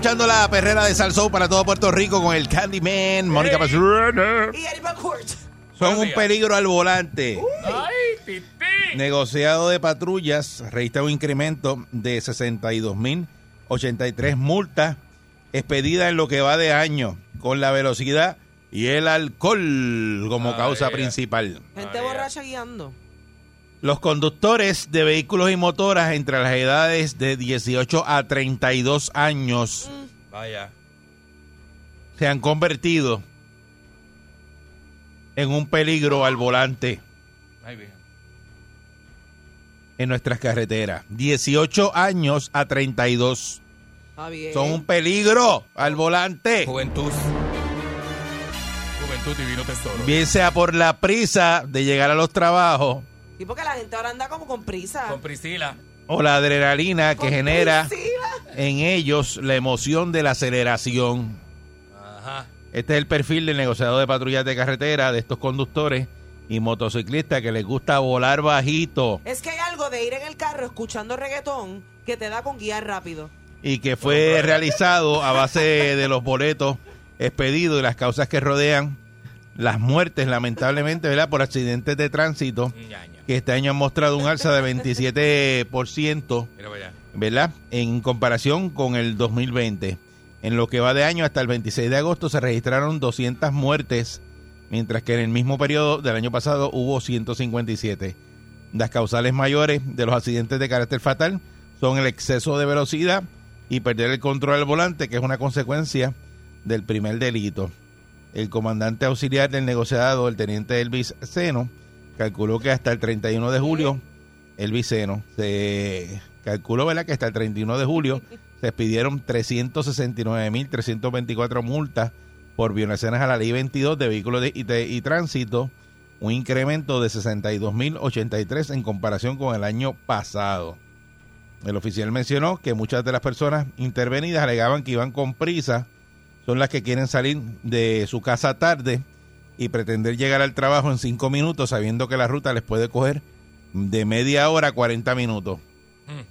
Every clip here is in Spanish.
Escuchando la perrera de Salsou para todo Puerto Rico con el Candyman, Mónica Pastrana. Y Eddie McCourt. Son un peligro al volante. Negociado de patrullas registra un incremento de 62.083 multas expedidas en lo que va de año con la velocidad y el alcohol como causa principal. Gente borracha guiando. Los conductores de vehículos y motoras entre las edades de 18 a 32 años Vaya. se han convertido en un peligro al volante en nuestras carreteras. 18 años a 32 Está bien. son un peligro al volante. Juventud. Juventud divino tesoro. Bien sea por la prisa de llegar a los trabajos Y porque la gente ahora anda como con prisa. Con Priscila. o la adrenalina que Con genera Priscila. en ellos la emoción de la aceleración. Ajá. Este es el perfil del negociador de patrullas de carretera de estos conductores y motociclistas que les gusta volar bajito Es que hay algo de ir en el carro escuchando reggaetón que te da con guiar rápido. y que fue realizado a base de los boletos expedidos y las causas que rodean las muertes, lamentablemente, ¿verdad? Por accidentes de tránsito. Que este año han mostrado un alza de 27%, Mira para allá. ¿verdad? En comparación con el 2020. En lo que va de año hasta el 26 de agosto se registraron 200 muertes, mientras que en el mismo periodo del año pasado hubo 157. Las causales mayores de los accidentes de carácter fatal son el exceso de velocidad y perder el control del volante, que es una consecuencia del primer delito. El comandante auxiliar del negociado, el teniente Elvis Seno, calculó que hasta el 31 de julio, Elvis Seno, se calculó ¿verdad? que hasta el 31 de julio se expidieron 369.324 multas por violaciones a la ley 22 de vehículos de- y, y tránsito, un incremento de 62.083 en comparación con el año pasado. El oficial mencionó que muchas de las personas intervenidas alegaban que iban con prisa, son las que quieren salir de su casa tarde y pretender llegar al trabajo en cinco minutos sabiendo que la ruta les puede coger de media hora a 40 minutos. Mm.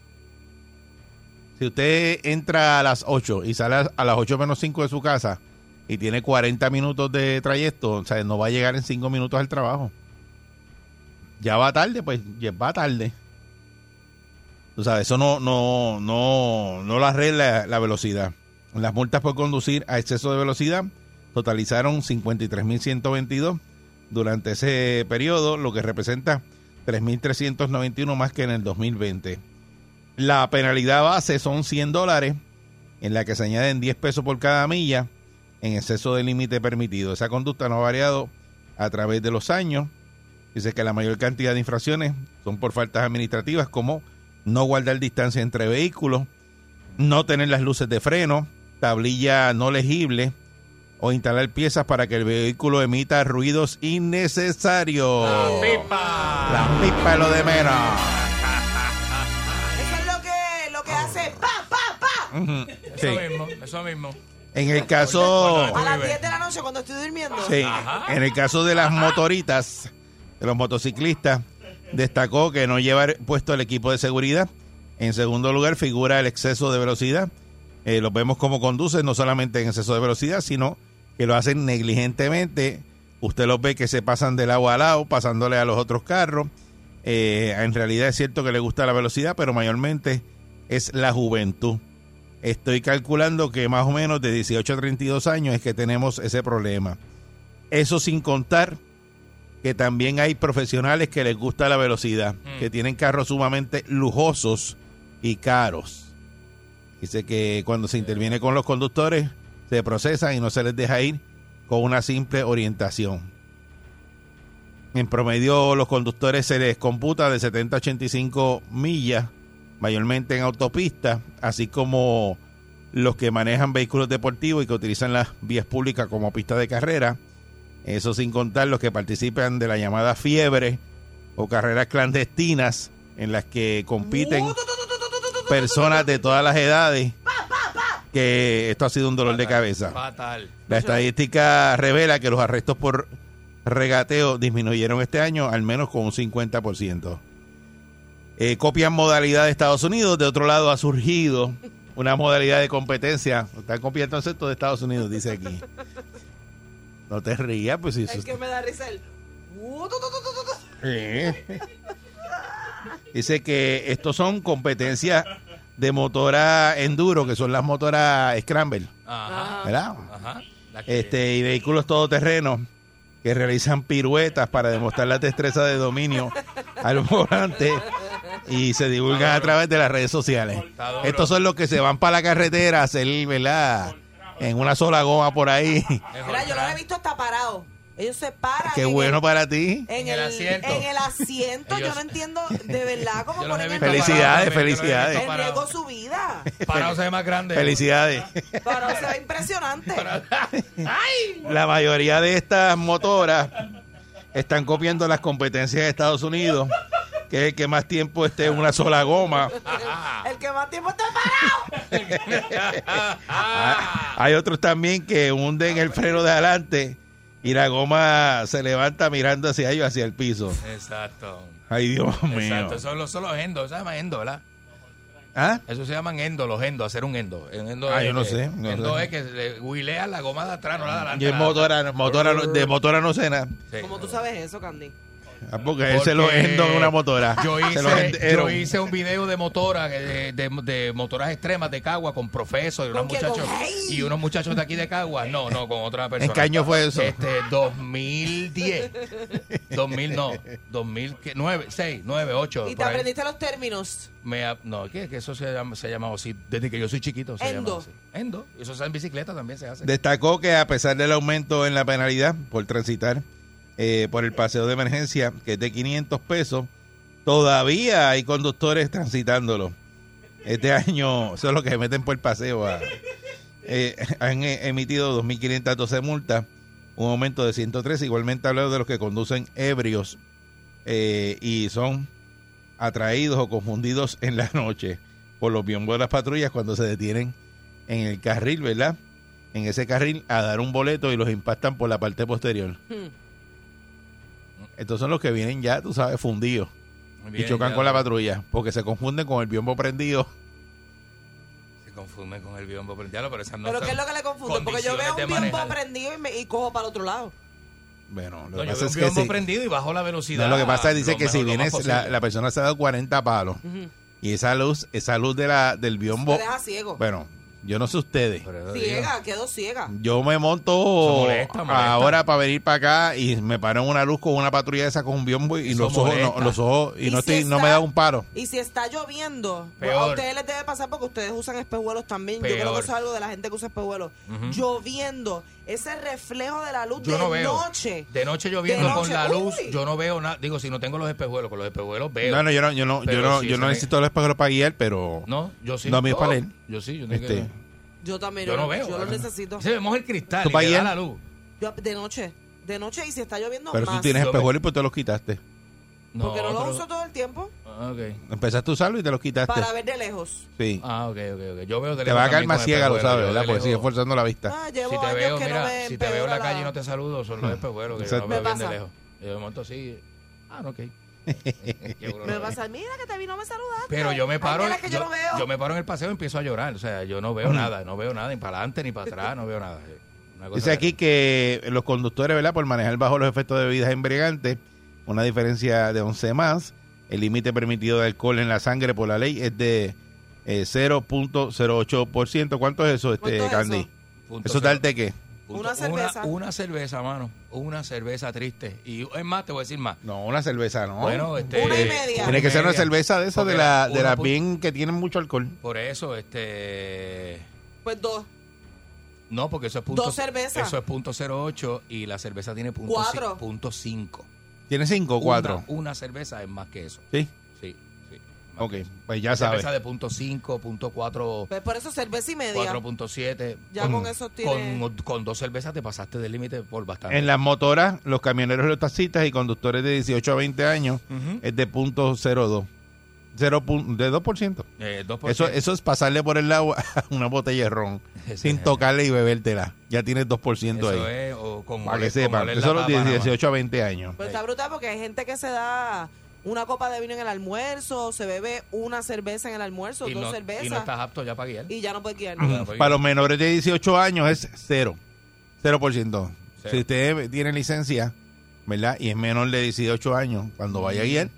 Si usted entra a las 8 y sale a- las 8 menos 5 de su casa y tiene 40 minutos de trayecto, o sea, no va a llegar en 5 minutos al trabajo. Ya va tarde, pues ya va tarde. Tú sabes, eso no, no, no, no lo arregla la velocidad. Las multas por conducir a exceso de velocidad totalizaron 53.122 durante ese periodo, lo que representa 3.391 más que en el 2020. La penalidad base son 100 dólares, en la que se añaden 10 pesos por cada milla en exceso del límite permitido. Esa conducta no ha variado a través de los años. Dice que la mayor cantidad de infracciones son por faltas administrativas como no guardar distancia entre vehículos, no tener las luces de freno, tablilla no legible o instalar piezas para que el vehículo emita ruidos innecesarios. ¡Pipa! La pipa es lo de menos. Eso es lo que, lo que hace pa, pa, pa. Ujú. Eso Sí. mismo, eso mismo. En el caso... A las 10 de la noche cuando estoy durmiendo. Sí, Ajá. en el caso de las motoritas, de los motociclistas, destacó que no llevar puesto el equipo de seguridad. En segundo lugar, figura el exceso de velocidad. Eh, los vemos como conducen, no solamente en exceso de velocidad, sino que lo hacen negligentemente. Usted los ve que se pasan del agua al lado, pasándole a los otros carros. Eh, en realidad es cierto que le gusta la velocidad, pero mayormente es la juventud. Estoy calculando que más o menos de 18 a 32 años es que tenemos ese problema. Eso sin contar que también hay profesionales que les gusta la velocidad, Mm. que tienen carros sumamente lujosos y caros. Dice que cuando se interviene con los conductores, se procesan y no se les deja ir con una simple orientación. En promedio, los conductores se les computa de 70 a 85 millas, mayormente en autopistas, así como los que manejan vehículos deportivos y que utilizan las vías públicas como pista de carrera. Eso sin contar los que participan de la llamada fiebre o carreras clandestinas en las que compiten personas de todas las edades. Que esto ha sido un dolor de cabeza. Fatal. La estadística revela que los arrestos por regateo disminuyeron este año al menos con un 50%. Eh, copian modalidad de Estados Unidos. De otro lado ha surgido una modalidad de competencia. Están copiando esto de Estados Unidos, dice aquí. No te rías, pues eso Es que me da risa el... Eh. Dice que estos son competencias de motora enduro, que son las motoras Scramble, Ajá. ¿verdad? Ajá. Este, y vehículos todoterrenos que realizan piruetas para demostrar la destreza de dominio al volante y se divulgan a través de las redes sociales. Estos son los que se van para la carretera a hacer, ¿verdad? En una sola goma por ahí. Mira, yo los he visto hasta parados. Ellos se paran. Qué en bueno el- para ti. En En el el, asiento. En el asiento. yo no entiendo de verdad cómo ponen el Felicidades, felicidades. parados. riesgo su vida. Parado se ve más grande. Felicidades. Pero se ve impresionante. La mayoría de estas motoras están copiando las competencias de Estados Unidos, que es el que más tiempo esté en una sola goma. El que más tiempo está parado. Ah, Hay otros también que hunden el freno de adelante y la goma se levanta mirando hacia ellos, hacia el piso. Exacto. Ay, Dios mío. Exacto. Eso son los, son los endos. Eso se llama endo, ¿verdad? ¿Ah? Eso se llaman endo, los endos, hacer un endo. El endo Ah, es, yo no sé, no endo sé. es que le huilean la goma de atrás, no la de adelante. Yo en la- motora, de motora no sé nada. Sí. ¿Cómo tú sabes eso, Candy? Ah, Porque él se lo endo en una motora. Yo hice, enderon. yo hice un video de motora, de, de, de motoras extremas de Cagua con profesor y unos muchachos y unos muchachos de aquí de Cagua. No, no, con otra persona. ¿En qué año fue eso? Este, 2010. 2000 no, 2009, 6, 9, 8. Y te aprendiste los términos. Me, no. Que eso se llama, se llama así. Desde que yo soy chiquito se Endo. llama así. Endo. Eso se hace en bicicleta también se hace. Destacó que a pesar del aumento en la penalidad por transitar eh, por el paseo de emergencia, que es de 500 pesos, todavía hay conductores transitándolo. Este año son los que se meten por el paseo. a- eh, han eh, emitido 2.512 multas, un aumento de 113. Igualmente hablado de los que conducen ebrios eh, y son atraídos o confundidos en la noche por los biombos de las patrullas cuando se detienen en el carril, ¿verdad? En ese carril a dar un boleto y los impactan por la parte posterior. Hmm. Estos son los que vienen ya, tú sabes, fundidos Muy y bien, chocan ya con la patrulla porque se confunden con el biombo prendido. Se confunden con el biombo. Lo, pero esas no Pero ¿qué es lo que le confunde? Porque yo veo un biombo manejar. prendido y, me, y cojo para el otro lado. Bueno, lo No, que yo pasa veo es un que biombo sí- prendido y bajo la velocidad. no, lo que pasa es dice que si vienes, la, la persona se ha dado 40 palos y esa luz, esa luz de la, del biombo, Me deja ciego. bueno, yo no sé ustedes. Ciega, quedo ciega. Yo me monto Eso molesta, molesta. ahora para venir para acá y me paro en una luz con una patrulla esa con un biombo y Eso los ojos, no, los ojos y, Y no si estoy, no está- me da un paro. Y si está lloviendo, pues Peor. a ustedes les debe pasar porque ustedes usan espejuelos también. Yo creo que eso es algo de la gente que usa espejuelos. Lloviendo, ese reflejo de la luz Yo de no veo. noche. De noche lloviendo con la luz, uy. yo no veo nada. Digo, si no tengo los espejuelos, con los espejuelos veo. No, no, yo no, yo no, yo Pero no, sí, yo no me- necesito el espejo para guiar, pero No, yo sí. No, a mí es Oh, para leer. Yo sí, yo no, Este, Yo también, yo no veo. Yo lo necesito. Se me moja el cristal ¿Tú y pa' me da guiar? la luz. Yo- de noche. De noche y si está lloviendo pero más. tú tienes espejuelos y pues te los quitaste. Porque no lo otro- uso todo el tiempo Ah, ok. Empezaste a usarlo y te los quitaste. para ver de lejos. Sí. Ah, ok, ok, ok. Yo veo de te va a lejos caer más ciega, lo sabes, ¿verdad? Porque sigue lejos. forzando la vista. Ah, llevo Si te años veo, que mira, no me si te veo en la calle y no te saludo, son los espejuelos que yo los veo Me bien de lejos. Y de momento sí. Ah, no, ok. Me no, pasa, mira que te vi, no me saludaste. Pero yo me paro, yo, yo, no veo. yo me paro en el paseo y empiezo a llorar. O sea, yo no veo nada, no veo nada, ni para adelante ni para atrás, no veo nada. Dice aquí que los conductores, ¿verdad? Por manejar bajo los efectos de bebidas embriagantes, una diferencia de 11 más. El límite permitido de alcohol en la sangre por la ley es de eh, 0.08%. ¿Cuánto es eso, este ¿Cuánto es Candy? eso? Punto ¿Eso cero. darte qué? Una cerveza. Una, cerveza, mano. Una cerveza triste. Y es más, te voy a decir más. No, una cerveza, no. Bueno, este, Una y media. Tiene que ser una cerveza de esas, de, la, de las bien que tienen mucho alcohol. Por eso, este... Pues dos. No, porque eso es punto... Dos cervezas. Eso es punto 08 y la cerveza tiene punto, Cuatro. punto 5. ¿Tiene cinco o cuatro? Una, una cerveza es más que eso. Sí. Sí, sí. Ok, pues ya sabes. Cerveza de punto 5, punto 4, Pues por eso cerveza y media. 4.7. Ya con eso tiene... Con, con dos cervezas te pasaste del límite por bastante. En las motoras, los camioneros y los taxistas y conductores de 18 a 20 años es de punto 02. Cero de 2%. Eh, 2%. Eso, eso es pasarle por el agua a una botella de ron sin tocarle y bebértela. Ya tienes 2% Eso ahí. es, o con Para que sepan. Eso los papa nada más. 18 a 20 años. Pues está brutal porque hay gente que se da una copa de vino en el almuerzo, se bebe una cerveza en el almuerzo, Y dos no, cervezas y no estás apto ya para guiar. y ya no puede guiar. Para los menores de 18 años es cero. 0%. Cero. Si usted tiene licencia, ¿verdad? Y es menor de 18 años, cuando vaya a guiar,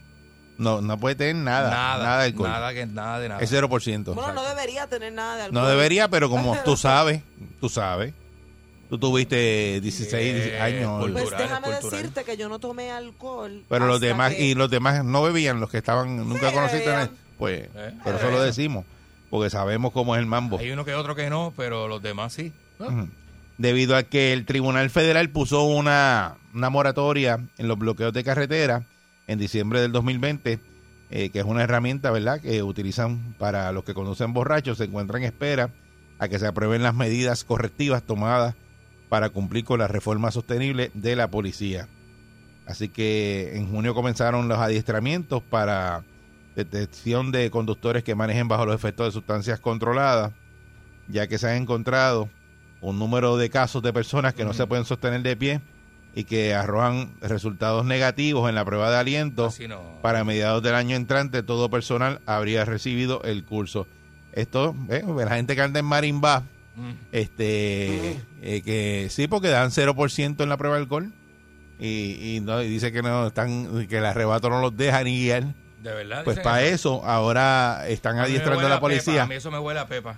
no, no puede tener nada. Nada, nada, de alcohol. nada, que, nada de nada. Es 0%. Bueno, no debería tener nada de alcohol. No debería, pero como tú sabes, tú sabes, tú tuviste 16 Eh, años. Pues déjame decirte que yo no tomé alcohol. Pero los demás, que- y los demás no bebían, los que estaban, nunca Sí, conociste, pues, Eh, por eso lo decimos, porque sabemos cómo es el mambo. Hay uno que otro que no, pero los demás sí. Debido a que el Tribunal Federal puso una, una moratoria en los bloqueos de carretera en diciembre del 2020, eh, que es una herramienta, ¿verdad?, que utilizan para los que conducen borrachos, se encuentran en espera a que se aprueben las medidas correctivas tomadas para cumplir con la reforma sostenible de la policía. Así que en junio comenzaron los adiestramientos para detección de conductores que manejen bajo los efectos de sustancias controladas, ya que se han encontrado un número de casos de personas que no se pueden sostener de pie y que arrojan resultados negativos en la prueba de aliento. No. Para mediados del año entrante, todo personal habría recibido el curso. Esto, eh, la gente que anda en Marimba, Mm. este, eh, que sí, porque dan 0% en la prueba de alcohol. Y, y no, y dice que no están, que el arrebato no los deja ni guiar. De verdad. Pues para eso ahora están adiestrando a la pepa, policía. a mí eso me huele a pepa.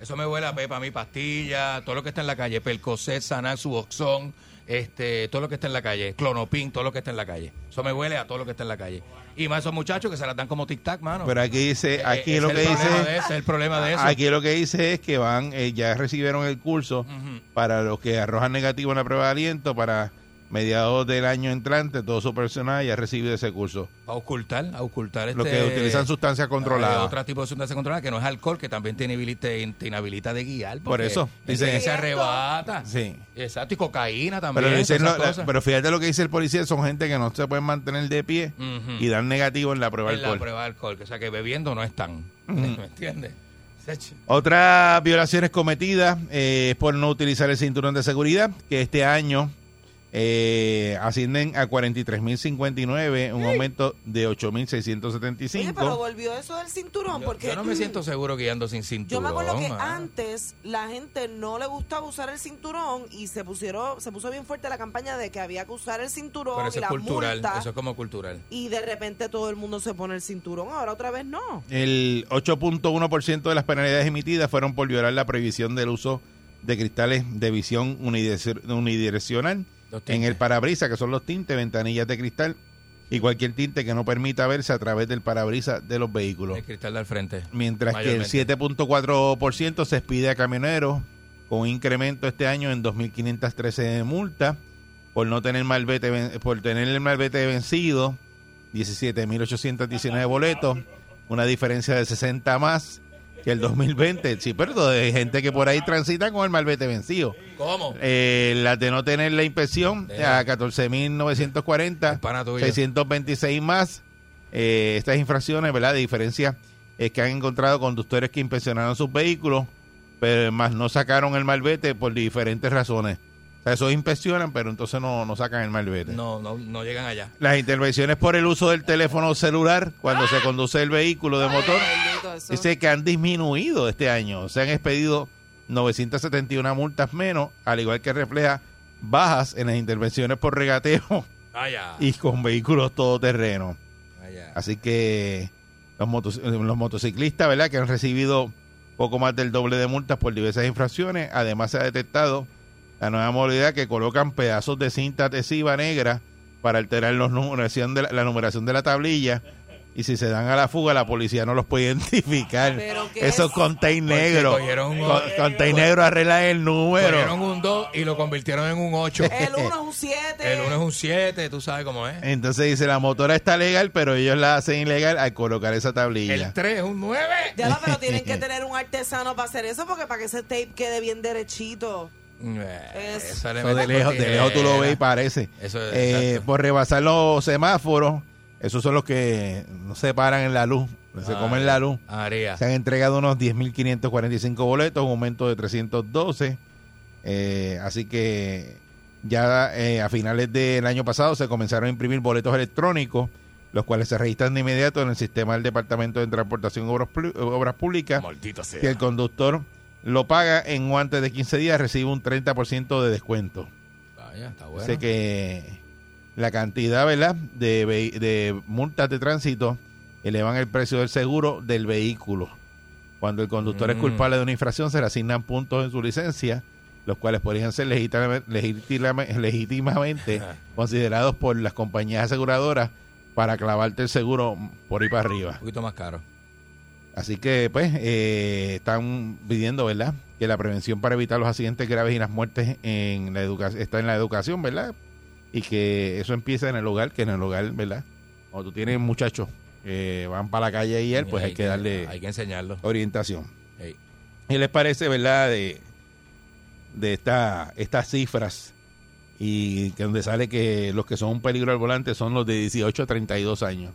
Eso me huele a pepa, a mi pastilla, todo lo que está en la calle, Percocet, Sanar, Suboxón, este, todo lo que está en la calle, Clonopin, todo lo que está en la calle. Eso me huele a todo lo que está en la calle. Y más esos muchachos que se las dan como tic-tac, mano. Pero aquí dice, Eh, aquí lo que dice, el problema de eso. aquí lo que dice es que van, eh, ya recibieron el curso para los que arrojan negativo en la prueba de aliento para mediados del año entrante, todo su personal ya ha recibido ese curso. A ocultar, a ocultar Los este, que utilizan sustancias eh, controladas. otro tipo de sustancia controlada que no es alcohol, que también te inhabilita, te inhabilita de guiar. Por eso, dice dice- que se arrebata. Sí. Exacto, y cocaína también. Pero, dicen lo- la- pero fíjate lo que dice el policía, son gente que no se pueden mantener de pie y dan negativo en la prueba de en la alcohol. prueba de alcohol, o sea que bebiendo no están. ¿Me entiendes? Otras violaciones cometidas eh, es por no utilizar el cinturón de seguridad, que este año eh, ascienden a 43.059, un aumento de Oye, pero 8.675. volvió eso del cinturón Yo, porque yo no me siento seguro guiando sin Yo cinturón. me acuerdo que antes la gente no le gustaba usar el cinturón y se pusieron, se puso bien fuerte la campaña de que había que usar el cinturón Pero y eso es la cultural, multa, eso es como cultural. y de repente todo el mundo se pone el cinturón, ahora otra vez no. El 8.1% de las penalidades emitidas fueron por violar la prohibición del uso de cristales de visión unidirec- unidireccional en el parabrisas, que son los tintes, ventanillas de cristal y cualquier tinte que no permita verse a través del parabrisas de los vehículos. El cristal del frente. Mientras que el Mayormente. 7.4% se expide a camioneros, con un incremento este año en 2.513 multas por no tener malvete, por tener el malvete vencido, 17.819 boletos, una diferencia de 60 más que el 2020. Sí, pero hay gente que por ahí transita con el malvete vencido. ¿Cómo? Eh, las de no tener la inspección a 14.940, El pana tuyo. 626 más. Eh, estas infracciones, ¿verdad? De diferencia es que han encontrado conductores que inspeccionaron sus vehículos, pero más no sacaron el malvete por diferentes razones. O sea, eso inspeccionan, pero entonces no, no sacan el malvete. No, no, no llegan allá. Las intervenciones por el uso del teléfono celular cuando se conduce el vehículo de motor. Dice que han disminuido este año. Se han expedido 971 multas menos, al igual que refleja bajas en las intervenciones por regateo Allá. y con vehículos todoterrenos. allá. Así que los, motos- los motociclistas, ¿verdad? Que han recibido poco más del doble de multas por diversas infracciones. Además, se ha detectado la nueva modalidad que colocan pedazos de cinta adhesiva negra para alterar los numeración de la, la numeración de la tablilla. Y si se dan a la fuga, la policía no los puede identificar. Pero ¿qué Esos es? contain cogieron un- Con, contain negro arreglan el número. Cogieron un 2 y lo convirtieron en un 8. El 1 es un 7. El 1 es un 7, tú sabes cómo es. Entonces dice, la motora está legal, pero ellos la hacen ilegal al colocar esa tablilla. El 3 es un 9. Ya pero tienen que tener un artesano para hacer eso, porque para que ese tape quede bien derechito. Eso Eso de lejos, de lejos tú lo ves y parece. Eso es, Eh, por rebasar los semáforos, esos son los que no se paran en la luz, se Ah, comen la luz. Se han entregado unos 10.545 boletos, un aumento de 312. Eh, así que ya eh, a finales del año pasado se comenzaron a imprimir boletos electrónicos, los cuales se registran de inmediato en el sistema del Departamento de Transportación y Obras, Públicas. Maldito sea. Si el conductor lo paga en antes de 15 días, recibe un 30% de descuento. Vaya, está bueno. Sé que la cantidad, ¿verdad?, de, de multas de tránsito elevan el precio del seguro del vehículo. Cuando el conductor es Mm. culpable de una infracción, se le asignan puntos en su licencia, los cuales podrían ser legítima- legitima- legítimamente considerados por las compañías aseguradoras para clavarte el seguro por ahí para arriba. Un poquito más caro. Así que, pues, eh, están pidiendo, ¿verdad? Que la prevención para evitar los accidentes graves y las muertes en la educación está en la educación, ¿verdad? Y que eso empieza en el hogar, que en el hogar, ¿verdad? Cuando tú tienes muchachos que van para la calle y él, pues hay, que darle Hay que enseñarlo. orientación. Ey. ¿Qué les parece, verdad, de, de esta, estas cifras? Y que donde sale que los que son un peligro al volante son los de 18 a 32 años.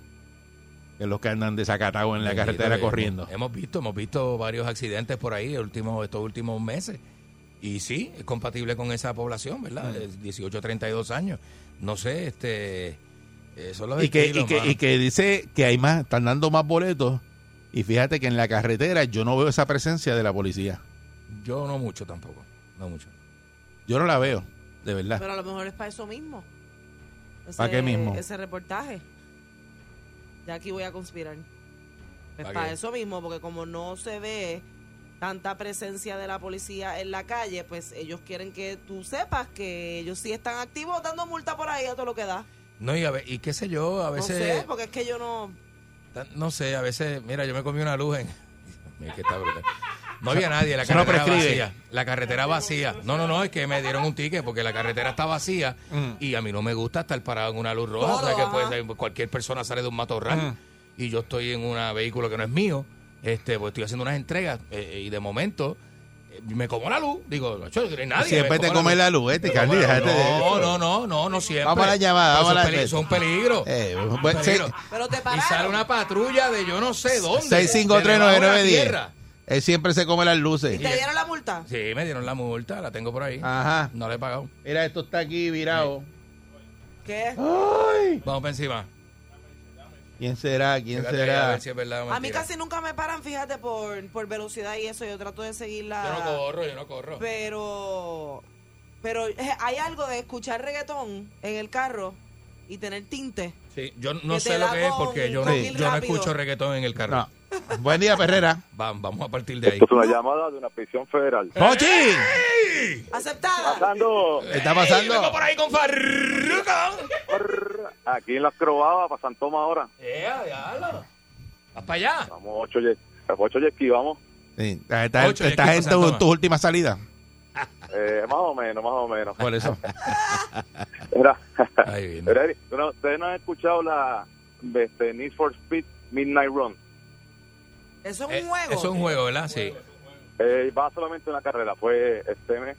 Que los que andan desacatados en la Bendito, carretera corriendo. Hemos, visto, hemos visto varios accidentes por ahí el último, estos últimos meses. Y sí, es compatible con esa población, ¿verdad? Mm. De 18 a 32 años. No sé, este... son los y que, y, que, y que dice que hay más, están dando más boletos. Y fíjate que en la carretera yo no veo esa presencia de la policía. Yo no mucho tampoco. No mucho. Yo no la veo, de verdad. Pero a lo mejor es para eso mismo. Ese- ¿Para qué mismo? Ese reportaje. Ya aquí voy a conspirar. Es ¿Para eso mismo, porque como no se ve tanta presencia de la policía en la calle, pues ellos quieren que tú sepas que ellos sí están activos dando multa por ahí a todo lo que da. No, y, a ve- y qué sé yo, a No veces... sé, porque es que yo no... No sé, a veces, mira, yo me comí una luz en. Mira que está brutal. No había nadie, la carretera vacía. La carretera vacía. No, no, no, es que me dieron un ticket porque la carretera está vacía y a mí no me gusta estar parado en una luz roja. O sea, que puede ser- cualquier persona sale de un matorral y yo estoy en un vehículo que no es mío. Este, pues estoy haciendo unas entregas eh, y de momento eh, me como la luz. Digo, no, no hay nadie. Siempre te como come la luz, este, de No, no, no, no, no siempre. Vamos a la llamada, vamos a son la- peli- Son peligros. Eh, bueno, Peligro. sí. Pero te Y pararon. sale una patrulla de yo no sé dónde. de 6539910. Él siempre se come las luces. ¿Te dieron la multa? Sí, me dieron la multa, la tengo por ahí. Ajá. No la he pagado. Mira, esto está aquí virado. ¿Qué? Ay. Vamos para encima. ¿Quién será? ¿Quién Fíjate ahí, A será? ver si es verdad o A mí casi nunca me paran, fíjate, por, por velocidad y eso. Yo trato de seguir la... Yo no corro, yo no corro. Pero, pero eh, hay algo de escuchar reggaetón en el carro y tener tinte. Sí, yo no sé lo que es porque yo ir yo no escucho reggaetón en el carro. No. Buen día, Perrera. Va- vamos a partir de ahí. Esto es una llamada de una prisión federal. ¡Pochi! Aceptada. Pasando ¿Qué está pasando? vengo por ahí con Farruko. aquí en las Croabas, para San Tomás ahora. Eh, diablo. Vas para allá. Vamos, ocho, ocho jet vamos. Sí, estás Ocho, estás ya en equipo tu, Santoma. tu última salida. Eh, más o menos, más o menos. Por eso. Mira, Ahí viene. mira, Eri, ¿tú no- ¿ustedes no han escuchado la este, Need for Speed Midnight Run? Eso es Eh, un juego. Eso es un juego, ¿verdad? Sí. Eh, va solamente una carrera, fue este mes.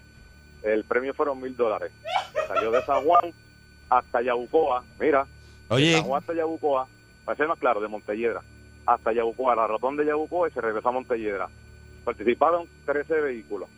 El premio fueron mil dólares. Salió de San Juan hasta Yabucoa. Mira, de Oye, San Juan hasta Yabucoa, para ser más claro, de Montelledra hasta Yabucoa, la rotonda de Yabucoa y se regresó a Montelledra. Participaron 13 vehículos.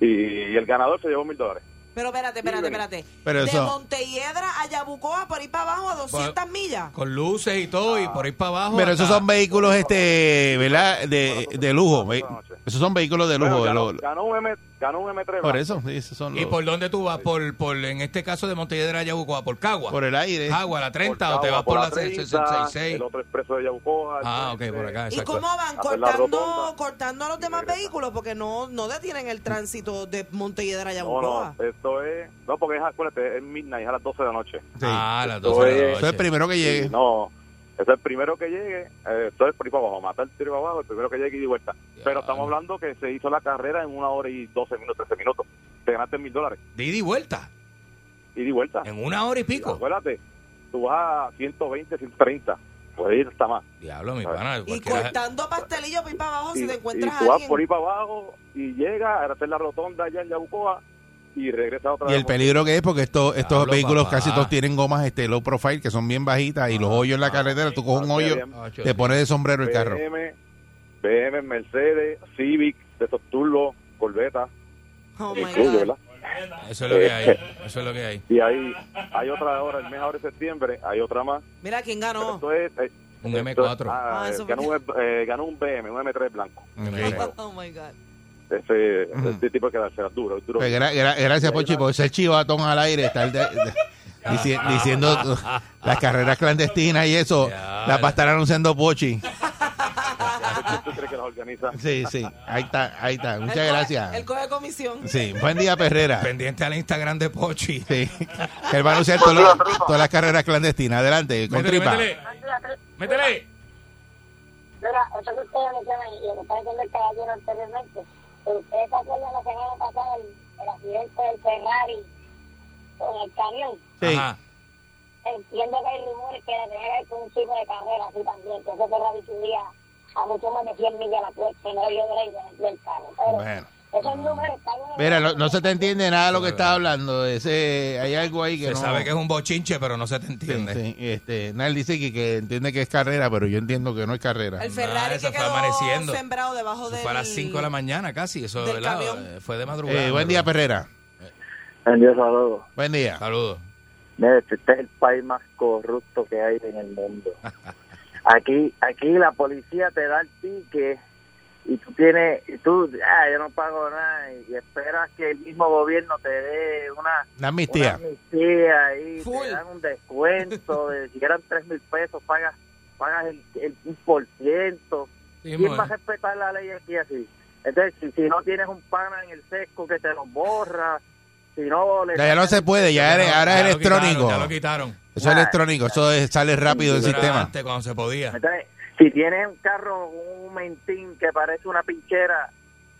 Y el ganador se llevó mil dólares. Pero espérate, espérate, espérate. Pero de eso- Montelledra a Yabucoa por ir para abajo a 200 millas. Con luces y todo y por ahí para abajo. pero esos hasta- son vehículos, este, ¿verdad? De, de lujo. ve-. Esos son vehículos de lujo. Bueno, de ganó, lo- ganó un M, ganó un M3 por eso, sí, esos son ¿Y los- por dónde tú vas? Por, por en este caso de Montelledra a Yabucoa, ¿por Cagua? por el aire. Cagua, la 30 Por o te vas Cagua, por la 30, 66. El otro expreso de Yabucoa. Ah, ok, por acá, ¿Y exacto. cómo van? Cortando, cortando a los demás vehículos porque no, no detienen el tránsito de Montelledra a No, Yabucoa. no, esto es... No, porque es, acuérdate, es midnight, es a las 12 de la noche. Sí. Ah, las Esto 12 de la es- noche. Eso es el primero que llegue. No, es el primero que llegue, eh, esto es por ahí para abajo, matar el tiro para abajo, el primero que llegue y de vuelta. Pero estamos hablando que se hizo la carrera en una hora y 12 minutos, 13 minutos. Te ganaste mil dólares De ida y vuelta. y de vuelta. En una hora y pico. Acuérdate, tú vas a 120, 130, puede ir hasta más. Diablo, mi pana. y cortando pastelillos por ahí para abajo y, si te y encuentras a tú vas alguien. por ahí para abajo y llega a hacer la rotonda allá en Yabucoa y regresa otra Y vez. el peligro que es porque estos, estos vehículos papá. casi todos tienen gomas este low profile que son bien bajitas y los hoyos en la carretera, tú coges un hoyo, Ocho, te pones de sombrero el carro. BM, BM, Mercedes, Civic, de esos turbos, Corvette, Oh my incluye, God. ¿verdad? Eso es lo que hay. Eso es lo que hay. Y ahí hay otra ahora, el mes ahora de septiembre, hay otra más. Mira quién Pero ganó. Esto es, eh, Un esto es- M4. ah, Ah, ganó, un, eh, ganó un BM, un M3 blanco. Oh my God. Ese, ese tipo que darse duro, duro. Pues gra- gra- gracias, Pochi, por ser chivatón al aire, estar de- de- dici- diciendo las carreras clandestinas y eso. Ya, La va a estar anunciando Pochi. ¿Tú crees que las organiza? Sí, sí, ahí está, ahí está. Muchas gracias. Él coge comisión. Sí, buen día, Perrera. Pendiente al Instagram de Pochi. Sí, que él va a anunciar todas las carreras clandestinas. Adelante, con Métele, tripa. métele. Métele. Mira, eso que ustedes mencionan y lo que está diciendo el caballero anteriormente, ustedes se acuerdan la semana pasada el, el accidente del Ferrari con el camión. Sí. Ajá. Entiendo que hay rumores que tenía que ver con un tipo de carrera así también, que ese Ferrari subía a mucho más de 100 millas la puerta y no dio break del carro. Pero Bueno. Esos números están en Mira, no, no se te entiende nada de lo que estás hablando. Ese, hay algo ahí que Se no. sabe que es un bochinche, pero no se te entiende. sí, este, Nel dice que, que entiende que es carrera, pero yo entiendo que no es carrera. El Ferrari eso que fue quedó amaneciendo. sembrado debajo del... fue a las 5 de la mañana casi. Eso del ¿verdad? camión. Eh, fue de madrugada. Eh, buen día, Perrera. Buen día, saludos. Buen día. Saludos. Mire, este es el país más corrupto que hay en el mundo. Aquí, aquí la policía te da el ticket y tú tienes, y tú, ah, yo no pago nada y, y esperas que el mismo gobierno te dé una, Una una amnistía. amnistía y Full. te dan un descuento de si eran tres mil pesos pagas pagas el, el un por ciento. Sí, ¿Quién va a respetar la ley aquí así? Entonces, si, si no tienes un pana en el sesco que te lo borra, si no... Le Ya, ya no se puede, ya, eres- ahora es Ya electrónico. quitaron, ya lo quitaron. Eso es electrónico, eso es- sale rápido del sistema. antes cuando se podía. Entonces, si tienes un carro, un mentín que parece una pinchera,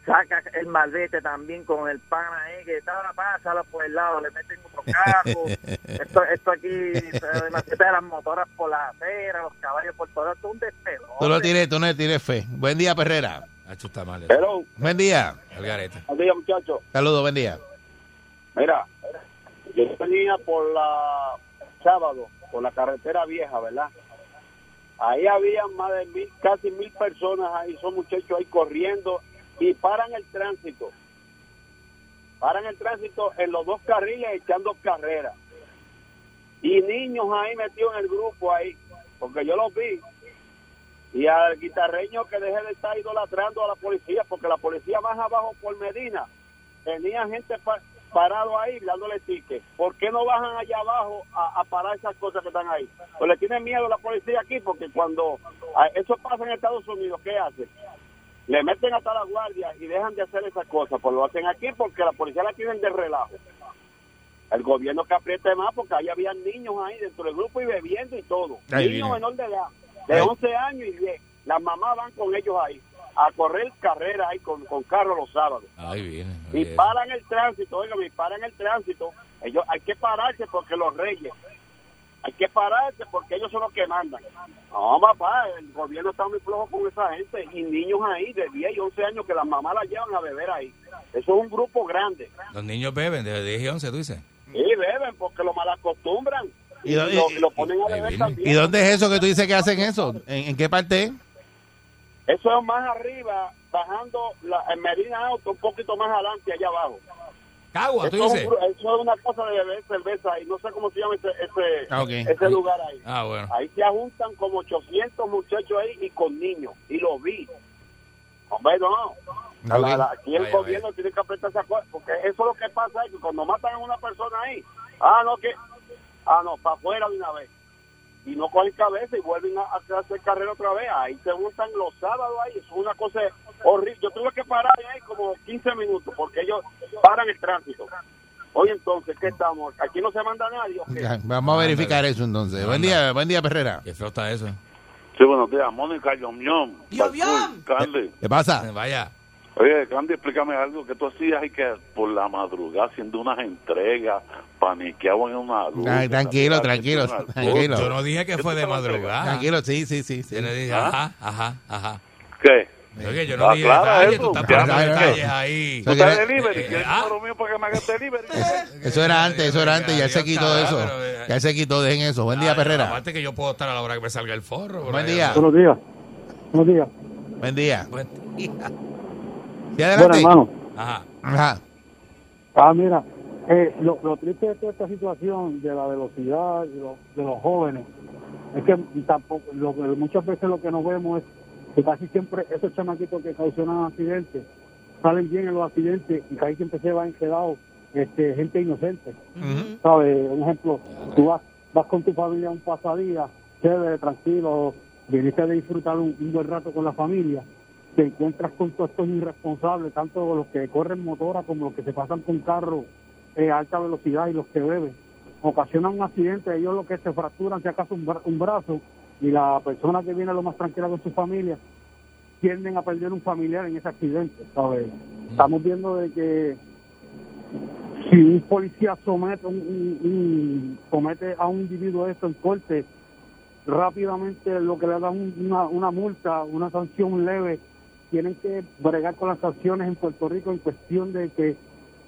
saca el malvete también con el pan ahí, que está, pásalo por el lado, le meten otro carro. esto, esto aquí, se meten las motoras por la acera, los caballos por todo, esto es un despedo. Tú lo tienes, tú no tienes fe. Buen día, Perrera. Hacho está mal. Hello, Buen día. El garete. buen día muchachos. Saludos, buen día. Mira, yo venía por la sábado, por la carretera vieja, ¿verdad? Ahí había más de mil, casi mil personas ahí, son muchachos ahí corriendo y paran el tránsito. Paran el tránsito en los dos carriles echando carreras. Y niños ahí metidos en el grupo ahí, porque yo los vi. Y al guitarreño que deje de estar idolatrando a la policía, porque la policía más abajo por Medina tenía gente parado ahí dándole ticket. ¿Por qué no bajan allá abajo a, a parar esas cosas que están ahí? Pues le tienen miedo la policía aquí porque cuando eso pasa en Estados Unidos, ¿qué hacen? Le meten hasta la guardia y dejan de hacer esas cosas. Pues lo hacen aquí porque la policía la tienen de relajo. El gobierno que apriete más porque ahí había niños ahí dentro del grupo y bebiendo y todo. Ahí niños viene. menor de edad, de Ahí. 11 años y 10. Las mamás van con ellos ahí a correr carreras ahí con, con carros los sábados Ahí viene. y paran el tránsito, oigan, y paran el tránsito, ellos hay que pararse porque los reyes, hay que pararse porque ellos son los que mandan. No, papá, el gobierno está muy flojo con esa gente y niños ahí de 10 y 11 años que las mamás las llevan a beber ahí. Eso es un grupo grande. Los niños beben de 10 y 11, tú dices. Y beben porque lo malacostumbran ¿Y y, dónde- lo, y lo ponen a beber también. ¿Y dónde es eso que tú dices que hacen eso? ¿En, en qué parte? Eso es más arriba, bajando la, en Medina Auto, un poquito más adelante, allá abajo. Cagua, tú dices. eso es una cosa de beber cerveza y no sé cómo se llama ese, ese, Ah, ese lugar ahí. Ah, bueno. Ahí se juntan como 800 muchachos ahí y con niños. Y lo vi. Hombre, no. La- la- Ok. aquí el Vaya, gobierno tiene que apretarse a cua- porque eso es lo que pasa es que cuando matan a una persona ahí, ah, no, que, ah, no, para afuera de una vez. Y no cogen cabeza y vuelven a, a hacer carrera otra vez. Ahí se juntan los sábados ahí. Es una cosa horrible. Yo tuve que parar ahí como 15 minutos porque ellos paran el tránsito. Oye, entonces, ¿qué estamos? ¿Aquí no se manda nadie? Ya, Vamos a verificar eso entonces. Buen día, buen día, Perrera. Qué feo está eso. Sí, buenos días, Mónica Yom Yom. Yom Yom. Candy. ¿Qué pasa? Vaya. Oye, Candy, explícame algo que tú hacías y que por la madrugada haciendo unas entregas, paniqueado en una luz. Ay, tranquilo, tranquilo, tranquilo. Yo no dije que ¿Qué fue de madrugada. Tranquilo, sí, sí, sí. sí. Yo no dije, ¿Ah? ajá, ajá, ajá. ¿Qué? Oye, yo no Ah, dije detalles, eso. tú estás poniendo detalles ahí. ¿Tú estás delivery? eh, ¿Quieres ah. número mío para que me hagas delivery? Eso era antes, eso era antes, ya se quitó de eso. Eh, Ya se quitó, dejen eso. Buen día, Perrera. Aparte que yo puedo estar a la hora que me salga el forro. Buen día. ¿no? Buenos días. Buenos días. Buen día. Buen día. Sí, adelante. Bueno, hermano. Ajá. Ajá. Ah, mira, eh, lo, lo triste de toda esta situación de la velocidad lo- de los jóvenes es que tampoco, lo, que- muchas veces lo que nos vemos es que casi siempre esos chamaquitos que causanan accidentes salen bien en los accidentes y casi siempre se van quedados este, gente inocente. ¿Sabes? Un ejemplo, tú vas, vas con tu familia a un pasadía, chévere, tranquilo, viniste a disfrutar un, un buen rato con la familia, te encuentras con todos estos irresponsables, tanto los que corren motora como los que se pasan con carro eh, a alta velocidad y los que beben. Ocasionan un accidente, ellos lo que se fracturan, si acaso, un, bra- un brazo, y la persona que viene lo más tranquila con su familia, tienden a perder un familiar en ese accidente, ¿sabes? Estamos viendo de que si un policía somete, un, un- somete a un individuo esto en corte, rápidamente lo que le dan un- una, una multa, una sanción leve, tienen que bregar con las sanciones en Puerto Rico en cuestión de que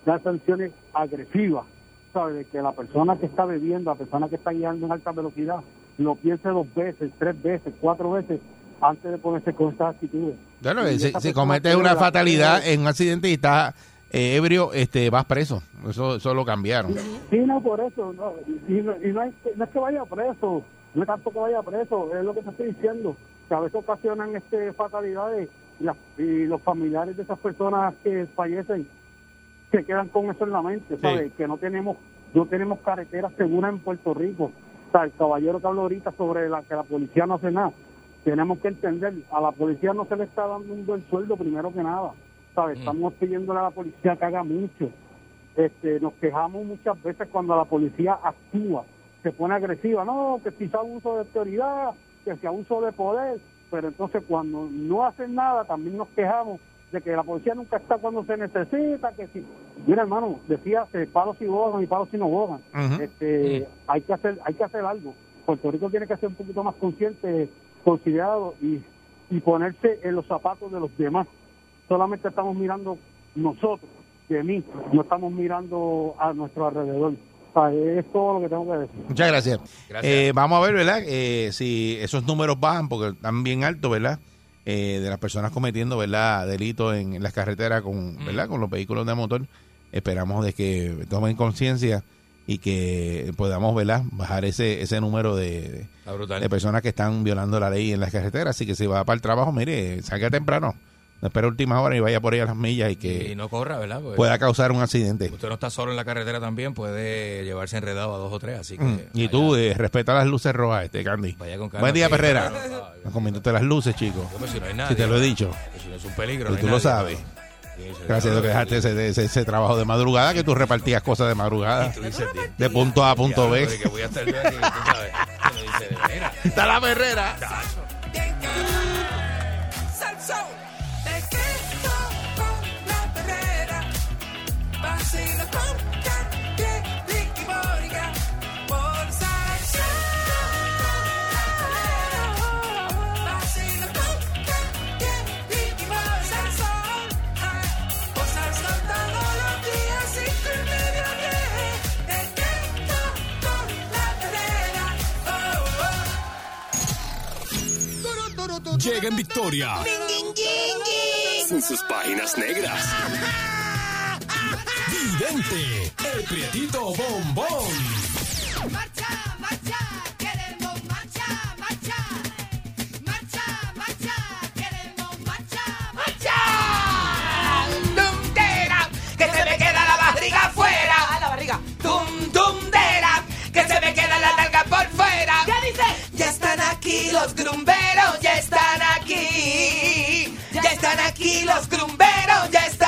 las sanciones agresivas, ¿sabes? De que la persona que está bebiendo, la persona que está guiando en alta velocidad, lo piense dos veces, tres veces, cuatro veces antes de ponerse con estas actitudes. Bueno, Y si, si cometes una fatalidad en un accidente y estás eh, ebrio, este, vas preso. Eso, eso lo cambiaron. Sí, no, por eso. No, y no, y no, es, que- no es que vaya preso, no es tanto que vaya preso, es lo que te estoy diciendo, que a veces ocasionan este fatalidades y, los familiares de esas personas que fallecen se quedan con eso en la mente, ¿sabes? Que no tenemos no tenemos carreteras seguras en Puerto Rico. O sea, el caballero que habló ahorita sobre la que la policía no hace nada. Tenemos que entender, a la policía no se le está dando un buen sueldo primero que nada. ¿Sabes? Mm. Estamos pidiéndole a la policía que haga mucho este, nos quejamos muchas veces cuando la policía actúa, se pone agresiva, no, que si es abuso de autoridad, que si abuso de poder, pero entonces cuando no hacen nada también nos quejamos de que la policía nunca está cuando se necesita, que si, mira hermano, decía que palos si bogan y palos si no bogan, este, hay que hacer, hay que hacer algo, Puerto Rico tiene que ser un poquito más consciente, considerado y, y ponerse en los zapatos de los demás, solamente estamos mirando nosotros, de mí, no estamos mirando a nuestro alrededor. Es todo lo que tengo que decir. Muchas gracias. Gracias. Eh, vamos a ver, ¿verdad? Eh, si esos números bajan, porque están bien altos, ¿verdad? Eh, de las personas cometiendo, ¿verdad? Delitos en, en las carreteras con, ¿verdad? Con los vehículos de motor. Esperamos de que tomen conciencia y que podamos, ¿verdad? Bajar ese, ese número de, de personas que están violando la ley en las carreteras. Así que si va para el trabajo, mire, salga temprano. No espere última hora y vaya por ahí a las millas y que Y no corra, ¿verdad? Porque pueda causar un accidente. Usted no está solo en la carretera también, puede llevarse enredado a dos o tres, así que... Mm, Y tú, eh, respeta las luces rojas, este Candy. Vaya con calma, Buen día, Perrera. no, No comiéndote las luces, chico. Yo, pues, si no hay nadie, Si te lo he dicho. Si no es un peligro, Y no tú lo sabes. Gracias a Dios que dejaste ese, ese, ese trabajo de madrugada, que tú repartías cosas de madrugada. De punto A a punto B. Que voy a Vacilo con Candy, Ricky Mónica. Por Salsón. Vidente, el prietito bombón. ¡Marcha, marcha! Queremos marcha, marcha. Marcha, marcha. Queremos marcha, marcha. Tundera, que se me queda la barriga afuera. Ah, la barriga. Tum, tundera, que se me queda la larga por fuera. ¿Qué dice? Ya están aquí los grumberos, ya están aquí. Ya están aquí los grumberos, ya están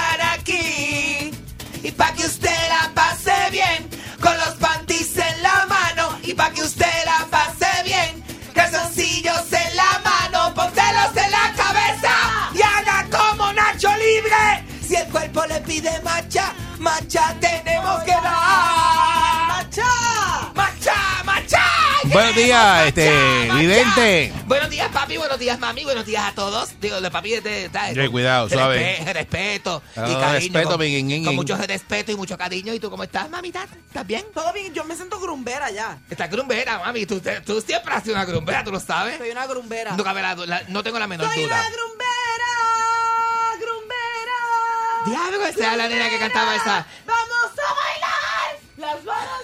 con los panties en la mano. Y pa' que usted la pase bien, calzoncillos en la mano, póntelos en la cabeza y haga como Nacho Libre. Si el cuerpo le pide macha, macha tenemos que dar. Buenos días, este, vidente. Buenos días, papi. Buenos días, mami. Buenos días a todos. Digo, de papi, de, de, de- Sí, cuidado, de suave. respe- respeto Ah, y cariño. respeto, con, mucho respeto y mucho cariño. ¿Y tú cómo estás, mamita? ¿Estás bien? Todo bien, yo me siento grumbera ya. Estás grumbera, mami. Tú, te- tú siempre has sido una grumbera, tú lo sabes. Soy una grumbera. No, cabe la no tengo la menor Soy duda. una grumbera, grumbera. Diablo, esa era la nena que cantaba esa. Vamos a bailar. Las manos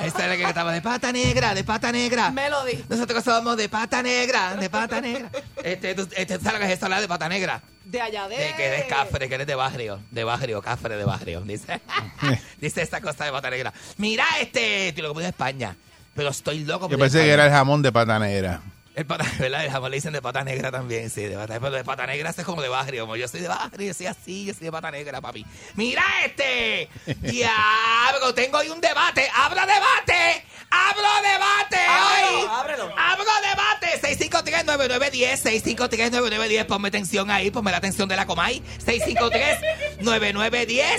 Esa era la que cantaba de pata negra, de pata negra. Melody. Nosotros somos de pata negra, de pata negra. Este, tú, este, ¿sabes lo que es eso, la de pata negra? De allá de. De que eres cafre, que eres de barrio, de barrio, cafre de barrio, dice. dice esa cosa de pata negra. Mira, este, loco por ir a España, pero estoy loco Yo pensé que era el jamón de pata negra. El pata, ¿verdad? El jamón le dicen de pata negra también, sí, de pata, pero de pata negra es como de barrio, como yo soy de barrio, yo soy así, yo soy de pata negra, papi. Mira este, diablo, tengo hoy un debate, ¡abro debate! ¡Abro debate hoy! Ábrelo, ábrelo. ¡Abro debate! 653-9910, 653-9910, ponme atención ahí, ponme la atención de la Comay. 653-9910,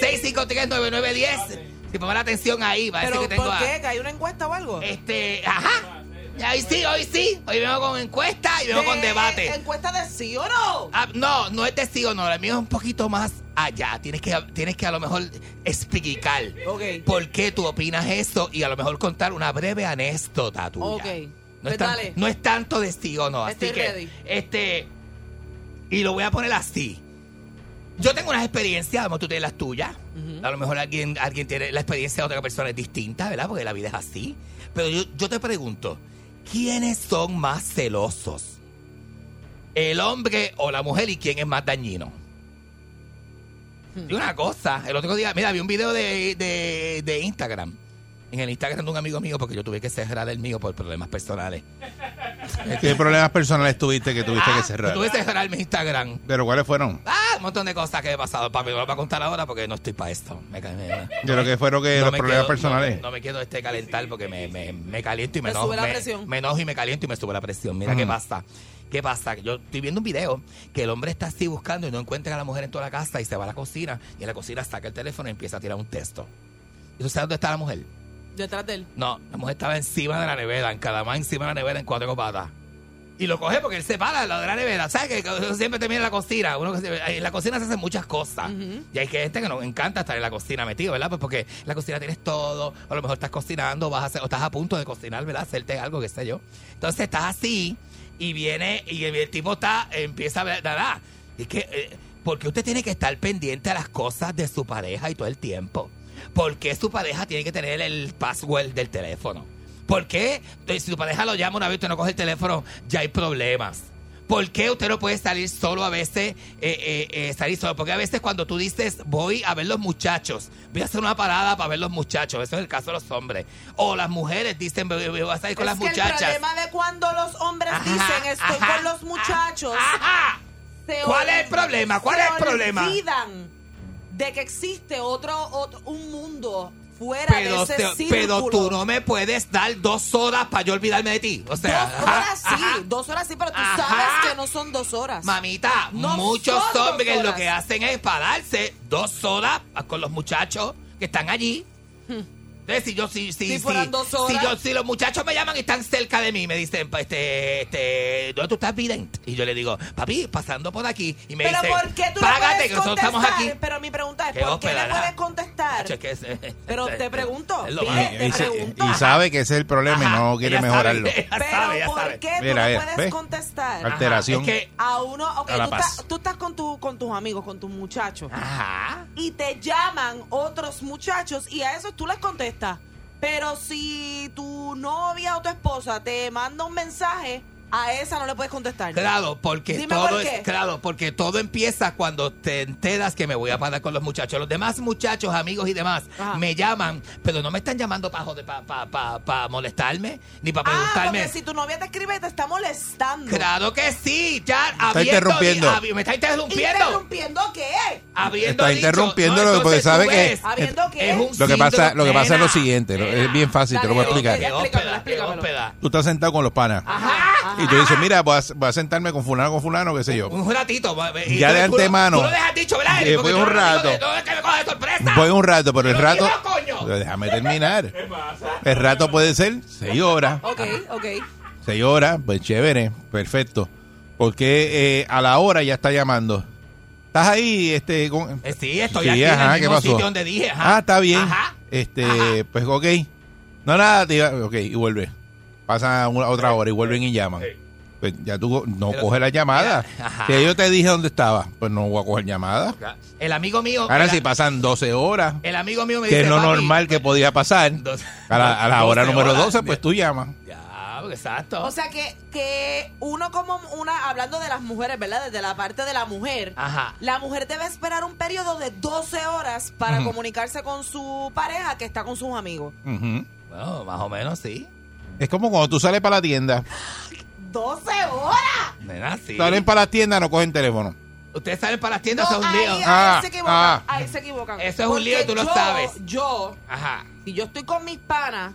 653-9910. Si ponme la atención ahí, va a decir ¿Pero que tengo por a- qué? ¿Que hay una encuesta o algo? Este, ajá. Hoy sí, hoy sí. Hoy vengo con encuesta y vengo con De- debate. ¿Encuesta de sí o no? Ah, no, no es de sí o no. El mío es un poquito más allá. Tienes que, tienes que a lo mejor explicar Ok. por qué tú opinas eso y a lo mejor contar una breve anécdota tuya. Ok. No, Pues es tan- dale. no es tanto de sí o no. Así Estoy que, ready. este, y lo voy a poner así. Yo tengo unas experiencias, mejor tú tienes las tuyas. A lo mejor alguien, alguien tiene la experiencia de otra persona es distinta, ¿verdad? Porque la vida es así. Pero yo, yo te pregunto, ¿quiénes son más celosos? ¿El hombre o la mujer y quién es más dañino? Y una cosa, el otro día, mira, vi un video de, de, de Instagram. En el Instagram de un amigo mío, porque yo tuve que cerrar el mío por problemas personales. ¿Qué problemas personales tuviste que tuviste Ah, que cerrar? Tuve que cerrar mi Instagram. ¿Pero cuáles fueron? Ah, un montón de cosas que he pasado, papi. No lo voy a contar ahora porque no estoy para esto. Me, me- Yo creo que fueron que no los problemas personales. No, no me quiero este calentar porque me, me, me caliento y me enojo. sube la me, presión. me enojo y me caliento y me sube la presión. Mira qué Ujú. pasa. ¿Qué pasa? Yo estoy viendo un video que el hombre está así buscando y no encuentra a la mujer en toda la casa y se va a la cocina y en la cocina saca el teléfono y empieza a tirar un texto. ¿Y tú sabes dónde está la mujer? Detrás de él. No, la mujer estaba encima de la nevera, en cada más encima de la nevera en cuatro patas. Y lo coge porque él se para al lado de la nevera. ¿Sabes? Que uno siempre termina en la cocina. Uno, se- en la cocina se hacen muchas cosas. Y hay gente que nos encanta estar en la cocina metido, ¿verdad? Pues porque en la cocina tienes todo. A lo mejor estás cocinando, vas a hacer, o estás a punto de cocinar, ¿verdad? Hacerte algo, qué sé yo. Entonces estás así y viene y el, el tipo está, empieza a ver, nada. Es que, eh, porque usted tiene que estar pendiente a las cosas de su pareja y todo el tiempo. ¿Por qué su pareja tiene que tener el password del teléfono? ¿Por qué si tu pareja lo llama una vez y no coge el teléfono, ya hay problemas? ¿Por qué usted no puede salir solo a veces, eh, eh, eh, salir solo? Porque a veces cuando tú dices, voy a ver los muchachos, voy a hacer una parada para ver los muchachos, eso es el caso de los hombres. O las mujeres dicen, voy a salir con es las que muchachas. el problema de cuando los hombres Ajá, dicen estoy ajá, con los muchachos. Ajá. se ¿Cuál es el problema? ¿Cuál se es el problema? olvidan de que existe otro, otro un mundo fuera Pero, de ese te- círculo. pero tú no me puedes dar dos horas para yo olvidarme de ti. O sea, dos ajá, horas sí, ajá. dos horas sí, pero tú Ajá. sabes que no son dos horas. Mamita, No muchos hombres lo que hacen es pararse dos horas con los muchachos que están allí. Entonces, si yo, si, si, Si si, fueran dos si horas. yo, si los muchachos me llaman y están cerca de mí, me dicen, pues, este, este, ¿dónde tú estás, Vident? Y yo le digo, papi, pasando por aquí. Y me pero dicen, ¿por qué tú le págate, puedes que nosotros contestar? estamos aquí. Pero mi pregunta es, Qué ¿por qué le puedes contestar? Hacho, es que es- Pero te pregunto, es lo dile, más- te Y, se- pregunto. y sabe que ese es el problema y no quiere mejorarlo. Pero ¿por sabe. qué tú Mira, no eh, puedes ¿ves? contestar? Al- Alteración. Es que, A uno, ok, A la tú, paz. estás, tú estás con, tu, con tus amigos, con tus muchachos, ajá. y te llaman otros muchachos y a esos tú les Pero si tu novia o tu esposa te manda un mensaje A esa no le puedes contestar. Claro, porque Dime todo por es, qué. claro, porque todo empieza cuando te enteras que me voy a parar con los muchachos. Los demás muchachos, amigos y demás, Ajá. me llaman, pero no me están llamando para pa, pa, pa molestarme, ni para Ah, preguntarme. porque si tu novia te escribe te está molestando. Claro que sí, ya abriendo, interrumpiendo. me está interrumpiendo. ¿Interrumpiendo qué? Habiendo Está dicho, interrumpiendo no, lo que- porque sabe que- es un Lo que pasa, lo que pasa es lo siguiente, nena. es bien fácil, te lo voy a explicar. Explícamelo, explícamelo. Tú estás sentado con los panas Ajá. Y tú dices, mira, voy a, voy a sentarme con fulano, con fulano, qué sé yo. Un ratito. y Ya tú- de antemano. Tú lo dejas dicho, ¿verdad? Después Porque de yo un no rato. No es que me coja de sorpresa. Voy un rato, pero el rato... digo, coño. Déjame terminar. El rato puede ser seis horas. Ok, ok. Seis horas, pues chévere, perfecto. Porque eh, a la hora ya está llamando. ¿Estás ahí? Este, con... Eh, sí, estoy Sí, aquí ajá, en el ¿qué mismo pasó? sitio donde dije. Ajá. Ah, está bien. Ajá. Este, Ajá. pues ok. No, nada, te iba- ok, y vuelve. Pasa una, otra hora y vuelven y llaman. Pues ya tú no Pero- coges la llamada. Ajá. Si yo te dije dónde estaba, pues no voy a coger llamada. El amigo mío. Ahora si pasan 12 horas, el amigo mío me que dice. es lo "Papi, normal que podía pasar, a la, a la hora 12 número horas". 12, pues tú llamas. Ya, exacto. O sea que, que uno como una, hablando de las mujeres, ¿verdad? Desde la parte de la mujer, Ajá. la mujer debe esperar un periodo de 12 horas para comunicarse con su pareja que está con sus amigos. Ujú. Bueno, más o menos sí. Es como cuando tú sales para la tienda. ¡12 horas! Nena, sí. Salen para la tienda, no cogen teléfono. Ustedes salen para las tiendas, No, eso es un lío. ahí, ahí Ah, se equivocan. ah. Ahí se equivocan. Eso es un lío y tú lo sabes. Yo, Ajá. si yo estoy con mis panas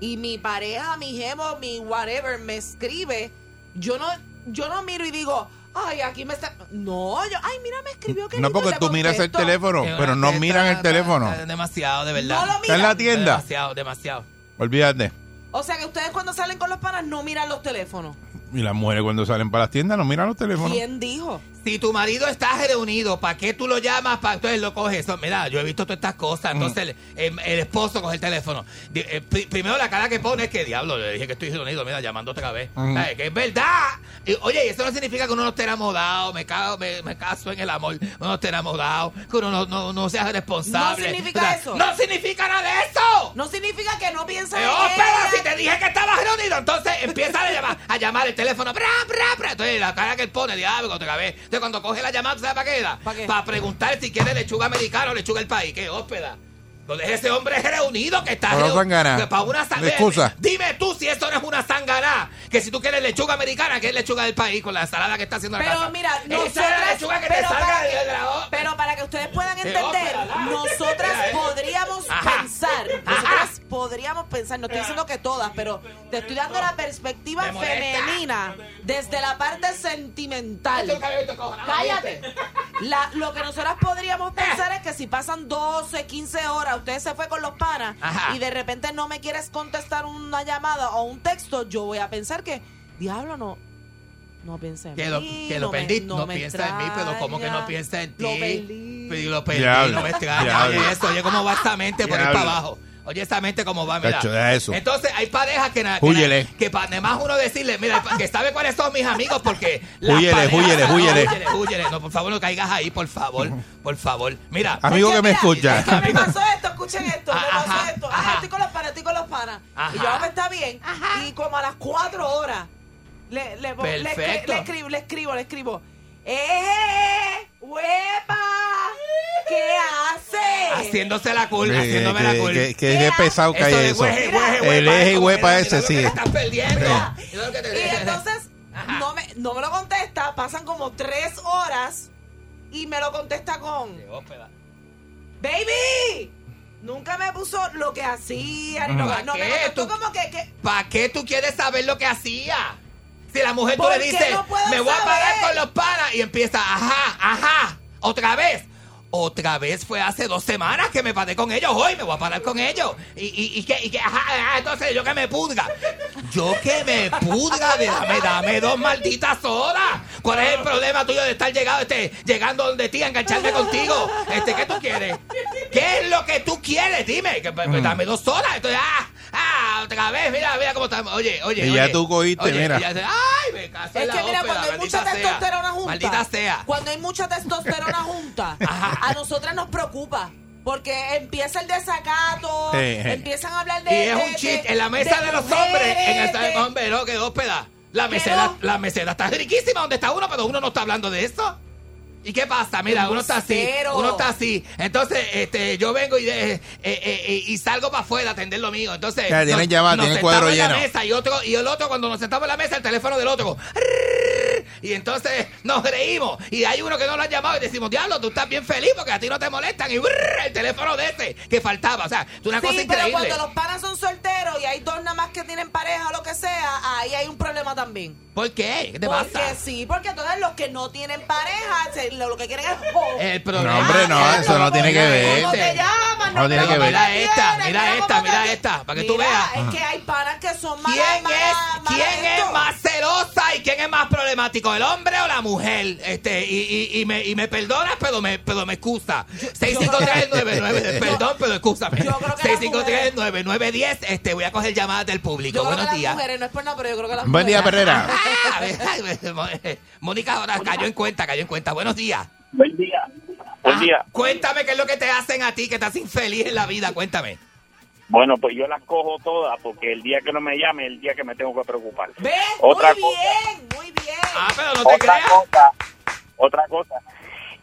y mi pareja, mi gemo, mi whatever me escribe, yo no, yo no miro y digo, ay, aquí me está. No, yo, ay, mira, me escribió que No porque tú miras el teléfono, pero no miran el teléfono. está Demasiado, de verdad. No lo Está en la miran. tienda. Demasiado, demasiado. Olvídate. O sea que ustedes cuando salen con los panas no miran los teléfonos. Y las mujeres cuando salen para las tiendas no miran los teléfonos. ¿Quién dijo? Si tu marido está reunido, ¿para qué tú lo llamas? Pa- entonces lo coges. Mira, yo he visto todas estas cosas. Entonces el, el- el esposo coge el teléfono. Eh, pri- primero la cara que pone es que, diablo, le dije que estoy reunido, mira, llamando otra vez. Que es verdad. Y, oye, y eso no significa que uno no esté enamorado, me, cago, me, me caso en el amor, uno no esté enamorado, que uno no, no, no sea responsable. No significa O sea, eso. No significa nada de eso. No significa que no piensa Eh, en oh, espera, ella. si te dije que estabas reunido, entonces empieza a llamar, a llamar el teléfono, bra, bra, bra. Entonces la cara que él pone, diablo, otra vez. Entonces cuando coge la llamada, ¿sabes para qué qué? Para preguntar si quiere lechuga americana o lechuga del país. ¿Qué hóspeda? Entonces ese hombre es reunido que está Para una sangana. que para una sang- Excusa. Dime tú si eso no es una sangana. Que si tú quieres lechuga americana, que es lechuga del país con la ensalada que está haciendo en la Pero casa. mira, Esa es la nosotras, lechuga que te pero, salga para de, que, de la pero para que ustedes puedan entender, nosotras eh. podríamos Ajá. pensar, Ajá. nosotras podríamos pensar, no estoy diciendo que todas, pero te estoy dando la perspectiva femenina desde la parte sentimental. Esto te Cállate. lo que nosotras podríamos pensar es que si pasan 12, 15 horas, usted se fue con los panas Ajá. y de repente no me quieres contestar una llamada o un texto, yo voy a pensar que, diablo, no, no piensa en Que lo, mí, que lo no me- perdí, no no, me piensa en mí, pero como que no piensa en ti. Lo perdí. Pero lo perdí, Diablo, no me extraña. diablo. Oye eso, oye cómo va esta mente por ir para abajo. Oye esa mente cómo va, mira. Cacho, deja eso. Entonces hay parejas que, na- que, Húyele. na- que para además uno decirle, mira, que sabe cuáles son mis amigos porque las Húyele, parejas- húyele, no, húyele. húyele, húyele. No, por favor, no caigas ahí, por favor, por favor. Mira, Amigo que me mira, escucha. es que me pasó esto, escuchen esto, me Ajá, pasó esto. ajá. Ah, estoy con los panas, estoy con los panas. Ajá. Y yo, pues, está bien. Y como a las cuatro horas, le, le, le, le escribo, le escribo, le escribo. ¡Eh! ¡Huepa! ¿Qué hace? haciéndose la culpa, Que, haciéndome la que, culpa. que, que es pesado que hay eso. hueje, hueje, El huepa, eje es y como, huepa ese, sí. estás perdiendo. Y entonces no me, no me lo contesta, pasan como tres horas y me lo contesta con. ¡Baby! Nunca me puso lo que hacía, ni lo ¿Para que no me qué? contestó Tú- como que, que ¿Para qué tú quieres saber lo que hacía? Si la mujer tú ¿Por le dices, no me voy a parar con los panas y empieza, ajá, ajá, otra vez. Otra vez fue hace dos semanas que me paré con ellos. Hoy me voy a parar con ellos. Y, y, y que, y que, ajá, ajá, entonces yo que me pudga. Yo que me pudga, de- dame, dame dos malditas horas. ¿Cuál es el problema tuyo de estar llegado, este, llegando donde ti, a engancharme contigo? Este, ¿qué tú quieres? ¿Qué es lo que tú quieres? Dime, que, pues, Mm. dame dos horas. Entonces, ah, ah, otra vez, mira, mira cómo estamos. Oye, oye, Y ya oye. tú cogiste, Oye, mira. y ya se- ay, me caso en Es la que mira, ópera, cuando hay mucha maldita sea. testosterona junta, Maldita sea. cuando hay mucha testosterona junta, a nosotras nos preocupa. Porque empieza el desacato, empiezan a hablar de. Y es un chiste en la mesa de, los hombres. En de- hombre, no, que dos pedazos. La mesera, la mesera está riquísima donde está uno, pero uno no está hablando de eso. ¿Y qué pasa? Mira, uno está así, uno está así. Entonces, este, yo vengo y, de- eh, eh, eh, y salgo para afuera a atender lo mío. Entonces, tienen nos- llamada, nos tienen sentamos cuadro en la mesa y otro y el otro cuando nos sentamos en la mesa, el teléfono del otro. Y entonces nos reímos. Y hay uno que no lo han llamado y decimos, diablo, tú estás bien feliz porque a ti no te molestan. Y brrr, el teléfono de ese que faltaba. O sea, es una Sí, cosa pero increíble. cuando los panas son solteros y hay dos nada más que tienen pareja o lo que sea, ahí hay un problema también. ¿Por qué? ¿Qué te porque pasa? sí, porque entonces los que no tienen pareja, se- lo, lo que quieren es joder. El problema. No, hombre, no, eso no tiene que ver. ¿Cómo te llaman? No tiene que ver. Mira esta, mira esta, mira esta, para que tú veas. Es que hay panas que son malas, ¿Quién malas, es, malas quién más celosa y quién es más problemático, el hombre o la mujer? Este, y, y, y me, y me perdonas, pero me, pero me excusa. 65399, perdón, pero excúsame. Yo creo que las 6539910, este, voy a coger llamadas del público. Yo creo Buenos que las días. mujeres, no es por nada, pero yo creo que las Buen día, mujeres- Perrera. Mónica ahora cayó en cuenta, cayó en cuenta. Buenos días. Buen día. Buen Ah, día. Cuéntame qué es lo que te hacen a ti, que estás infeliz en la vida, cuéntame. Bueno, pues yo las cojo todas porque el día que no me llame es el día que me tengo que preocupar. ¿Ves? Otra muy cosa. bien, muy bien. Ah, pero no te Otra creas. cosa, otra cosa,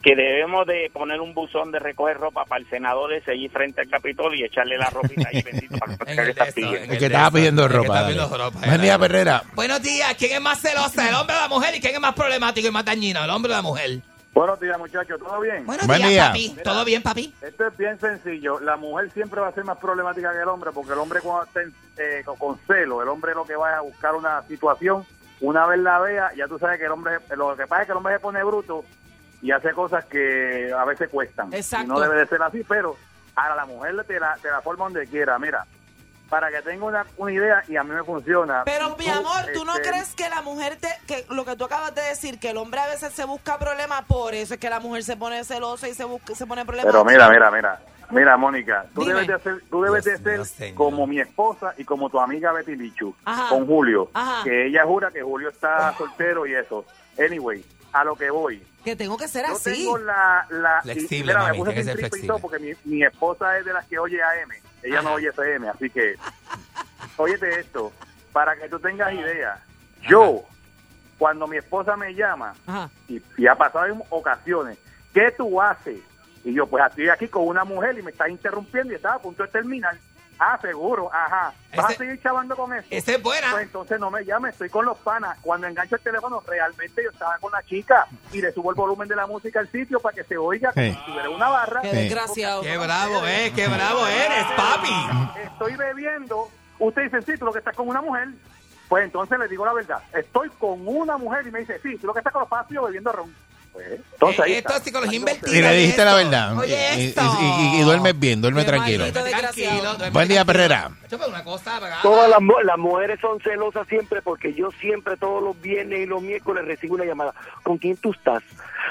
que debemos de poner un buzón de recoger ropa para el senador ese allí frente al Capitolio y echarle la ropita ahí bendito para que pidiendo. que estaba pidiendo ropa. Buen. Buenos días, ¿quién es más celosa, el hombre o la mujer? ¿Y quién es más problemático y más dañino, el hombre o la mujer? Buenos días, muchachos. ¿Todo bien? Buenos Buen días, día. papi. ¿Todo bien, papi? Esto es bien sencillo. La mujer siempre va a ser más problemática que el hombre porque el hombre cuando está en- eh, con, con celo, el hombre lo que va es a buscar una situación, una vez la vea, ya tú sabes que el hombre, lo que pasa es que el hombre se pone bruto y hace cosas que a veces cuestan. Exacto. Y no debe de ser así, pero ahora la mujer te la, te la forma donde quiera. Mira, para que tenga una, una idea y a mí me funciona. Pero mi amor, ¿tú no este, crees que la mujer te, que lo que tú acabas de decir, que el hombre a veces se busca problemas, por eso es que la mujer se pone celosa y se busca, se pone problemas? Pero mira, mira, mira. Mira, Mónica, tú Dime. debes de ser, tú debes Dios de ser como mi esposa y como tu amiga Betty Lichu, Ajá. con Julio, Ajá. que ella jura que Julio está soltero y eso. Anyway, a lo que voy. Que tengo que ser Yo así. tengo la... la y- Flexible, y mira, mami, me puse que ser flexible. todo porque mi, mi esposa es de las que oye AM. Ella no oye FM, así que... Óyete esto, para que tú tengas idea. Yo, cuando mi esposa me llama, Ajá. y, y ha pasado en ocasiones, ¿qué tú haces? Y yo, pues estoy aquí con una mujer y me está interrumpiendo y estaba a punto de terminar. Ah, seguro, ajá. ¿Vas Ese- a seguir chavando con eso? Esa es buena. Pues entonces no me llames, estoy con los panas. Cuando engancho el teléfono, realmente yo estaba con la chica y le subo el volumen de la música al sitio para que se oiga como Sí. si tuviera una barra. Qué desgraciado. Qué bravo es, qué bravo eres, papi. Estoy bebiendo. Usted dice, sí, tú lo que estás con una mujer. Pues entonces le digo la verdad. Estoy con una mujer y me dice, sí, tú lo que estás con los panas yo bebiendo ron. Entonces ahí Eh, esto está. Entonces, invertida. Y le dijiste la verdad. Oye, Y- y, esto. y- y- y duermes bien, duerme tranquilo. Buen día. Perrera. Todas las, las mujeres son celosas siempre porque yo siempre todos los viernes y los miércoles recibo una llamada. ¿Con quién tú estás?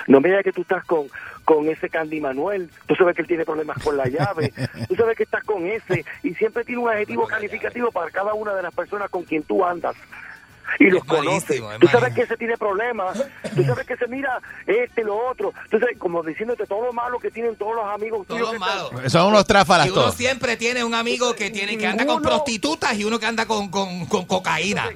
No me digas que tú estás con, con ese Candy Manuel. Tú sabes que él tiene problemas con la llave. Tú sabes que estás con ese. Y siempre tiene un adjetivo calificativo para cada una de las personas con quien tú andas. Y los Es conoces. malísimo, es Tú sabes malísimo. que ese tiene problemas. Tú sabes que se mira este y lo otro. Entonces, como diciéndote todo lo malo que tienen todos los amigos tuyos. Todo que malo. están- Son unos tráfalas Y uno todos. siempre tiene un amigo que tiene que anda con prostitutas y uno que anda con, con, con cocaína.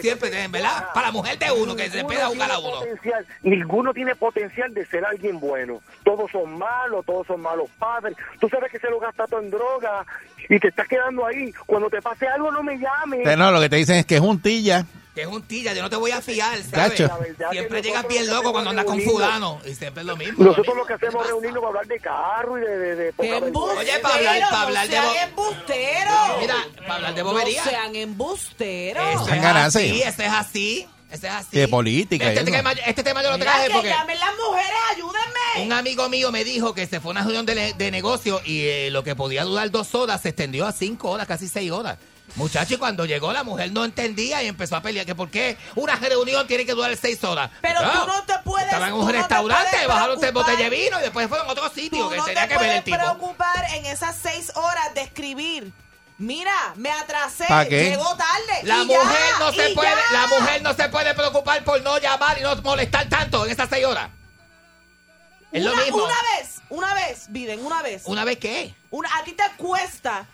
Siempre ¿verdad? Para la mujer de uno, que se Ninguno pega a buscar a tiene uno. potencial- ninguno tiene potencial de ser alguien bueno. Todos son malos, todos son malos padres. Tú sabes que se lo gasta todo en droga y te estás quedando ahí. Cuando te pase algo, no me llames. No, lo que te dicen es que es un tilla. Que es un tilla, yo no te voy a fiar, ¿sabes? Cacho. Siempre llegas bien loco cuando andas con fulano. Y siempre es lo mismo. Nosotros lo lo que hacemos es reunirnos para hablar de carro y de... de, de poca ¡Qué vergüenza. Oye, para hablar- para hablar no de sean embusteros! Mira, para hablar de bobería. No sean embusteros. Eso es ganarse. así, eso es así. Eso es así. De política Este, tema, este tema yo lo traje que porque llamen las mujeres, ayúdenme. un amigo mío me dijo que se fue a una reunión de, de negocio y eh, lo que podía durar dos horas se extendió a cinco horas, casi seis horas. Muchacho, y cuando llegó la mujer no entendía y empezó a pelear que por qué una reunión tiene que durar seis horas. Pero Claro, tú no te puedes- Estaba en un no te restaurante, puedes bajaron tres botellas de vino y después fueron a otro sitio Tú que no tenía te que ver puedes el tipo. preocupar en esas seis horas de escribir. Mira, me atrasé, llegó tarde. La y ya, mujer no se puede, ya. la mujer no se puede preocupar por no llamar y no molestar tanto en esas seis horas. Es lo Una- mismo. Una vez, una vez, Biden, una vez. ¿Una vez qué? Una- a ti te cuesta,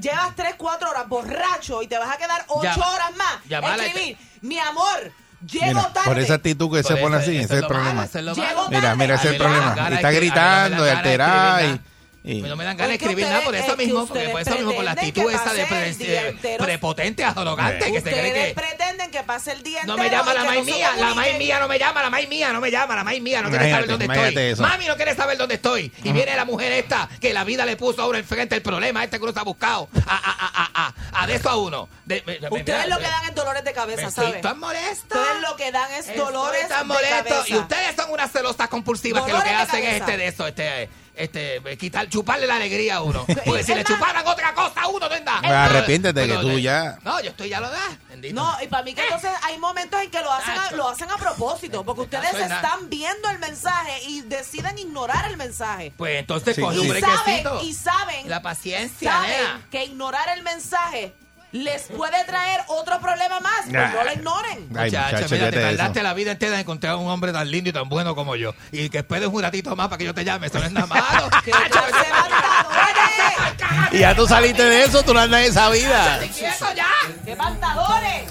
llevas tres, cuatro horas borracho y te vas a quedar ocho Ya. horas más. Llamarla- escribir, mi amor, llego Mira, tarde. por esa actitud que Por se pone eso- así, eso ese es el lo malo, problema. eso es lo Llego malo. Mira, mira, ese es el A problema. de Está a gritando y de alterada escribir y... y- No me dan ganas de escribir nada por eso es mismo, porque por eso mismo, por la actitud esa de pre- prepotente, arrogante, que se cree Ustedes que... pretenden que pase el día No me llama la maíz mía, la maíz mía no me llama, la maíz mía no me llama, la maíz mía no quiere saber dónde estoy. eso. Mami no quiere saber dónde estoy. Y viene la mujer esta que la vida le puso ahora enfrente el problema este que uno está buscado. A, a, a, a, a, a de eso a uno. De- me- Ustedes me- lo que dan es dolores de cabeza, me estoy ¿saben? tan molesto. Ustedes lo que dan es dolores Estoy tan de molesto. cabeza. Y ustedes son unas celosas compulsivas que lo que hacen es este de eso, este, este, quitar, chuparle la alegría a uno. Porque si le chuparan otra cosa a uno, no anda. Arrepiéntete que tú ya... No, yo estoy ya lo da. No, y para mí que entonces hay momentos en que lo hacen a, lo hacen a propósito, porque ustedes están viendo el mensaje y deciden ignorar el mensaje. Pues entonces Sí, coge sí. un Y saben, y saben, La paciencia, saben nena. que ignorar el mensaje les puede traer otro problema más, pues Nah. no lo ignoren. Ay, Muchacha, muchacho, mira, fíjate te de tardaste la vida entera en encontrar a un hombre tan lindo y tan bueno como yo. Y que esperes un ratito más para que yo te llame. Eso no es nada. Y ya tú saliste de eso, tú no andas en esa vida. ¡Quieto ya! ¡Qué pantalones!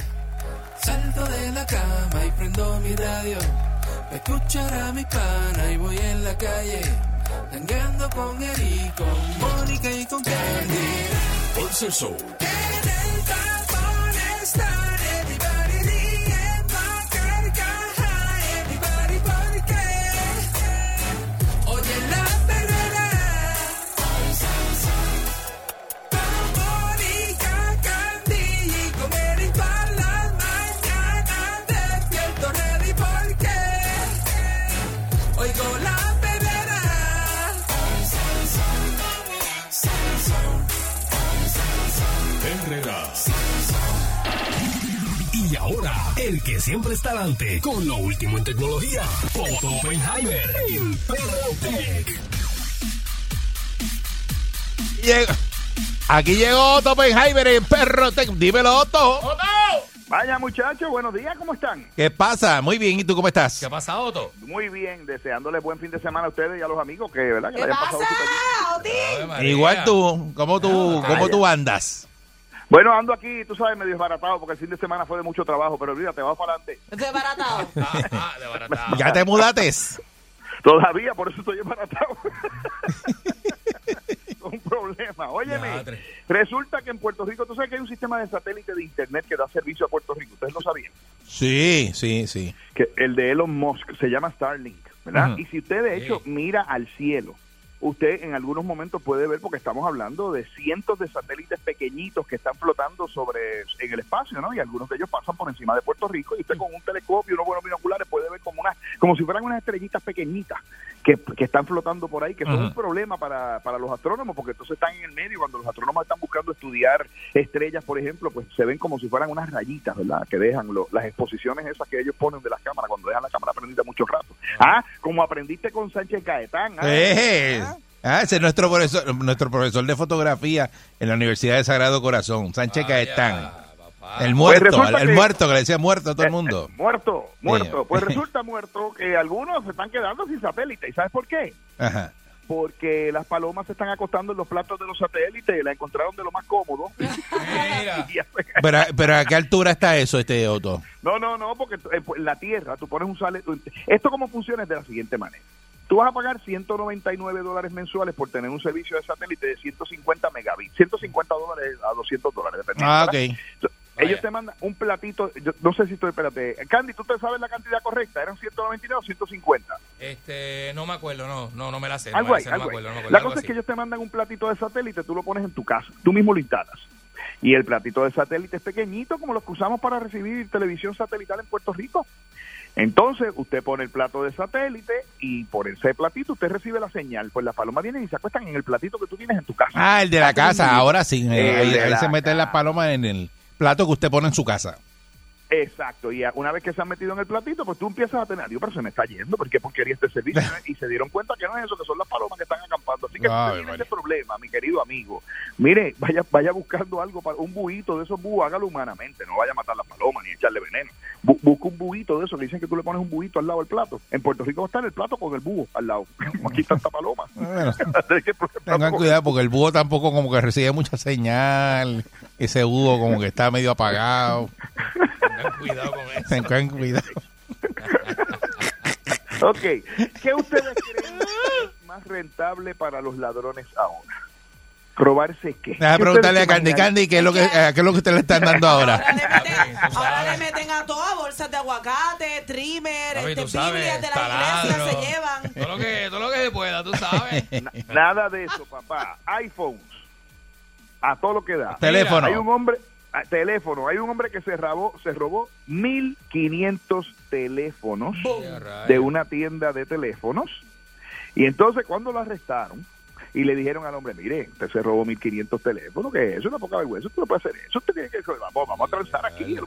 Salto de la cama y prendo mi radio. Pa' escuchar a mi pana y voy en la calle. Tangueando con Eri, con Mónica y con Candy. Por ser show. El que siempre está adelante con lo último en tecnología, Otto Oppenheimer en Perrotec. Llega- Aquí llegó Otto Oppenheimer en Perro Tech. Dímelo, Otto. Vaya muchachos, buenos días, ¿cómo están? ¿Qué pasa? Muy bien, ¿y tú cómo estás? ¿Qué ha pasado, Otto? Muy bien, deseándoles buen fin de semana a ustedes y a los amigos que, ¿verdad? Que ¿Qué la hayan pasado pasa, María. Igual tú, ¿cómo tú, Ah, cómo tú andas? Bueno, ando aquí, tú sabes, medio desbaratado porque el fin de semana fue de mucho trabajo, pero olvídate, va para adelante. Desbaratado. Ah, ah, desbaratado. ¿Ya te mudates? Todavía, por eso estoy desbaratado. un problema. Óyeme, resulta que en Puerto Rico, tú sabes que hay un sistema de satélite de internet que da servicio a Puerto Rico. Ustedes lo sabían. Sí, sí, sí. que el de Elon Musk se llama Starlink, ¿verdad? Y si usted de hecho Sí. mira al cielo, usted en algunos momentos puede ver, porque estamos hablando de cientos de satélites pequeñitos que están flotando sobre en el espacio, ¿no? Y algunos de ellos pasan por encima de Puerto Rico y usted con un telescopio unos buenos binoculares puede ver como una, como si fueran unas estrellitas pequeñitas que, que están flotando por ahí, que son un problema para, para los astrónomos, porque entonces están en el medio y cuando los astrónomos están buscando estudiar estrellas, por ejemplo, pues se ven como si fueran unas rayitas, ¿verdad? Que dejan lo- las exposiciones esas que ellos ponen de las cámaras cuando dejan la cámara prendida mucho rato. Ah, como aprendiste con Sánchez Gaetán. Ah, Eh, Ah, ah, ese es nuestro profesor, nuestro profesor de fotografía en la Universidad de Sagrado Corazón, Sánchez Caetán. papá. El muerto, Pues resulta el, que- muerto que le decía muerto a todo el eh, mundo. eh, muerto, muerto. Sí. Pues resulta muerto que algunos se están quedando sin satélite. ¿Y sabes por qué? Ajá. Porque las palomas se están acostando en los platos de los satélites y la encontraron de lo más cómodo. Pero, pero ¿a qué altura está eso, este Otto? No, no, no, porque eh, pues, la Tierra, tú pones un sale... Esto cómo funciona es de la siguiente manera. Tú vas a pagar 199 dólares mensuales por tener un servicio de satélite de 150 megabits. 150 dólares a 200 dólares, dependiendo. Ah, ok. Entonces, Vaya. Ellos te mandan un platito, yo no sé si estoy, espérate. Candy, ¿tú te sabes la cantidad correcta? ¿Eran 199 o 150? Este, no me acuerdo, no, no, no me la sé. no Algo me la ahí, sé, no me algo acuerdo, ahí. no me acuerdo, La algo cosa es que ellos te mandan un platito de satélite, tú lo pones en tu casa, tú mismo lo instalas. Y el platito de satélite es pequeñito, como los que usamos para recibir televisión satelital en Puerto Rico. Entonces, usted pone el plato de satélite y por ese platito usted recibe la señal. Pues las palomas vienen y se acuestan en el platito que tú tienes en tu casa. Ah, el de la casa, ahora sí. El Ahí, se meten las palomas en el plato que usted pone en su casa. Exacto, y una vez que se han metido en el platito, pues tú empiezas a tener, digo, pero se me está yendo, ¿por qué porquería este servicio? y se dieron cuenta que no es eso, que son las palomas que están acampando. Así que Ay, usted tiene ese problema, mi querido amigo, mire, vaya vaya buscando algo, para un buito de esos búhos, hágalo humanamente, no vaya a matar las palomas ni echarle veneno. Bu- busca un buito de eso, le dicen que tú le pones un buito al lado del plato. En Puerto Rico va a estar el plato con el búho al lado. Aquí tanta paloma. Bueno, ejemplo, tengan cuidado porque el búho tampoco como que recibe mucha señal. Ese búho como que está medio apagado. Tengan cuidado con eso. Tengan cuidado. Ok, ¿qué ustedes creen que es más rentable para los ladrones ahora? ¿Robarse qué? Deja ¿Qué preguntarle a Candy imaginan? Candy qué es lo que, eh, qué es lo que usted le están dando ahora. Ahora le meten a todas bolsas de aguacate, trimmer, Papi, este, tú sabes, Biblias de la iglesia taladro. se llevan. Todo lo que, todo lo que se pueda, tú sabes. Nada de eso, papá. iPhones. A todo lo que da. Teléfono. Hay un hombre, teléfono. Hay un hombre que se robó, se robó 1500 teléfonos de una tienda de teléfonos. Y entonces cuando lo arrestaron y le dijeron al hombre, mire, usted se robó 1500 teléfonos, que eso es una poca vergüenza, usted no puede hacer eso, usted tiene que, vamos, vamos a transar aquí, yo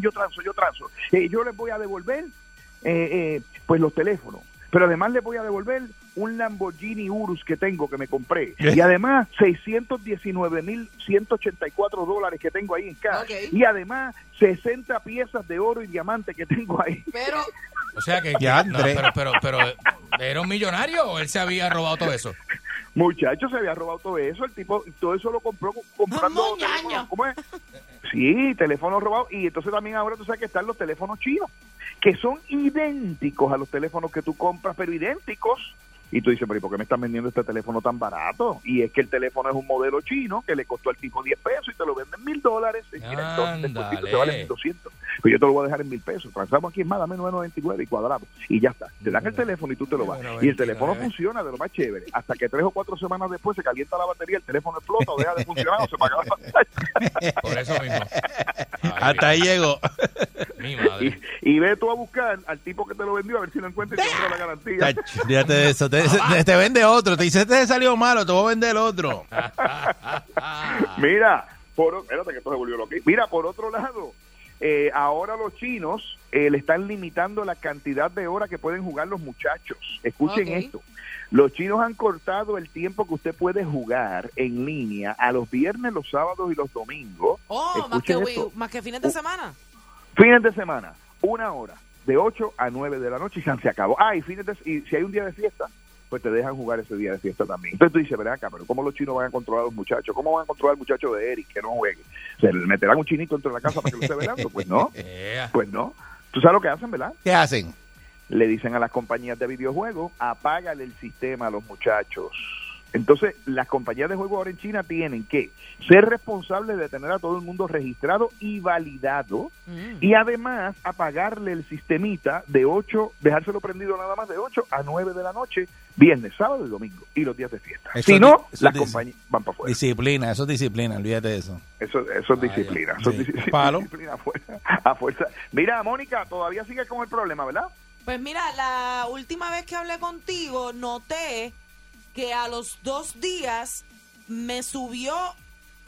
yo transo, yo transo. Eh, yo les voy a devolver, eh, eh, pues los teléfonos. Pero además les voy a devolver un Lamborghini Urus que tengo, que me compré. Y además 619.184 dólares que tengo ahí en cash. Ok. Y además 60 piezas de oro y diamante que tengo ahí. Pero O sea que, Ya, no, pero, pero, pero, ¿era un millonario o él se había robado todo eso? Muchacho, se había robado todo eso. El tipo, todo eso lo compró comprando. teléfonos, ¿Cómo es? Sí, teléfonos robados. Y entonces también ahora tú sabes que están los teléfonos chinos, que son idénticos a los teléfonos que tú compras, pero idénticos. Y tú dices, pero ¿y por qué me están vendiendo este teléfono tan barato? Y es que el teléfono es un modelo chino que le costó al tipo 10 pesos y te lo venden mil dólares. Y mira, entonces después te vale 1200. Pues yo te lo voy a dejar en mil pesos. Transamos aquí en más, dame 9.99 y cuadrado. Y ya está. Te dan el teléfono y tú te lo vas. Y el teléfono funciona de lo más chévere. Hasta que tres o cuatro semanas después se calienta la batería, el teléfono explota o deja de funcionar o se apaga la pantalla. Por eso mismo. Hasta ahí llegó. Mi madre. Y, y ve tú a buscar al tipo que te lo vendió a ver si lo encuentras y te la garantía. Ach, Fíjate de eso. Te, te- te vende otro. Te dice, este salió malo, te voy a vender otro. Mira, por, espérate que esto se volvió loco. Mira, por otro lado, eh, ahora los chinos eh, le están limitando la cantidad de horas que pueden jugar los muchachos. Escuchen esto. Los chinos han cortado el tiempo que usted puede jugar en línea a los viernes, los sábados y los domingos. Oh, más que, más que fines de semana. Fines de semana, una hora, de 8 a 9 de la noche y se se acabó. Ah, y, fines de, y si hay un día de fiesta, pues te dejan jugar ese día de fiesta también. Entonces tú dices, ven acá, pero ¿cómo los chinos van a controlar a los muchachos? ¿Cómo van a controlar al muchacho de Eric que no juegue? ¿Se le meterán un chinito dentro de la casa para que lo esté velando? Pues no, pues no. ¿Tú sabes lo que hacen, verdad? ¿Qué hacen? Le dicen a las compañías de videojuegos, apágale el sistema a los muchachos. Entonces, las compañías de juegos ahora en China tienen que ser responsables de tener a todo el mundo registrado y validado Mm. y además apagarle el sistemita de 8, dejárselo prendido nada más de 8 a 9 de la noche, viernes, sábado y domingo y los días de fiesta. Eso si no, las compañías van para afuera. Disciplina, eso es disciplina, olvídate de eso. Eso, eso es disciplina. Eso es Sí. dis- Palo. disciplina a fuerza, a fuerza. Mira, Mónica, todavía sigue con el problema, ¿verdad? Pues mira, la última vez que hablé contigo, noté que a los dos días me subió,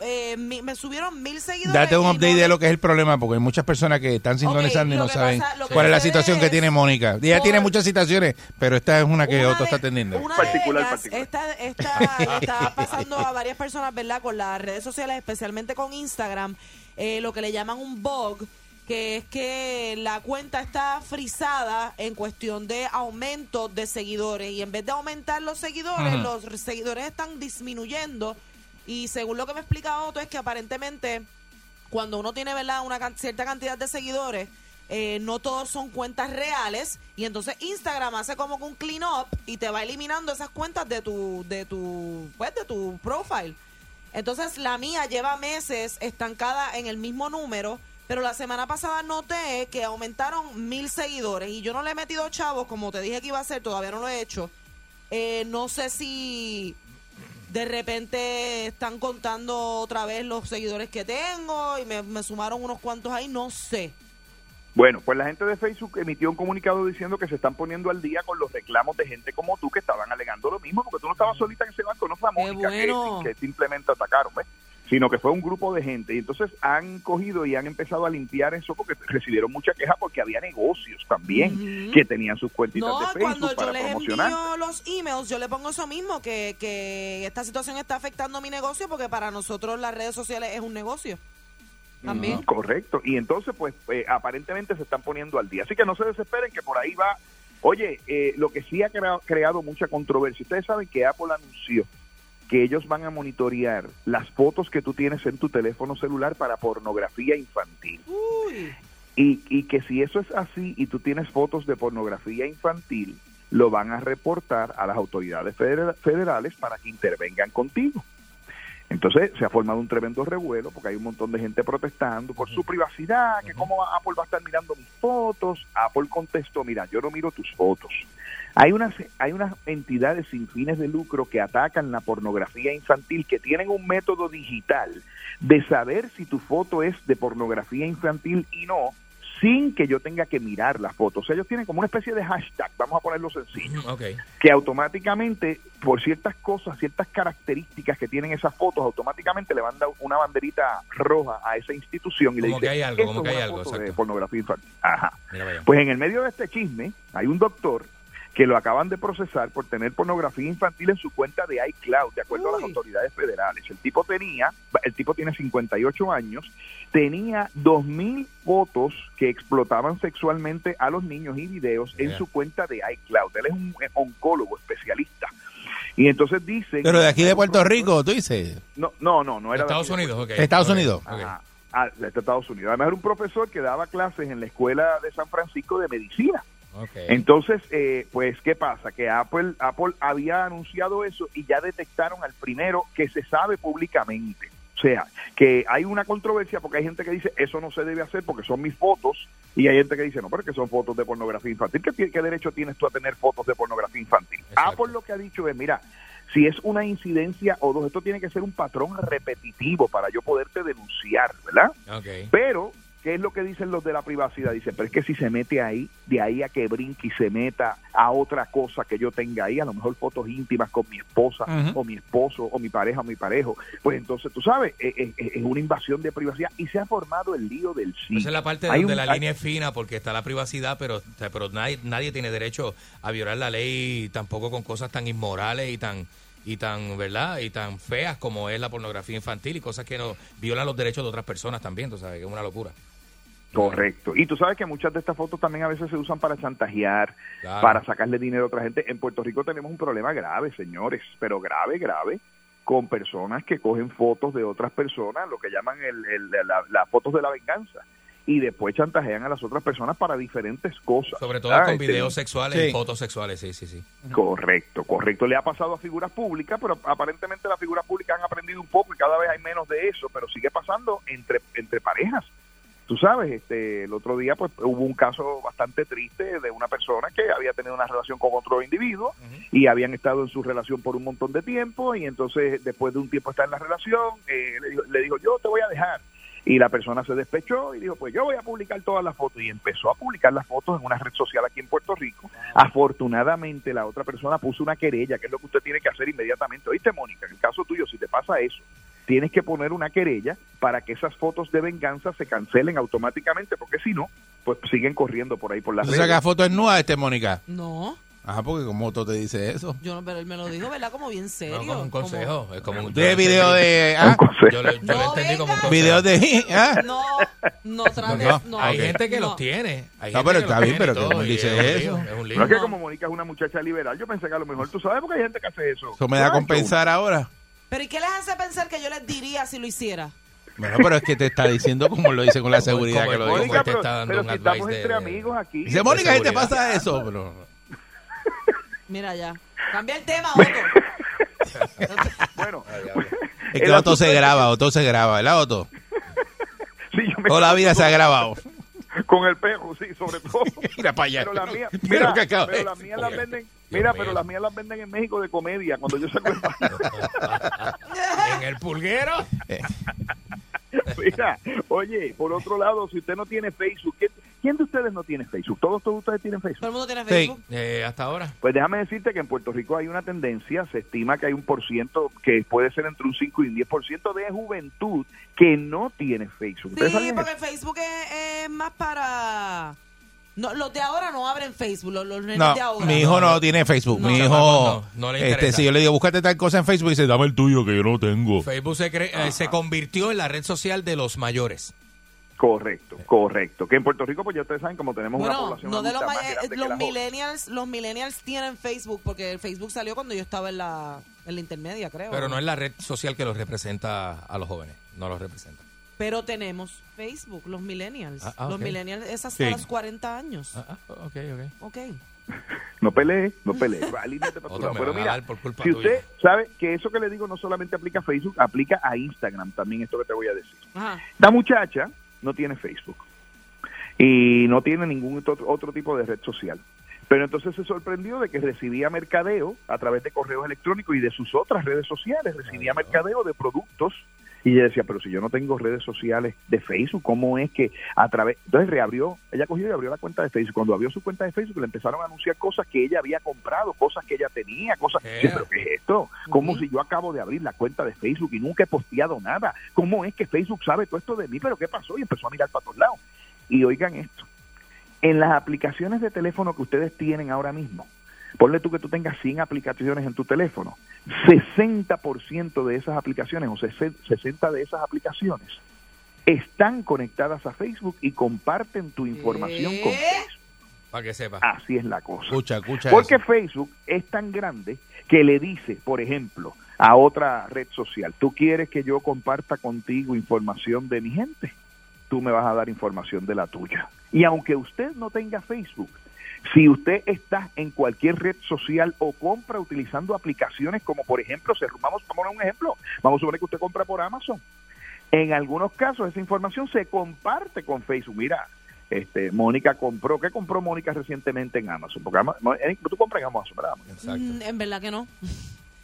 eh, mi- me subieron mil seguidores. Date un y update no- de lo que es el problema, porque hay muchas personas que están sintonizando y lo no saben pasa- cuál es la situación que tiene Mónica. Ella por- tiene muchas situaciones, pero esta es una que Una otro de- está atendiendo. Una Particular, de ellas particular. Está, está, está pasando a varias personas, ¿verdad? Con las redes sociales, especialmente con Instagram, eh, lo que le llaman un bug, que es que la cuenta está frisada en cuestión de aumento de seguidores. Y en vez de aumentar los seguidores, los seguidores están disminuyendo. Y según lo que me explica Otto, es que aparentemente cuando uno tiene verdad una cierta cantidad de seguidores eh, no todos son cuentas reales. Y entonces Instagram hace como un clean up y te va eliminando esas cuentas de tu de tu pues de tu profile. Entonces la mía lleva meses estancada en el mismo número pero la semana pasada noté que aumentaron mil seguidores y yo no le he metido chavos como te dije que iba a hacer todavía no lo he hecho Eh, no sé si de repente están contando otra vez los seguidores que tengo y me, me sumaron unos cuantos ahí, no sé. Bueno, pues la gente de Facebook emitió un comunicado diciendo que se están poniendo al día con los reclamos de gente como tú que estaban alegando lo mismo, porque tú no estabas solita en ese banco, no fue Mónica que- que, simplemente atacaron, ¿ves? Sino que fue un grupo de gente. Y entonces han cogido y han empezado a limpiar eso porque recibieron mucha queja porque había negocios también que tenían sus cuentitas No, de cuando Facebook yo para les promocionar. envío los emails, yo le pongo eso mismo, que, que esta situación está afectando mi negocio porque para nosotros las redes sociales es un negocio. También. Correcto. Y entonces, pues, eh, aparentemente se están poniendo al día. Así que no se desesperen que por ahí va. Oye, eh, lo que sí ha crea- creado mucha controversia. Ustedes saben que Apple anunció que ellos van a monitorear las fotos que tú tienes en tu teléfono celular para pornografía infantil. Y, y que si eso es así y tú tienes fotos de pornografía infantil, lo van a reportar a las autoridades federa- federales para que intervengan contigo. Entonces se ha formado un tremendo revuelo porque hay un montón de gente protestando por su privacidad, que cómo Apple va a estar mirando mis fotos. Apple contestó, mira, yo no miro tus fotos. Hay unas, hay unas entidades sin fines de lucro que atacan la pornografía infantil, que tienen un método digital de saber si tu foto es de pornografía infantil y no, sin que yo tenga que mirar la foto. O sea, ellos tienen como una especie de hashtag, vamos a ponerlo sencillo Ok. que automáticamente, por ciertas cosas, ciertas características que tienen esas fotos, automáticamente le manda una banderita roja a esa institución y le Como dice, que hay algo, "Esto como es que hay algo, de pornografía infantil. Ajá. Mira. Pues en el medio de este chisme hay un doctor que lo acaban de procesar por tener pornografía infantil en su cuenta de iCloud, de acuerdo a las autoridades federales. El tipo tenía, el tipo tiene 58 años, tenía 2.000 fotos que explotaban sexualmente a los niños y videos en su cuenta de iCloud. Él es un eh, oncólogo especialista. Y entonces dicen... Pero de aquí de Puerto Rico, tú dices. No, no, no, no era de Estados de Unidos, ok. Estados Unidos. ok. Ajá. Ah, de Estados Unidos. Además era un profesor que daba clases en la escuela de San Francisco de medicina. Entonces, eh, pues, ¿qué pasa? Que Apple, Apple había anunciado eso y ya detectaron al primero que se sabe públicamente. O sea, que hay una controversia porque hay gente que dice eso no se debe hacer porque son mis fotos y hay gente que dice no, pero que son fotos de pornografía infantil. ¿Qué, qué derecho tienes tú a tener fotos de pornografía infantil? Exacto. Apple lo que ha dicho es, mira, si es una incidencia o dos, esto tiene que ser un patrón repetitivo para yo poderte denunciar, ¿verdad? Pero, ¿qué es lo que dicen los de la privacidad? Dicen, pero es que si se mete ahí, de ahí a que brinque y se meta a otra cosa que yo tenga ahí, a lo mejor fotos íntimas con mi esposa o mi esposo o mi pareja o mi parejo, pues entonces, tú sabes, es, es- es una invasión de privacidad y se ha formado el lío del sí. Esa es la parte Hay donde un- la hay- línea es fina porque está la privacidad, pero, pero nadie, nadie tiene derecho a violar la ley tampoco con cosas tan inmorales y tan y tan verdad y tan feas como es la pornografía infantil y cosas que no violan los derechos de otras personas también, tú sabes, que es una locura. Correcto. Y tú sabes que muchas de estas fotos también a veces se usan para chantajear, Claro. para sacarle dinero a otra gente. En Puerto Rico tenemos un problema grave, señores, pero grave, grave, con personas que cogen fotos de otras personas, lo que llaman el, el- la- las fotos de la venganza, y después chantajean a las otras personas para diferentes cosas. Sobre todo Ah, con este, videos sexuales Sí. y fotos sexuales, sí, sí, sí. Correcto, correcto. Le ha pasado a figuras públicas, pero aparentemente las figuras públicas han aprendido un poco y cada vez hay menos de eso, pero sigue pasando entre, entre parejas. Tú sabes, este, el otro día pues hubo un caso bastante triste de una persona que había tenido una relación con otro individuo y habían estado en su relación por un montón de tiempo y entonces después de un tiempo estar en la relación eh, le, dijo, le dijo yo te voy a dejar y la persona se despechó y dijo pues yo voy a publicar todas las fotos y empezó a publicar las fotos en una red social aquí en Puerto Rico. Afortunadamente la otra persona puso una querella que es lo que usted tiene que hacer inmediatamente. Oíste Mónica en el caso tuyo si te pasa eso tienes que poner una querella para que esas fotos de venganza se cancelen automáticamente porque si no pues siguen corriendo por ahí por las ¿Tú redes sacas fotos desnudas, este, Mónica? No, Ajá, porque como tú te dice eso. yo no, pero él me lo dijo, ¿verdad? Como bien serio. No, como un consejo, es como un De yo video lo entendí- de... Ah, Yo lo, yo lo No, entendí como un venga. consejo. videos de... Ah. No, no trates, No, no. Hay Ok. gente que No. los tiene. Hay No, pero está bien, pero que no dice es un lío, eso. Es un lío. no es que No. como Mónica es una muchacha liberal yo pensé que a lo mejor tú sabes porque hay gente que hace eso Eso me da a compensar ahora. Pero ¿y qué les hace pensar que yo les diría si lo hiciera? Bueno, pero es que te está diciendo como lo dice con la seguridad como que lo Mónica, te está dando pero un si advice estamos de- entre amigos aquí Dice, Mónica, ¿qué te pasa eso? Pero... Mira ya. Cambia el tema, Otto. bueno Es que el Otto se graba, Otto se graba, ¿verdad, Otto? sí, yo me- Toda la vida se ha grabado. con el pejo sí sobre todo Mira para allá. pero las mías Mira mira, lo que acaba pero de- las mías las venden mira pero las mías las venden en México de comedia cuando yo saco el En el pulguero. Mira, oye, por otro lado, si usted no tiene Facebook, ¿quién, quién de ustedes no tiene Facebook? ¿Todos, todos ustedes tienen Facebook? Todo el mundo tiene Sí. Facebook. Eh, hasta ahora. Pues déjame decirte que en Puerto Rico hay una tendencia, se estima que hay un por ciento que puede ser entre un 5 y un 10% de juventud que no tiene Facebook. ¿Ustedes Sí, porque Facebook es, es más para... No, los de ahora no abren Facebook, los, los nenes No, de ahora. mi hijo no tiene Facebook. No. Mi hijo, no, no le este, interesa. si yo le digo, búscate tal cosa en Facebook, dice, dame el tuyo que yo no tengo. Facebook se, cre- eh, se convirtió en la red social de los mayores. Correcto, correcto. Que en Puerto Rico, pues ya ustedes saben, como tenemos una población no de los, más los millennials, los millennials tienen Facebook porque el Facebook salió cuando yo estaba en la, en la intermedia, creo. Pero no es la red social que los representa a los jóvenes. No los representa. Pero tenemos Facebook, los millennials. Ah, ah, Los millennials es hasta Sí. los 40 años. Ah, ah, ok, ok. Ok. No pelee, no pelee. Alíñate para tu Otro lado. me Pero mira, por culpa si tuya. usted sabe que eso que le digo no solamente aplica a Facebook, aplica a Instagram también, esto que te voy a decir. Ajá. La muchacha no tiene Facebook y no tiene ningún otro, otro tipo de red social. Pero entonces se sorprendió de que recibía mercadeo a través de correos electrónicos y de sus otras redes sociales. Recibía mercadeo de productos y ella decía, pero si yo no tengo redes sociales de Facebook, ¿cómo es que a través...? Entonces reabrió, ella cogió y abrió la cuenta de Facebook. Cuando abrió su cuenta de Facebook le empezaron a anunciar cosas que ella había comprado, cosas que ella tenía, cosas... ¿Qué? Sí, pero ¿qué es esto? ¿Cómo si yo acabo de abrir la cuenta de Facebook y nunca he posteado nada? ¿Cómo es que Facebook sabe todo esto de mí? ¿Pero qué pasó? Y empezó a mirar para todos lados. Y oigan esto, en las aplicaciones de teléfono que ustedes tienen ahora mismo, ponle tú que tú tengas 100 aplicaciones en tu teléfono, 60% de esas aplicaciones o 60 de esas aplicaciones están conectadas a Facebook y comparten tu información con Facebook. Para que sepa. Así es la cosa. Escucha, escucha Porque eso. Facebook es tan grande que le dice, por ejemplo, a otra red social, tú quieres que yo comparta contigo información de mi gente, tú me vas a dar información de la tuya. Y aunque usted no tenga Facebook, si usted está en cualquier red social o compra utilizando aplicaciones como por ejemplo, vamos a poner un ejemplo, vamos a suponer que usted compra por Amazon. En algunos casos esa información se comparte con Facebook. Mira, este, Mónica compró, ¿qué compró Mónica recientemente en Amazon? Porque Ama- eh, tú compras en Amazon, ¿verdad? Mm, en verdad que no.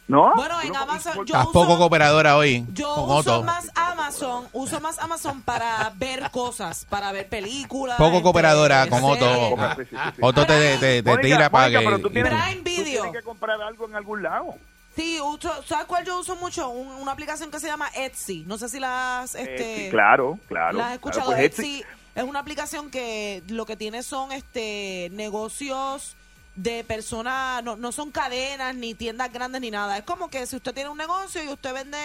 ¿No? Bueno, en Amazon yo Estás uso, poco cooperadora hoy. yo con uso Otto. más Amazon, uso más Amazon para ver cosas, para ver películas. Poco este, cooperadora con Otto. series. Otto te, te, te Mónica, tira para que. pero tú tienes, Prime tú Video. tienes que comprar algo en algún lado. Sí, uso, ¿sabes cuál yo uso mucho? Un- una aplicación que se llama Etsy. No sé si las... Este, Etsy, claro, claro. ¿Las has claro, escuchado? pues Etsy es una aplicación que lo que tiene son este negocios de personas, no, no son cadenas ni tiendas grandes ni nada. Es como que si usted tiene un negocio y usted vende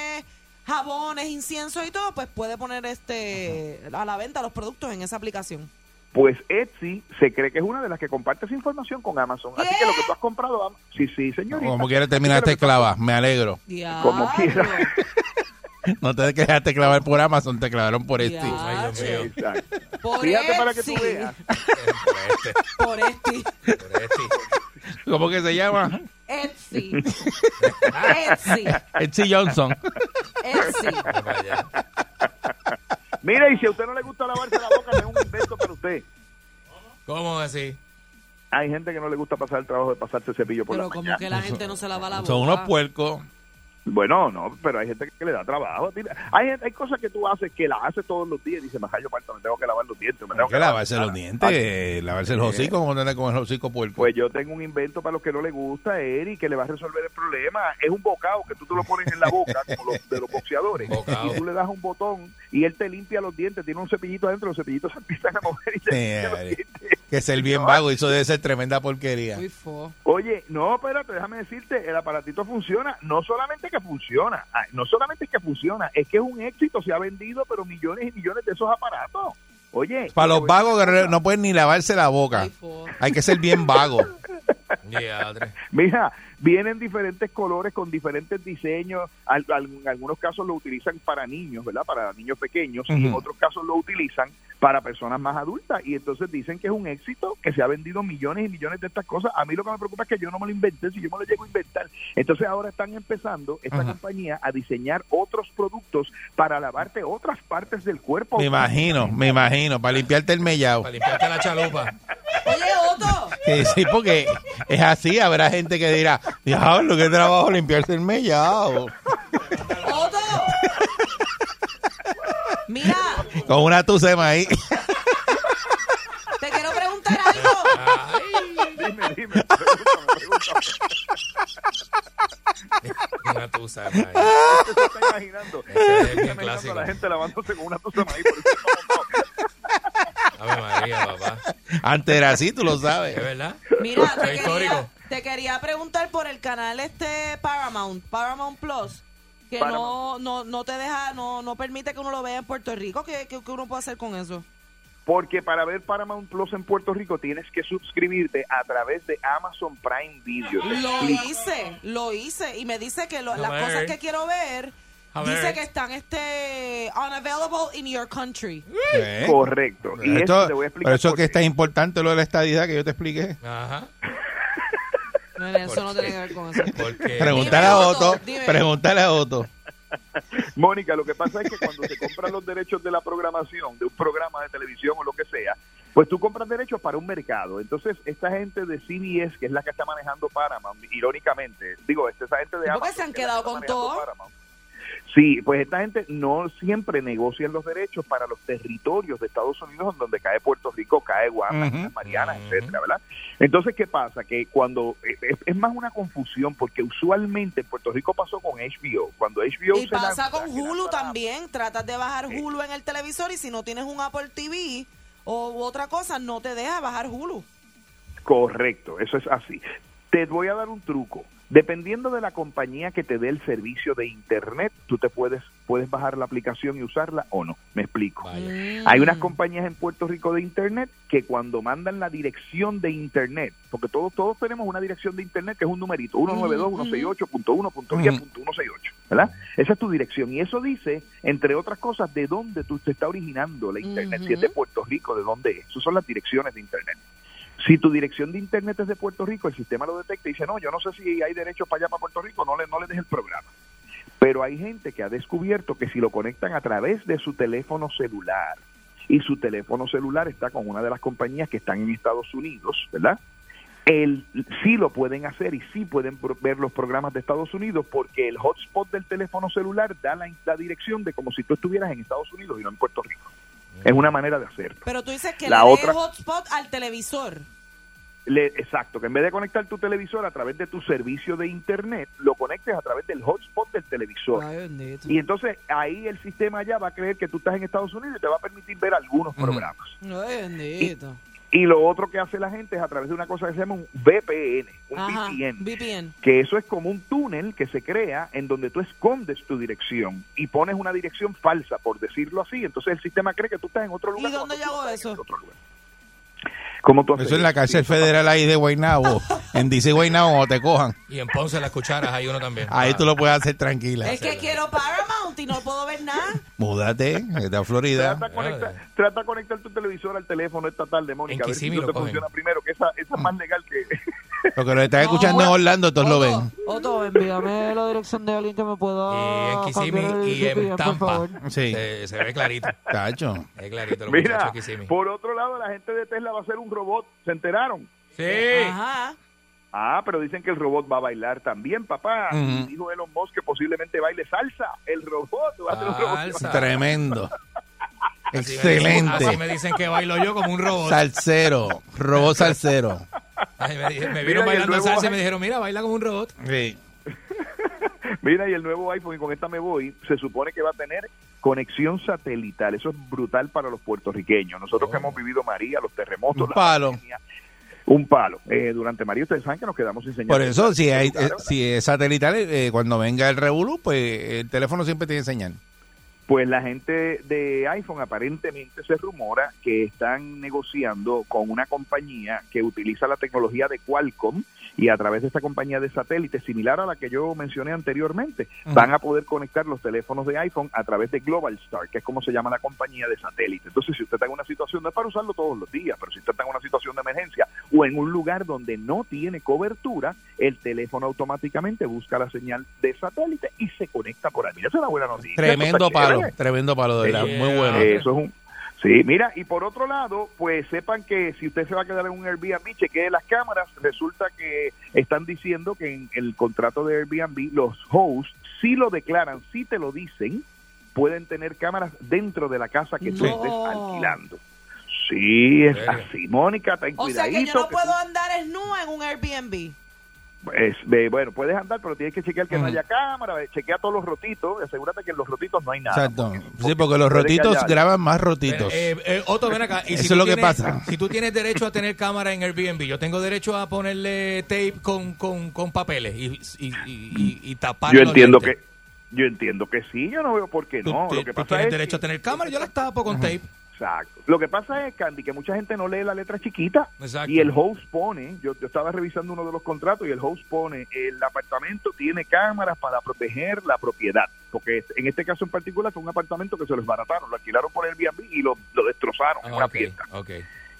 jabones, incienso y todo, pues puede poner este a la venta los productos en esa aplicación. Pues Etsy se cree que es una de las que comparte esa información con Amazon. Así que lo que tú has comprado, sí, sí, señorita. Como quiera terminaste clava, me alegro. Como quiera. No te dejaste clavar por Amazon, te clavaron por este. Ay, Dios mío. Exacto. Por Fíjate para que tú Etsy. veas. Por Etsy. Por este. ¿Cómo que se llama? Etsy. Etsy. Etsy Johnson. Etsy. Mira y si a usted no le gusta lavarse la boca, es un invento para usted. ¿Cómo así? Hay gente que no le gusta pasar el trabajo de pasarse cepillo por Pero la como mañana. que la gente no se lava la boca. Son unos puercos. Bueno, no, pero hay gente que le da trabajo. Mira, Hay, hay cosas que tú haces que las haces todos los días y dices, majayo, falta, me tengo que lavar los dientes. Me tengo que lavarse lavar los dientes, cara". eh, lavarse los hocicos, como tener con el hocico puerco. Pues yo tengo un invento para los que no les gusta, Eri, que le va a resolver el problema. Es un bocado que tú te lo pones en la boca, como los de los boxeadores, Bocado. y tú le das un botón y él te limpia los dientes. Tiene un cepillito adentro, los cepillitos se empiezan a mover y te Sí, limpia los dientes. Que ser bien vago, eso debe ser tremenda porquería. Oye, no, espérate, déjame decirte, el aparatito funciona. No solamente que funciona, no solamente es que funciona, es que es un éxito, se ha vendido, pero millones y millones de esos aparatos. Oye, Para los vagos que no- no pueden ni lavarse la boca. Hay que ser bien vago. Mira, vienen diferentes colores con diferentes diseños. Al- al- en algunos casos lo utilizan para niños, ¿verdad? Para niños pequeños. Y en otros casos lo utilizan para personas más adultas. Y entonces dicen que es un éxito, que se ha vendido millones y millones de estas cosas. A mí lo que me preocupa es que yo no me lo inventé, si yo me lo llego a inventar. Entonces ahora están empezando esta compañía a diseñar otros productos para lavarte otras partes del cuerpo. Me imagino, me imagino, para limpiarte el mellao. Para limpiarte la chalupa. Oye, Otto. Sí, sí, porque es así, habrá gente que dirá, diablo, qué trabajo limpiarse el mellao. Otto. Mira, Con una tucema ahí. te quiero preguntar algo. Dime, dime, pregúntame, pregúntame. Una tusa. ahí. Usted se está imaginando. Ese es bien Está imaginando clásico. a la gente lavándose con una tusa de maíz. por eso Ave María, papá. Antes era así, tú lo ¿Es sabes. verdad? Mira, te es histórico. quería, te quería preguntar por el canal este Paramount, Paramount Plus, que no, Paramount. no, no te deja, no, no permite que uno lo vea en Puerto Rico. ¿Qué, qué, qué uno puede hacer con eso? Porque para ver Paramount Plus en Puerto Rico tienes que suscribirte a través de Amazon Prime Video. Lo hice, lo hice y me dice que lo- No las cosas que quiero ver Dice que están este unavailable in your country. ¿Eh? Correcto. Y Esto- eso te voy a explicar por eso por que es tan importante lo de la estadidad que yo te expliqué. Ajá. No, eso no tiene que ver con eso. Porque Pregúntale a Otto. Pregúntale a Otto. Mónica, lo que pasa es que cuando se compran los derechos de la programación, de un programa de televisión o lo que sea, pues tú compras derechos para un mercado. Entonces, esta gente de CBS, que es la que está manejando Paramount, irónicamente, digo, esta esa gente de ¿Por qué Amazon, se han que quedado está con todo? Paramount. Sí, pues esta gente no siempre negocia los derechos para los territorios de Estados Unidos, en donde cae Puerto Rico, cae Guam, Ujú. las Marianas, etcétera, ¿verdad? Entonces, ¿qué pasa? Que cuando eh, es, es más una confusión, porque usualmente en Puerto Rico pasó con HBO, cuando HBO Y se pasa lanza, con Hulu también. Tratas de bajar Hulu en el televisor y si no tienes un Apple TV o otra cosa, no te deja bajar Hulu. Correcto, eso es así. Te voy a dar un truco. Dependiendo de la compañía que te dé el servicio de internet, tú te puedes puedes bajar la aplicación y usarla o no. Me explico. Hay unas compañías en Puerto Rico de internet que cuando mandan la dirección de internet, porque todos todos tenemos una dirección de internet que es un numerito, 192.168.1.10.168, ¿verdad? Esa es tu dirección y eso dice, entre otras cosas, de dónde tú te está originando la internet, si es de Puerto Rico, de dónde es. Esas son las direcciones de internet. Si tu dirección de internet es de Puerto Rico, el sistema lo detecta y dice, no, yo no sé si hay derechos para allá, para Puerto Rico, no le, no le des el programa. Pero hay gente que ha descubierto que si lo conectan a través de su teléfono celular, y su teléfono celular está con una de las compañías que están en Estados Unidos, ¿verdad? El, sí lo pueden hacer y sí pueden ver los programas de Estados Unidos porque el hotspot del teléfono celular da la, la dirección de como si tú estuvieras en Estados Unidos y no en Puerto Rico. Es una manera de hacerlo. Pero tú dices que La le otra- hotspot al televisor. Le- exacto, que en vez de conectar tu televisor a través de tu servicio de internet, lo conectes a través del hotspot del televisor. Y entonces ahí el sistema ya va a creer que tú estás en Estados Unidos y te va a permitir ver algunos programas. Ay, bendito. Y lo otro que hace la gente es a través de una cosa que se llama un VPN, un Ajá, VPN. VPN. Que eso es como un túnel que se crea en donde tú escondes tu dirección y pones una dirección falsa, por decirlo así. Entonces el sistema cree que tú estás en otro lugar. ¿Y dónde yo hago eso? ¿Cómo tú Eso es la cárcel federal ahí de Guaynabo. En DC Guaynabo, te cojan. Y en Ponce las cucharas hay uno también. Ahí tú lo puedes hacer tranquila. Es que quiero Paramount y no puedo ver nada. Múdate, vete a Florida. Trata de, conectar, trata de conectar tu televisor al teléfono esta tarde, Mónica. A ver si no te cogen. funciona primero, que esa, esa es más legal que... Lo que lo están escuchando en Orlando, todos lo ven. Otto, envíame la dirección de alguien que me pueda Y en cambiar Kissimmee el y en VPN, por Tampa. favor. Sí. Se, se ve clarito. Cacho. Se ve clarito los muchachos Mira, de Kissimmee. por otro lado, la gente de Tesla va a ser un robot. ¿Se enteraron? Sí. Ajá. Ah, pero dicen que el robot va a bailar también, papá. Ujú. Y dijo Elon Musk que posiblemente baile salsa. El robot va a ser un robot. que va a- Tremendo. Así me dicen- Excelente. Así me dicen que bailo yo como un robot. Salsero. Robot salsero. Ay, me, me vieron bailando salsa y me dijeron, mira, baila como un robot. Sí. Mira, y el nuevo iPhone, y con esta me voy, se supone que va a tener conexión satelital. Eso es brutal para los puertorriqueños. Nosotros que hemos vivido María, los terremotos, Un palo. un palo. Eh, durante María, ustedes saben que nos quedamos sin señal. Por eso, si, hay, eh, si es satelital, eh, cuando venga el Revolu, pues el teléfono siempre tiene señal. Pues la gente de iPhone aparentemente se rumora que están negociando con una compañía que utiliza la tecnología de Qualcomm y a través de esta compañía de satélite similar a la que yo mencioné anteriormente, van a poder conectar los teléfonos de iPhone a través de Global Star, que es como se llama la compañía de satélite. Entonces, si usted está en una situación, no es para usarlo todos los días, pero si usted está en una situación de emergencia o en un lugar donde no tiene cobertura, el teléfono automáticamente busca la señal de satélite y se conecta por ahí. Mira, esa es una buena noticia. Tremendo palo, chévere. tremendo palo, de verdad. Sí, Muy bueno. Eso es un... Sí, mira, y por otro lado, pues sepan que si usted se va a quedar en un Airbnb, chequee las cámaras. Resulta que están diciendo que en el contrato de Airbnb los hosts, si lo declaran, si te lo dicen, pueden tener cámaras dentro de la casa que tú estés alquilando. Sí, es así. Mónica, ten O sea cuidadito. que yo no que puedo andar desnuda en un Airbnb. es, ve, bueno, puedes andar, pero tienes que chequear que no haya cámara, ve, chequea todos los rotitos, asegúrate que en los rotitos no hay nada. Exacto. Sí, porque los rotitos haya- graban más rotitos. Eh, eh, Otto, ven acá. Y Eso si es lo que pasa. Si tú tienes derecho a tener cámara en Airbnb, yo tengo derecho a ponerle tape con, con, con papeles y, y, y, y- y tapar Yo entiendo que yo entiendo que sí, yo no veo por qué no. tú- Lo que tú pasa tienes es derecho a tener cámara, yo las tapo con tape. Exacto. Lo que pasa es, Candy, que mucha gente no lee la letra chiquita Exacto. y el host pone, yo, yo estaba revisando uno de los contratos y el host pone, el apartamento tiene cámaras para proteger la propiedad, porque en este caso en particular fue un apartamento que se lo desbarataron, lo alquilaron por Airbnb y lo, lo destrozaron en una fiesta. ok.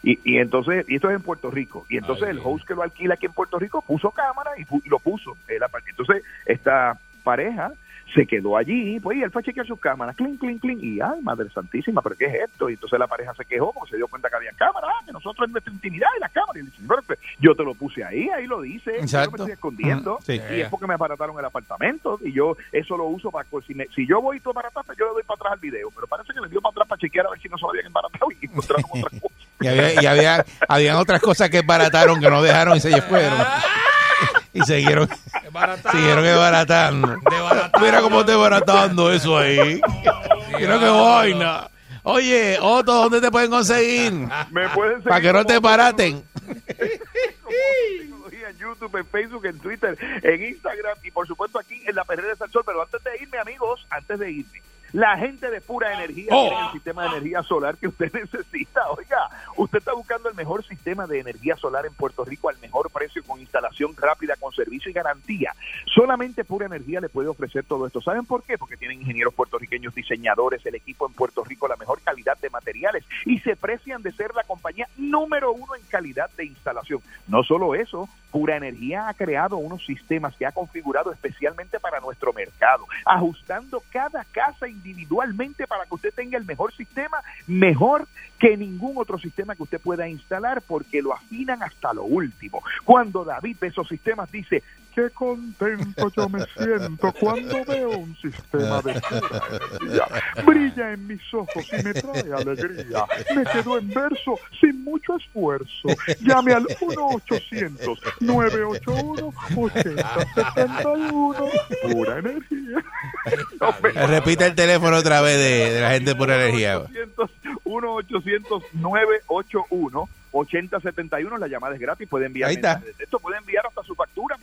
Y, y entonces, y esto es en Puerto Rico. Y entonces Ay, el host que lo alquila aquí en Puerto Rico puso cámara y, pu- y lo puso. El entonces, esta pareja se quedó allí, pues y él fue a chequear sus cámaras, clink, clink, clink, y ay, madre santísima, pero ¿qué es esto? Y entonces la pareja se quejó porque se dio cuenta que había cámaras, ah, que nosotros en nuestra intimidad y las cámaras. Y él dice, "Pero, pues, yo te lo puse ahí, ahí lo dice, yo me estoy escondiendo, sí. y es porque me aparataron el apartamento, y yo eso lo uso para, pues, si, me- si yo voy y tú aparataste, yo le doy para atrás al video, pero parece que le dio para atrás para chequear a ver si no se lo habían embaratado y encontraron otra cosa. Y había, y había, habían otras cosas que barataron que no dejaron y se fueron. Y siguieron, siguieron desbaratando. Mira cómo está desbaratando eso ahí. Mira qué vaina. Oye, Otto, ¿dónde te pueden conseguir? Me pueden Para que no te baraten. en YouTube, en Facebook, en Twitter, en Instagram y por supuesto aquí en la Perrera de Salsol. Pero antes de irme, amigos, antes de irme, la gente de Pura Energía Oh. tiene el sistema de energía solar que usted necesita. Oiga, usted está buscando el mejor sistema de energía solar en Puerto Rico al mejor precio, con instalación rápida, con servicio y garantía. Solamente Pura Energía le puede ofrecer todo esto. ¿Saben por qué? Porque tienen ingenieros puertorriqueños, diseñadores, el equipo en Puerto Rico, la mejor calidad de materiales y se precian de ser la compañía número uno en calidad de instalación. No solo eso, Pura Energía ha creado unos sistemas que ha configurado especialmente para nuestro mercado, ajustando cada casa individualmente para que usted tenga el mejor sistema, mejor que ningún otro sistema que usted pueda instalar, porque lo afinan hasta lo último. Cuando David de esos sistemas dice, qué contento yo me siento cuando veo un sistema de pura energía. Brilla en mis ojos y me trae alegría. Me quedo en verso sin mucho esfuerzo. Llame al 1-800-981-8071. Pura energía. Repite el teléfono otra vez de, de la gente de pura energía. 1-800-981-8071. La llamada es gratis. Puede enviar Ahí está. mensajes de texto, puede enviar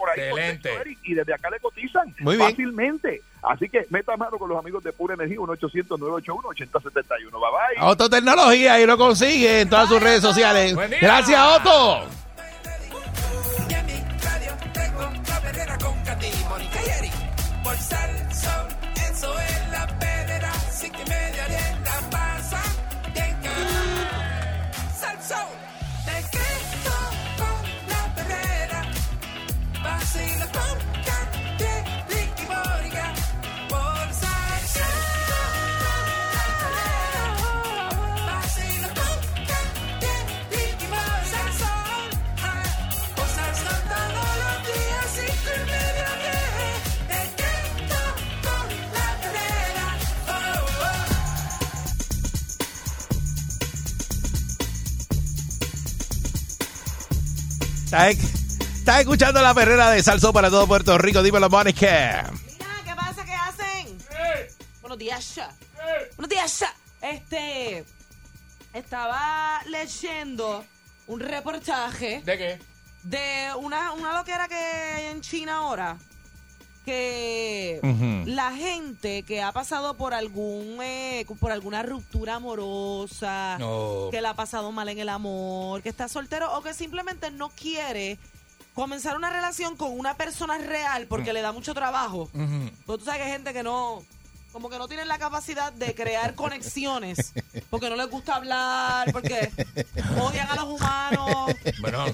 por ahí. por Excelente. Eric, y desde acá le cotizan Muy bien. fácilmente. Así que meta mano con los amigos de Pura Energía. 1-800-981-8071. Bye bye. Otto Tecnología y lo consigue en todas sus redes sociales. Gracias, Otto. Y Dag. Estás, escuchando la perrera de Salso para todo Puerto Rico. Dímelo, Mónica. Mira, ¿qué pasa? ¿Qué hacen? Buenos días, ya. Buenos días, ya. Este. Estaba leyendo un reportaje ¿De qué? de una, una loquera que hay en China ahora. Que la gente que ha pasado por algún eh, por alguna ruptura amorosa, No. que la ha pasado mal en el amor, que está soltero o que simplemente no quiere comenzar una relación con una persona real porque le da mucho trabajo. Pero tú sabes que hay gente que no, como que no tienen la capacidad de crear conexiones, porque no les gusta hablar, porque odian a los humanos. Bueno,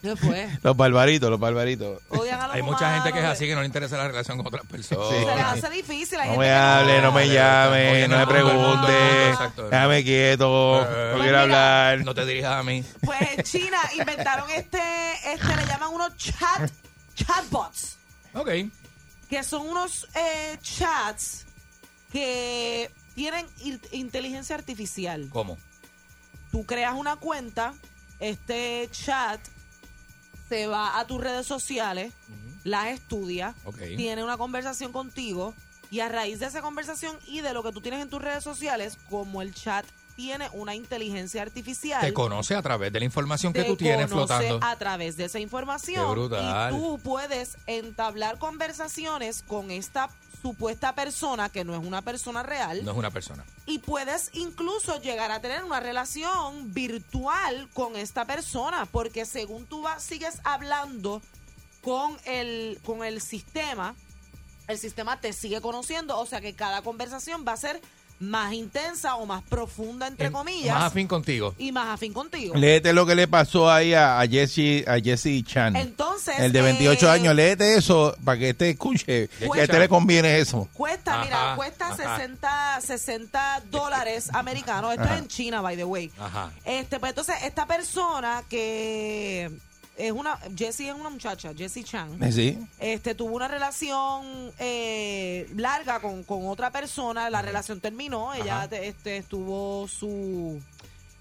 ¿Qué fue? Los barbaritos, los barbaritos. Odian a los hay humanos. mucha gente que es así que no le interesa la relación con otras personas. Sí. Se les hace difícil. Hay No gente me hable, no me llame, Oye, no me no, mundo, pregunte. Déjame quieto, no quiero hablar. No te dirijas a mí. Pues en China inventaron este, este le llaman unos chat, chatbots. Ok. Que son unos eh, chats que tienen in- inteligencia artificial. ¿Cómo? Tú creas una cuenta, este chat se va a tus redes sociales, las estudia, tiene una conversación contigo y a raíz de esa conversación y de lo que tú tienes en tus redes sociales, como el chat tiene una inteligencia artificial, Te conoce a través de la información que tú tienes conoce flotando. a través de esa información Qué brutal. y tú puedes entablar conversaciones con esta supuesta persona que no es una persona real No es una persona. y puedes incluso llegar a tener una relación virtual con esta persona porque según tú vas, sigues hablando con el con el sistema el sistema te sigue conociendo o sea que cada conversación va a ser más intensa o más profunda entre En- comillas Más afín contigo. y más afín contigo Léete lo que le pasó ahí a, a Jesse, a Jesse Chan. Entonces, el de 28 eh, años, léete eso para que te escuche. Que a este le conviene eso. Cuesta, mira, cuesta ajá. 60, 60 dólares americanos. Esto Ajá. es en China, by the way. Ajá. Este, pues entonces, esta persona que es una, Jessie es una muchacha, Jessie Chan. Eh, Sí. Este, tuvo una relación eh, larga con, con otra persona, la relación terminó, ella este, estuvo su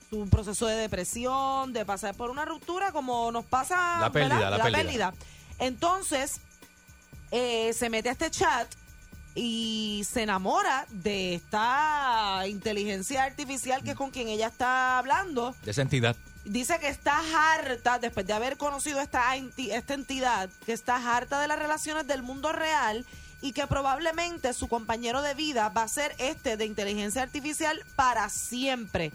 su proceso de depresión, de pasar por una ruptura, como nos pasa La pérdida, ¿verdad? la pérdida. Entonces, eh, se mete a este chat y se enamora de esta inteligencia artificial que es con quien ella está hablando. De esa entidad. Dice que está harta, después de haber conocido esta, enti- esta entidad, que está harta de las relaciones del mundo real y que probablemente su compañero de vida va a ser este de inteligencia artificial para siempre.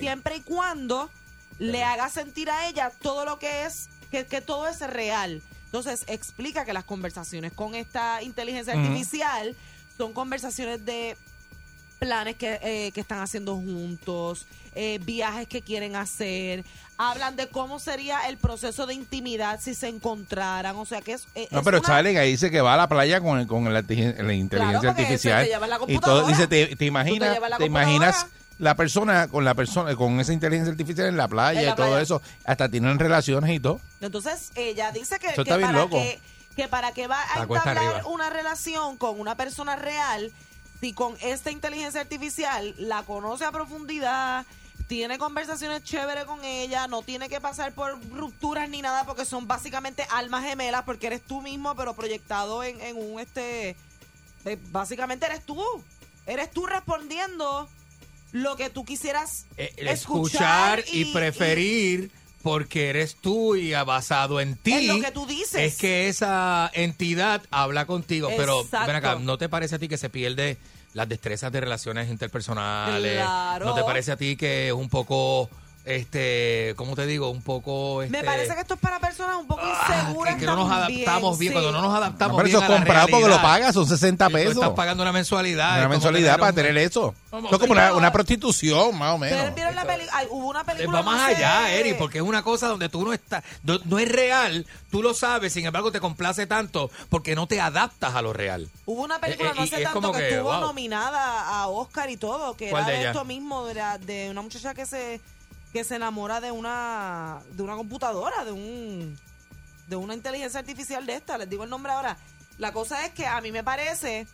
Siempre y cuando le haga sentir a ella todo lo que es, que, que todo es real. Entonces explica que las conversaciones con esta inteligencia artificial son conversaciones de planes que, eh, que están haciendo juntos, eh, viajes que quieren hacer, hablan de cómo sería el proceso de intimidad si se encontraran, o sea que es... eh, No, es pero una- sale que dice que va a la playa con, con la, inteligen- la inteligencia artificial. la y todo, dice, te, te imaginas, te imaginas la persona con la persona con esa inteligencia artificial en la playa En la y todo playa. eso, hasta tienen relaciones y todo. Entonces ella dice que, que para que que para que va a entablar una relación con una persona real, si con esta inteligencia artificial la conoce a profundidad, tiene conversaciones chéveres con ella, no tiene que pasar por rupturas ni nada porque son básicamente almas gemelas porque eres tú mismo pero proyectado en, en un este eh, básicamente eres tú. Eres tú respondiendo lo que tú quisieras Eh, escuchar y, y- preferir porque eres tú y ha basado en ti. En lo que tú dices. Es que esa entidad habla contigo. Pero ven acá, ¿no te parece a ti que se pierde las destrezas de relaciones interpersonales? Claro. ¿No te parece a ti que es un poco, este, ¿cómo te digo? Un poco... Me este, parece que esto es para personas un poco inseguras. que, que no nos adaptamos bien. sí. Cuando no nos adaptamos No, pero bien eso a es la comprado porque lo pagas, son 60 Y tú pesos. estás pagando una mensualidad. Una como mensualidad tener para un- tener eso. Eso es como una, prostitución, más o Pero menos. vieron la peli- ay, hubo una Eh, película Va más no allá, Eri, porque es una cosa donde tú no estás, no, no es real, tú lo sabes, sin embargo te complace tanto porque no te adaptas a lo real. Hubo una película Eh, eh, no y hace tanto como que, que, estuvo wow. nominada a Oscar y todo, que ¿Cuál era de de, ellas? esto mismo, de, la- de una muchacha que se que se enamora de una de una computadora, de un de una inteligencia artificial de esta, les digo el nombre ahora. La cosa es que a mí me parece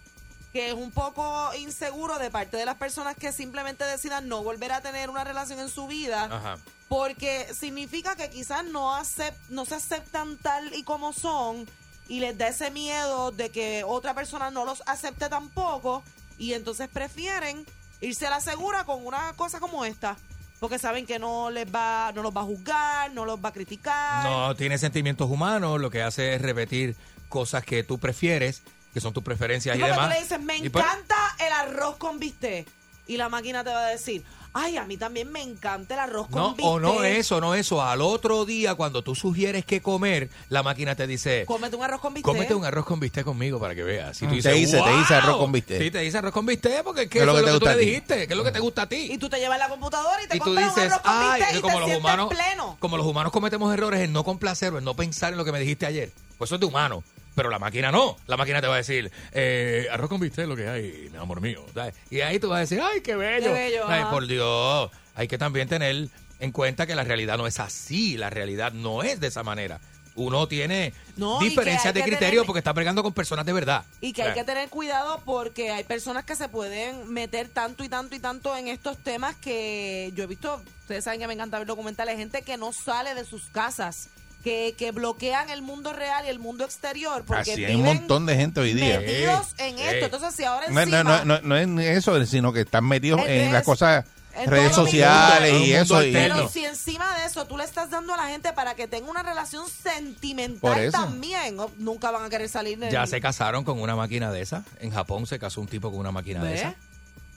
que es un poco inseguro de parte de las personas que simplemente decidan no volver a tener una relación en su vida. Ajá. Porque significa que quizás no, acep- no se aceptan tal y como son y les da ese miedo de que otra persona no los acepte tampoco y entonces prefieren irse a la segura con una cosa como esta. Porque saben que no les va, no los va a juzgar, no los va a criticar. No tiene sentimientos humanos, lo que hace es repetir cosas que tú prefieres, que son tus preferencias y porque demás. tú le dices, me Y encanta el arroz con bistec. Y la máquina te va a decir, ay, a mí también me encanta el arroz con No, bistec. o no eso, no eso. Al otro día, cuando tú sugieres que comer, la máquina te dice, Cómete un arroz con bistec. cómete un arroz con bistec conmigo para que veas. Tú dices, te dice, te dice "Wow". arroz con bistec. Sí, te dice arroz con bistec porque es que ¿Qué es lo que te tú gusta le a ti? dijiste, que es lo que te gusta a ti. Y tú te llevas la computadora y te Y tú compras un dices, arroz con ay, bistec y como te los sientes humanos, pleno. como los humanos cometemos errores en no complacer o en no pensar en lo que me dijiste ayer. Pues eso es de humano. Pero la máquina no. La máquina te va a decir, eh, arroz con bistec lo que hay, mi amor mío. ¿sabes? Y ahí tú vas a decir, ay, qué bello. Qué bello, por Dios. Hay que también tener en cuenta que la realidad no es así. La realidad no es de esa manera. Uno tiene No, diferencias de criterio tener- porque está bregando con personas de verdad. Y que hay que tener cuidado porque hay personas que se pueden meter tanto y tanto y tanto en estos temas que yo he visto, ustedes saben que me encanta ver documentales, gente que no sale de sus casas, que, que bloquean el mundo real y el mundo exterior porque Así hay un montón de gente hoy día. metidos en esto. Entonces, si ahora No, encima... no, no, no, no es eso, sino que están metidos En en las cosas En redes sociales mundo, y en eso. y- Pero si encima de eso tú le estás dando a la gente para que tenga una relación sentimental también, nunca van a querer salir de Ya se casaron con una máquina de esa. En Japón se casó un tipo con una máquina de esa.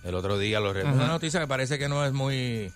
El otro día lo re- Ujú. Una noticia que parece que no es muy...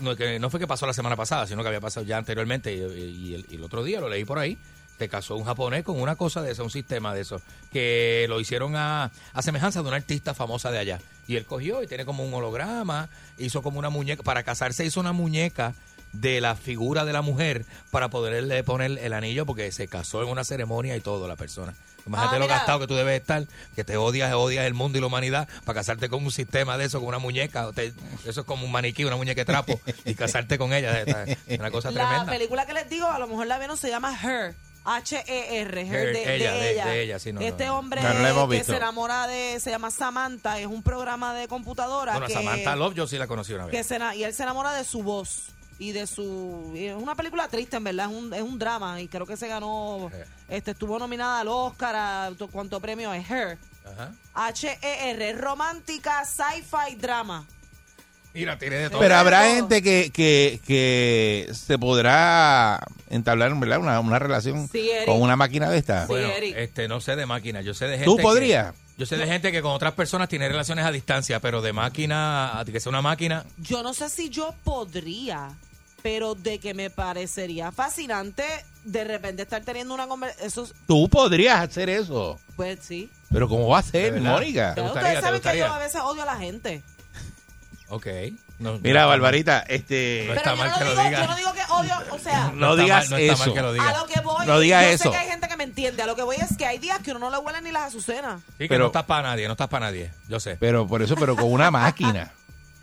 no, que no fue que pasó la semana pasada, sino que había pasado ya anteriormente. Y, el, otro día lo leí por ahí. Se casó un japonés con una cosa de eso, un sistema de eso. Que lo hicieron a, a semejanza de una artista famosa de allá. Y él cogió y tiene como un holograma. Hizo como una muñeca. Para casarse hizo una muñeca de la figura de la mujer para poderle poner el anillo porque se casó en una ceremonia y todo la persona. Imagínate Ah, lo gastado que tú debes estar, que te odias, odias el mundo y la humanidad para casarte con un sistema de eso, con una muñeca. Te- eso es como un maniquí, una muñeca de trapo y casarte con ella. Es una cosa La tremenda. película que les digo, a lo mejor la vieron, se llama Her. H-E-R, Her, Her, de, de ella, de- ella. de ella, sí, no, este no, hombre No, no la hemos que visto. se enamora de, se llama Samantha, es un programa de computadora Bueno, que, Samantha Love yo sí la conocí una que vez. se y él se enamora de su voz y de su y es una película triste en verdad es un, es un drama y creo que se ganó. Este estuvo nominada al Oscar a to- cuánto premio es Her Ajá. H-E-R romántica sci-fi drama Mira, tiene de todo. Pero habrá todo. gente que, que, que se podrá entablar ¿verdad? Una, una relación Sí, con una máquina de esta. Sí, Bueno, Eric. este, no sé de máquina, yo sé de gente ¿Tú que- podrías? yo sé de gente que con otras personas tiene relaciones a distancia, pero de máquina, que sea una máquina, yo no sé si yo podría pero de que me parecería fascinante de repente estar teniendo una conversación es- Tú podrías hacer eso. pues sí Pero ¿cómo va a ser. Mónica? ¿Te Claro, gustaría, ustedes te saben que yo a veces odio a la gente ok. No- Mira, Barbarita, este... No pero está yo mal no, que lo digo, diga. yo no digo que odio o sea No está digas mal- no está mal eso. que lo diga. A lo que voy, No digas yo eso. sé que hay gente que me entiende. A lo que voy es que hay días que uno no le huele ni las azucenas. Sí, que Pero- no estás para nadie, no estás para nadie, yo sé. Pero por eso, pero con una máquina.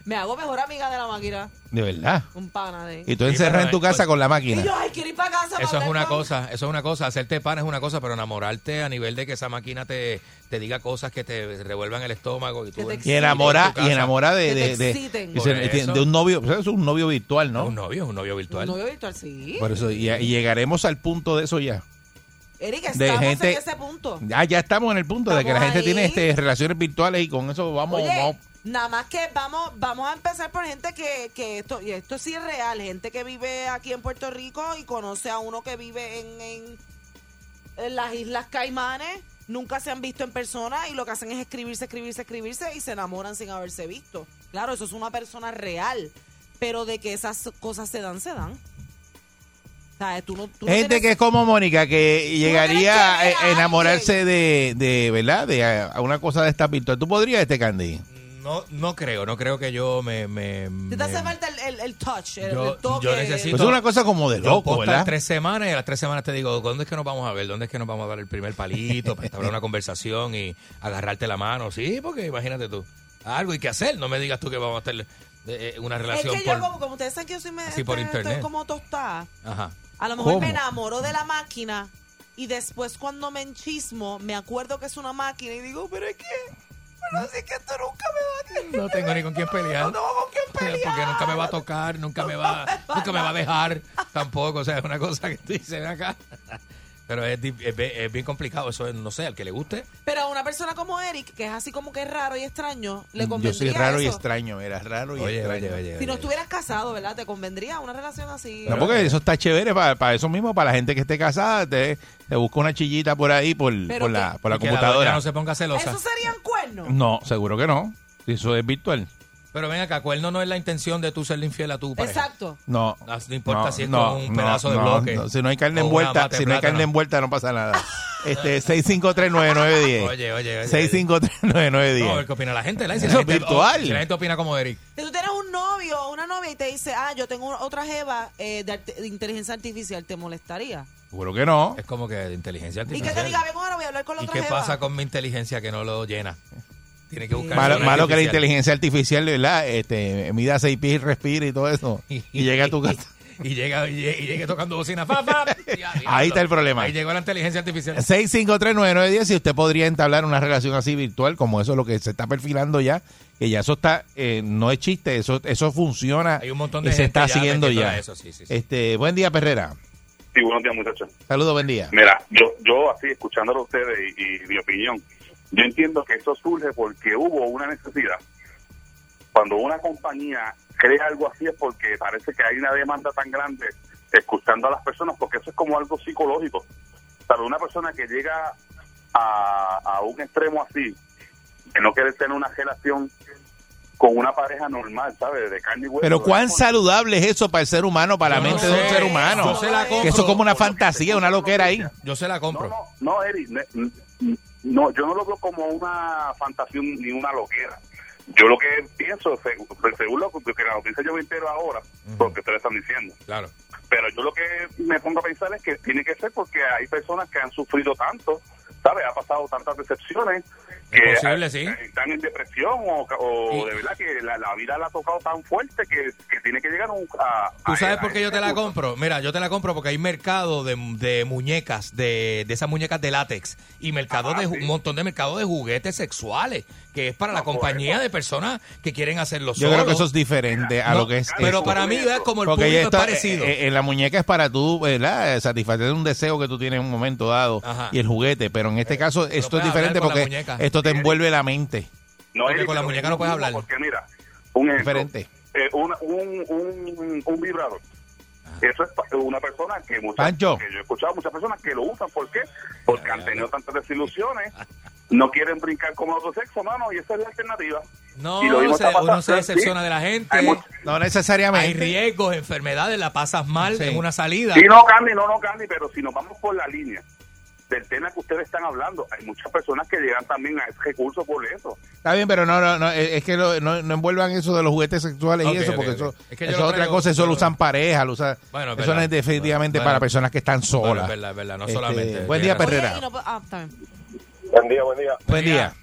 Me hago mejor amiga de la máquina. De verdad. Un pana de. Y tú Sí, encerras en tu casa pues- con la Y máquina. yo, ay, quiero ir para casa. para Eso es una con- cosa, eso es una cosa, hacerte pan es una cosa, pero enamorarte a nivel de que esa máquina te, te diga cosas que te revuelvan el estómago y tú Que te Y enamora, en y enamora de, de, de- y de un novio, sea, es un novio virtual, ¿no? un novio, es un novio virtual. Un novio virtual, sí. Por eso, y, y llegaremos al punto de eso ya. Erika, de estamos gente- en ese punto. Ya, ya estamos en el punto de que la gente ahí. tiene este, relaciones virtuales y con eso vamos, Oye, vamos- nada más que vamos vamos a empezar por gente que, que esto y esto sí es real, gente que vive aquí en Puerto Rico y conoce a uno que vive en, en, en las Islas Caimanes, nunca se han visto en persona y lo que hacen es escribirse, escribirse, escribirse y se enamoran sin haberse visto. Claro, eso es una persona real, pero de que esas cosas se dan, se dan. O sea, tú no, tú no Gente tienes- que es como Mónica, que llegaría a, enamorarse de, de, ¿verdad? De a, a una cosa de esta virtual. ¿Tú podrías, este Candy? No, no creo, no creo que yo me... me, Te me- hace falta el, el- el touch, el, Yo- el toque. yo necesito- Pues es una cosa como de Yo loco, puedo estar ¿verdad? tres semanas y a las tres semanas te digo, ¿dónde es que nos vamos a ver? ¿Dónde es que nos vamos a dar el primer palito para establecer una conversación y agarrarte la mano? Sí, porque imagínate tú, algo hay que hacer. No me digas tú que vamos a tener eh, una Es relación que yo, por... como, como ustedes saben que yo soy me, Así por estoy- estoy internet. como tostada. Ajá. A lo mejor ¿Cómo? me enamoro de la máquina y después cuando me enchismo me acuerdo que es una máquina y digo, pero es que, pero así que esto nunca me va a. No tengo ni con quién pelear. No tengo con quién pelear. Porque nunca me va a tocar, nunca me va, nunca me va a dejar tampoco. O sea, es una cosa que tú dices acá. Pero es, di- es es bien complicado. Eso es, no sé, al que le guste. Pero a una persona como Eric, que es así como que es raro y extraño, le Yo convendría soy raro y extraño, era raro y Oye, extraño. oye, oye. Si no estuvieras casado, ¿verdad? ¿Te convendría una relación así? No, porque eso está chévere para, eso mismo, para la gente que esté casada, te, te busca una chillita por ahí por, por la, por la computadora. no se ponga celosa. ¿Eso serían cuernos? No, seguro que no. Eso es virtual. Pero ven acá, cuerno no es la intención de tú serle infiel a tu pareja. Exacto. No. No, no importa no, si es no, con un no, pedazo de no, bloque. no. Si no hay carne envuelta, si no hay carne envuelta no pasa nada. Este 6539910. Oye, oye, oye. 6539910. No, a ver qué opina la gente. Si Eso la es gente- virtual. Si la gente opina como Eric. Si tú tienes un novio o una novia y te dice, ah, yo tengo otra jeva eh, de, arte- de inteligencia artificial, ¿te molestaría? Seguro que no. Es como que de inteligencia Y que artificial. te diga, ven ahora, voy a hablar con la ¿Y otra qué jeva. pasa con mi inteligencia que no lo llena? Tiene que buscar. Malo, que la artificial. inteligencia artificial, ¿verdad? Este, mida seis pies y respira y todo eso. Y llega a tu casa. Y llega, y llegue, y llegue tocando bocina. ¡Fa. Ahí está el problema. Ahí llegó la inteligencia artificial. 6539910 si usted podría entablar una relación así virtual, como eso es lo que se está perfilando ya, que ya eso está, eh, no es chiste, eso eso funciona Hay un montón y de se gente está ya metiéndole ya. eso, sí, sí, sí. Este, buen día, Perrera. Sí, buenos días, muchachos. Saludos, buen día. Mira, yo, yo así escuchándolo a ustedes y, y mi opinión, yo entiendo que eso surge porque hubo una necesidad. Cuando una compañía crea algo así es porque parece que hay una demanda tan grande escuchando a las personas, porque eso es como algo psicológico. Para una persona que llega a, a un extremo así, de no querer tener una relación con una pareja normal, ¿sabes? De carne y hueso. Pero cuán saludable es eso para el ser humano, para la no mente de un ser humano. Yo se la compro. Que eso es como una fantasía, una loquera ahí. Yo se la compro. No, no, Eri, ne- n- no, yo no lo veo como una fantasía ni una loquera. Yo lo que pienso, seg- según lo que la noticia yo me entero ahora, porque ustedes están diciendo. Claro. Pero yo lo que me pongo a pensar es que tiene que ser porque hay personas que han sufrido tanto, ¿sabes? Ha pasado tantas decepciones que Es posible, eh, sí. están en depresión o, o de verdad que la, la vida la ha tocado tan fuerte que, que tiene que llegar a un- a... ¿Tú a- sabes a por qué yo te la compro? Mira, yo te la compro porque hay mercado de, de muñecas, de, de esas muñecas de látex y mercado Ajá, de sí. un montón de mercado de juguetes sexuales, que es para la No, por compañía de personas que quieren hacerlo Yo creo que eso es diferente a No, lo que es Pero esto. para mí es como el Porque público esto, es parecido. eh, eh, en la muñeca es para tú, ¿verdad? Satisfacer un deseo que tú tienes en un momento dado Ajá. y el juguete. Pero en este caso esto es diferente porque esto te envuelve la mente. No, Porque con la muñeca no puedes hablar. Porque mira, un ejemplo, Diferente. eh, una- un, un, un vibrador. Eso es pa- una persona que muchas que yo he escuchado muchas personas que lo usan. ¿Por qué? Porque han tenido tantas desilusiones, no quieren brincar con otro sexo, mano, y esa es la alternativa. No, Y lo mismo se- está uno se decepciona sí. de la gente. Hay mucho- No Hay necesariamente. riesgos, enfermedades, la pasas mal Sí. en una salida. Sí, no, Candy, no, no, Candy, pero si nos vamos por la línea del tema que ustedes están hablando, hay muchas personas que llegan también a ese recurso por eso. Está bien, pero no, no, no es que lo- no, no envuelvan eso de los juguetes sexuales y eso, porque eso, Es que yo eso lo es otra cosa, eso lo usan parejas, lo usan, Bueno, es eso no es definitivamente Bueno. para personas que están Bueno, solas. es verdad, es verdad, no Este, solamente. buen día. Perrera. Oye, y no- ah. Buen día, buen día. Buen día.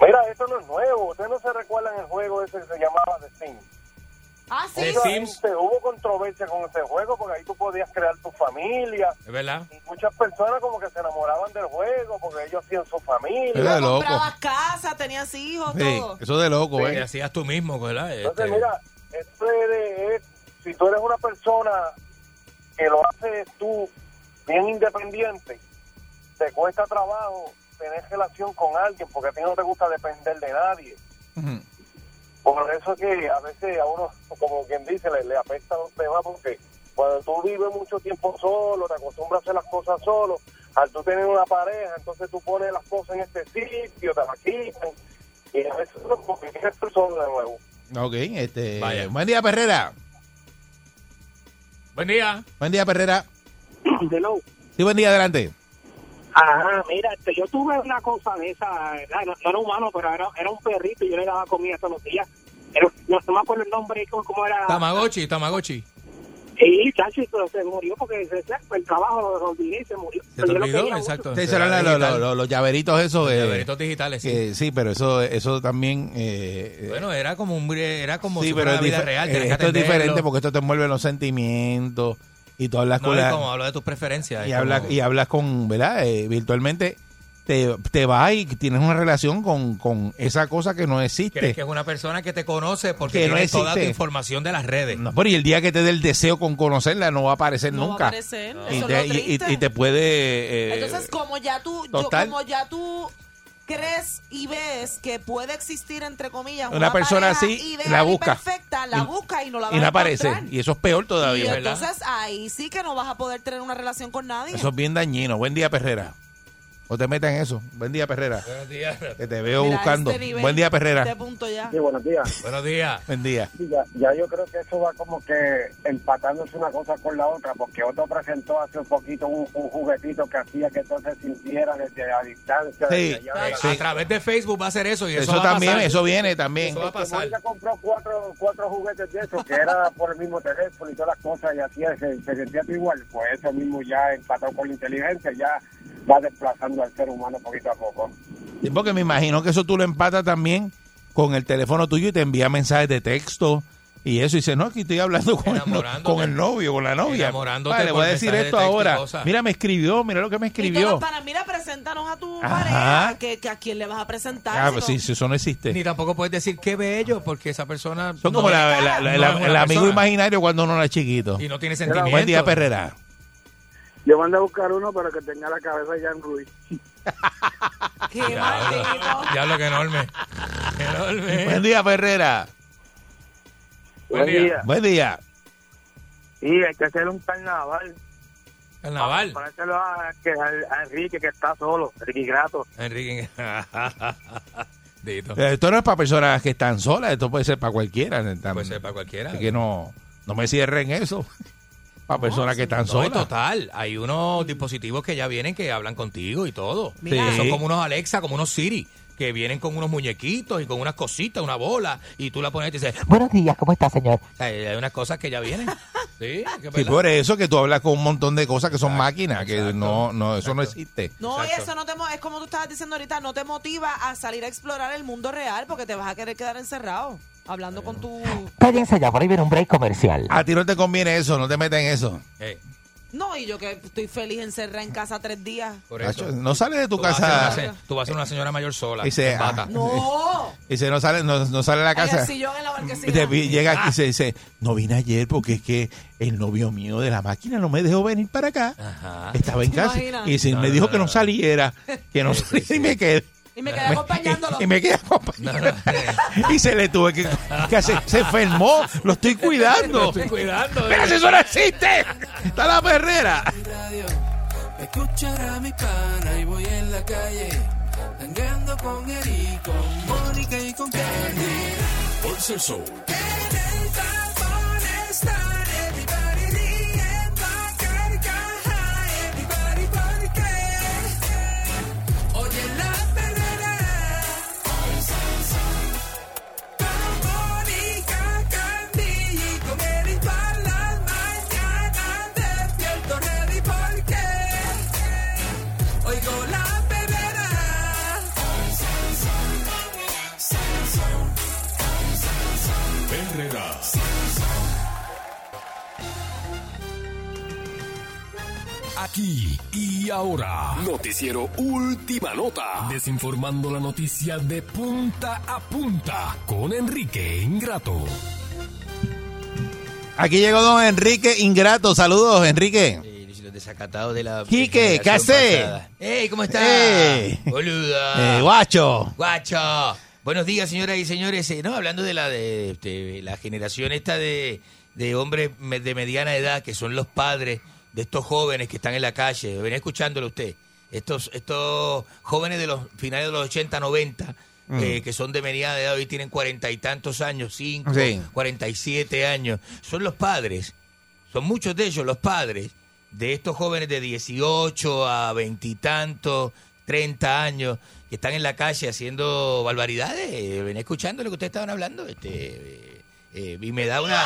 Mira, esto no es nuevo. Ustedes no se recuerdan el juego ese que se llamaba The Sims. Ah, sí. Mucha Sims. hubo controversia con ese juego porque ahí tú podías crear tu familia. Es verdad. Y muchas personas como que se enamoraban del juego porque ellos hacían su familia. Es de loco. Comprabas casa, tenías hijos, Sí, todo. eso de loco, Que ¿eh? hacías tú mismo, ¿verdad? Entonces, Este, mira, esto es de- es- si tú eres una persona que lo haces tú bien independiente, te cuesta trabajo tener relación con alguien porque a ti no te gusta depender de nadie. Ujú. Por eso es que a veces a uno, como quien dice, le, le apesta los temas porque cuando tú vives mucho tiempo solo, te acostumbras a hacer las cosas solo, al tú tener una pareja, entonces tú pones las cosas en este sitio, te las quitan, y a veces uno como que quiere estar solo de nuevo. Ok, este, Vaya. buen día, Perrera. Buen día. Buen día, Perrera. Hello. Sí, buen día, adelante. Ajá, mira, este, yo tuve una cosa de esa, ¿verdad? no, no era humano, pero era, era un perrito y yo le daba comida todos los días. Era- no, no me acuerdo el nombre, cómo, cómo era. Tamagotchi, Tamagotchi. Sí, chacho, pero se murió porque se, se- el trabajo lo olvidé y se murió. ¿Se te lo olvidó? Exacto. Sí, serán los, los- llaveritos esos. Los eh, llaveritos digitales, sí. sí, pero eso eso también... eh, Bueno, era como un era como sí, si pero fuera es la vida real. eh, esto es diferente porque esto te envuelve los sentimientos y tú hablas No, con y la... como hablo de tus preferencias. y hablas, como- y hablas con, ¿verdad? Eh, virtualmente te, te vas y tienes una relación con, con esa cosa que no existe. Crees que es una persona que te conoce porque Que no tiene toda tu existe. información de las redes. No, pero y el día que te dé el deseo con conocerla no va a aparecer No va a nunca. aparecer, Y, eso te, es lo y- y- triste. y te puede... eh, Entonces, como ya tú, yo, como ya tú crees y ves que puede existir entre comillas Una persona pareja así, la busca. perfecta, la Y- busca y no la vas y no a aparece. encontrar. Y eso es peor Y todavía. entonces ahí sí que no vas a poder tener una relación con nadie. Eso es bien dañino. Buen día, Perrera. O te metan en eso. Buen día, Perrera. Buenos días. Que te veo Mira, buscando. este nivel Buen día, Perrera. de punto ya. Sí, buenos días. Buenos días. Buen día. Sí, ya, ya yo creo que eso va como que empatándose una cosa con la otra, porque otro presentó hace un poquito un, un juguetito que hacía que entonces sintiera desde la distancia. Sí, desde allá sí. A través de Facebook va a hacer eso y eso, Eso, va a también, pasar. eso viene también. Eso va a pasar. Mónica compró cuatro, cuatro juguetes de esos, que era por el mismo teléfono y todas las cosas, y así se, se sentía igual. Pues eso mismo ya empatado con la inteligencia, ya va desplazando al ser humano poquito a poco. Sí, porque me imagino que eso tú lo empatas también con el teléfono tuyo y te envía mensajes de texto y eso. Y dice, no, aquí estoy hablando con, el, no- Enamorándote. con el novio, con la novia. Enamorándote Vale, le voy a decir de esto ahora. Mira, me escribió, mira lo que me escribió. para, mira, preséntanos a tu Ajá. pareja, que, que a quién le vas a presentar. Ah, si pues no- sí, sí, eso no existe. Ni tampoco puedes decir qué bello porque esa persona Son no como la- la- la- no la- es una el amigo persona. imaginario cuando uno era chiquito. y no tiene sentimiento. Buen día, Perrera. Yo mandé a buscar uno para que tenga la cabeza ya en Ruiz. Qué maldito. Diablo, qué enorme. Buen día, Perrera. Buen día. Buen día. Sí, hay que hacer un carnaval. Carnaval. Para hacerlo a, que- a- a Enrique, que está solo. Enrique Grato. Enrique. Dito. Esto no es para personas que están solas, esto puede ser para cualquiera. Puede ser para cualquiera. Así que no, no me cierren eso. Para personas que están No, solas. total, hay unos dispositivos que ya vienen que hablan contigo y todo. Mira. Son como unos Alexa, como unos Siri, que vienen con unos muñequitos y con unas cositas, una bola, y tú la pones y dices, Buenos días, ¿cómo está, señor? hay hay unas cosas que ya vienen. Sí, que es Sí, por eso que tú hablas con un montón de cosas que son máquinas, que no, no, eso no existe. No, y eso no te mo- es como tú estabas diciendo ahorita, no te motiva a salir a explorar el mundo real porque te vas a querer quedar encerrado hablando con tu Cállense ya, por ahí viene un break comercial. A ti no te conviene eso, no te metas en eso. No, y yo que estoy feliz encerrada en casa tres días. Nacho, eso. no sales de tu Tú vas a ser casa. una se- Tú vas a ser una señora mayor sola. Dice, en bata. ah, No. Dice, no sale, no, no sale a la En el casa. sillón en la marquesina. Y te vi- llega aquí y se dice, no vine ayer porque es que el novio mío de la máquina no me dejó venir para acá. Estaba en ¿Te casa imaginas? y se No, me no, dijo no, que no no. saliera, que no saliera y me quedé. Y me quedé acompañándolo. Y me quedé acompañando. Y se le tuve que, que hacer. Se enfermó. Lo estoy cuidando. Lo estoy cuidando. Pero si eso no existe. Está la perrera. Escuchar a mi pana y voy en la calle, tangando con Eri, con Mónica y con Candy. Por ser soul. En el tapón están Aquí y ahora. Noticiero Última Nota. Desinformando la noticia de punta a punta con Enrique Ingrato. Aquí llegó don Enrique Ingrato. Saludos, Enrique. Los desacatados de la. Quique, ¿qué hace? ¡Ey, ¿cómo estás? Ey. Boluda. Eh, guacho. Guacho. Buenos días, señoras y señores. Eh, no, hablando de la de, de la generación esta de, de hombres de mediana edad, que son los padres de estos jóvenes que están en la calle. Venía escuchándolo usted. Estos, estos jóvenes de los finales de los 80, 90, Mm. eh, que son de mediana edad, hoy tienen cuarenta y tantos años, cinco, cuarenta y siete años. Son los padres, son muchos de ellos los padres de estos jóvenes de 18 a veintitantos, 30 años, que están en la calle haciendo barbaridades. Venía escuchando lo que ustedes estaban hablando. Este, eh, eh, y me da una.